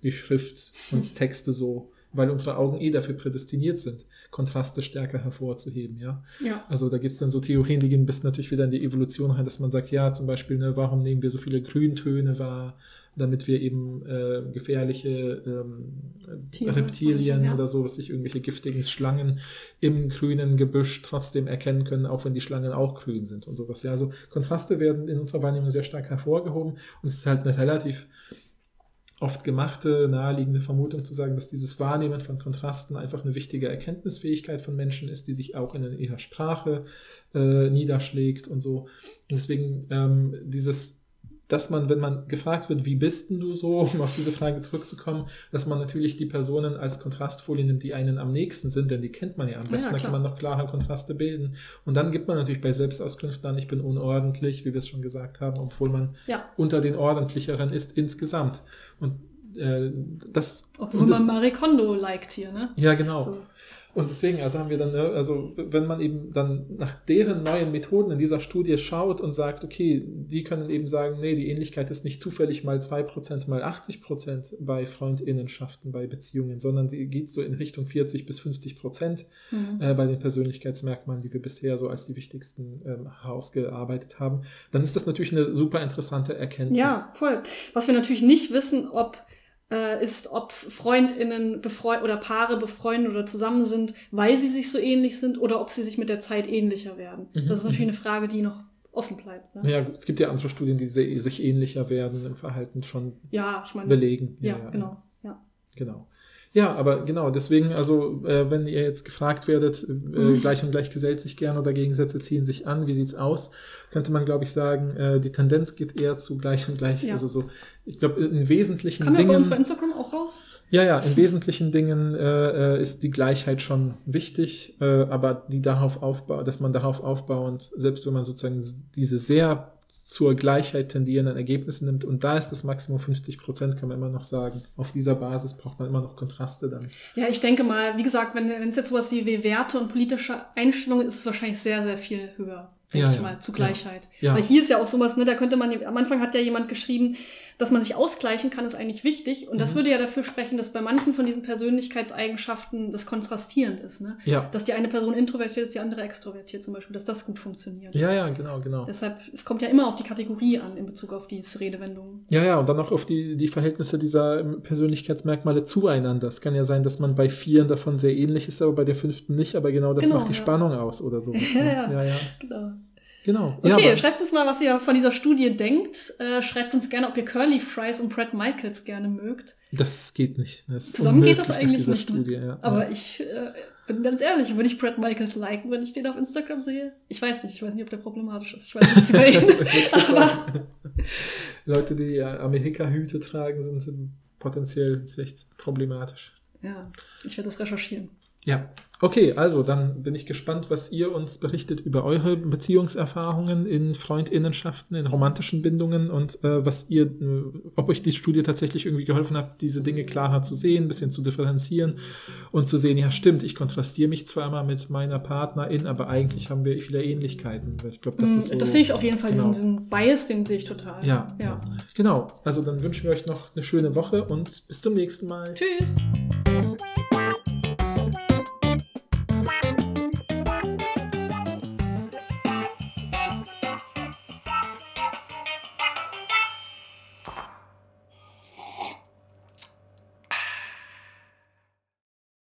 die Schrift und Texte so, weil unsere Augen eh dafür prädestiniert sind, Kontraste stärker hervorzuheben, ja. Ja. Also da gibt es dann so Theorien, die gehen bis natürlich wieder in die Evolution rein, dass man sagt, ja, zum Beispiel, ne, warum nehmen wir so viele Grüntöne wahr, damit wir eben äh, gefährliche ähm, Tiere, Reptilien ja. oder so, was sich irgendwelche giftigen Schlangen im grünen Gebüsch trotzdem erkennen können, auch wenn die Schlangen auch grün sind und sowas. Ja, also Kontraste werden in unserer Wahrnehmung sehr stark hervorgehoben und es ist halt eine relativ oft gemachte, naheliegende Vermutung zu sagen, dass dieses Wahrnehmen von Kontrasten einfach eine wichtige Erkenntnisfähigkeit von Menschen ist, die sich auch in ihrer Sprache äh, niederschlägt und so. Und deswegen ähm, dieses, dass man, wenn man gefragt wird, wie bist denn du so, um auf diese Frage zurückzukommen, dass man natürlich die Personen als Kontrastfolie nimmt, die einen am nächsten sind, denn die kennt man ja am Ja, besten, da klar. kann man noch klare Kontraste bilden. Und dann gibt man natürlich bei Selbstauskünften an, ich bin unordentlich, wie wir es schon gesagt haben, obwohl man Ja. unter den ordentlicheren ist insgesamt. Und äh, das. Obwohl und das, man Marie Kondo liked hier, ne? ja, genau. So. Und deswegen, also haben wir dann, ne, also wenn man eben dann nach deren neuen Methoden in dieser Studie schaut und sagt, okay, die können eben sagen, nee, die Ähnlichkeit ist nicht zufällig mal 2%, mal 80% bei Freundinnenschaften, bei Beziehungen, sondern sie geht so in Richtung 40 bis 50% Mhm. äh, bei den Persönlichkeitsmerkmalen, die wir bisher so als die wichtigsten ähm, herausgearbeitet haben, dann ist das natürlich eine super interessante Erkenntnis. Ja, voll. Was wir natürlich nicht wissen, ob äh, ist, ob Freundinnen befreund oder Paare befreundet oder zusammen sind, weil sie sich so ähnlich sind oder ob sie sich mit der Zeit ähnlicher werden. Mhm, Das ist natürlich mhm. eine Frage, die noch offen bleibt. Ne? Gut, es gibt ja andere Studien, die sich ähnlicher werden im Verhalten schon Ja, ich meine. belegen. Ja, genau. Ja. Genau. Ja, aber genau, deswegen, also äh, wenn ihr jetzt gefragt werdet, äh, Mhm. gleich und gleich gesellt sich gern oder Gegensätze ziehen sich an, wie sieht's aus, könnte man, glaube ich, sagen, äh, die Tendenz geht eher zu gleich und gleich, Ja. also so, ich glaube, in wesentlichen Kann man bei uns bei Dingen, Instagram auch raus? ja, ja, in wesentlichen Dingen äh, äh, ist die Gleichheit schon wichtig, äh, aber die darauf aufbaut, dass man darauf aufbauend, selbst wenn man sozusagen diese sehr zur Gleichheit tendierenden Ergebnisse nimmt. Und da ist das Maximum 50 Prozent, kann man immer noch sagen. Auf dieser Basis braucht man immer noch Kontraste dann. Ja, ich denke mal, wie gesagt, wenn es jetzt sowas wie, wie Werte und politische Einstellungen ist, ist es wahrscheinlich sehr, sehr viel höher. Denke Ja, ich mal, zu Gleichheit. Ja. Weil hier ist ja auch sowas, ne, da könnte man, am Anfang hat ja jemand geschrieben, dass man sich ausgleichen kann, ist eigentlich wichtig. Und das Mhm. würde ja dafür sprechen, dass bei manchen von diesen Persönlichkeitseigenschaften das kontrastierend ist, ne? Ja. Dass die eine Person introvertiert ist, die andere extrovertiert zum Beispiel, dass das gut funktioniert. Ja, ja, genau, genau. Deshalb, es kommt ja immer auf die Kategorie an in Bezug auf diese Redewendungen. Ja, ja, und dann auch auf die, die Verhältnisse dieser Persönlichkeitsmerkmale zueinander. Es kann ja sein, dass man bei vieren davon sehr ähnlich ist, aber bei der fünften nicht, aber genau das Genau, macht die ja. Spannung aus oder so. Ja, ja. ja, ja. Genau. Genau. Okay, ja, schreibt uns mal, was ihr von dieser Studie denkt. Äh, schreibt uns gerne, ob ihr Curly Fries und Brad Michaels gerne mögt. das geht nicht. Das Zusammen geht das eigentlich nicht. Studie, ne? ja. Aber ja. ich äh, bin ganz ehrlich, würde ich Brad Michaels liken, wenn ich den auf Instagram sehe? Ich weiß nicht, ich weiß nicht, ob der problematisch ist. Ich weiß nichts über ihn. Aber Leute, die ja Amerika-Hüte tragen, sind, sind potenziell vielleicht problematisch. ja, ich werde das recherchieren. Ja, okay, also dann bin ich gespannt, was ihr uns berichtet über eure Beziehungserfahrungen in Freundinnenschaften, in romantischen Bindungen und äh, was ihr, äh, ob euch die Studie tatsächlich irgendwie geholfen hat, diese Dinge klarer zu sehen, ein bisschen zu differenzieren und zu sehen, ja stimmt, ich kontrastiere mich zwar immer mit meiner Partnerin, aber eigentlich haben wir viele Ähnlichkeiten. Ich glaube, das Mm, ist so. das sehe ich auf jeden Fall, genau. diesen, diesen Bias, den sehe ich total. Ja, ja. genau. Also dann wünschen wir euch noch eine schöne Woche und bis zum nächsten Mal. Tschüss.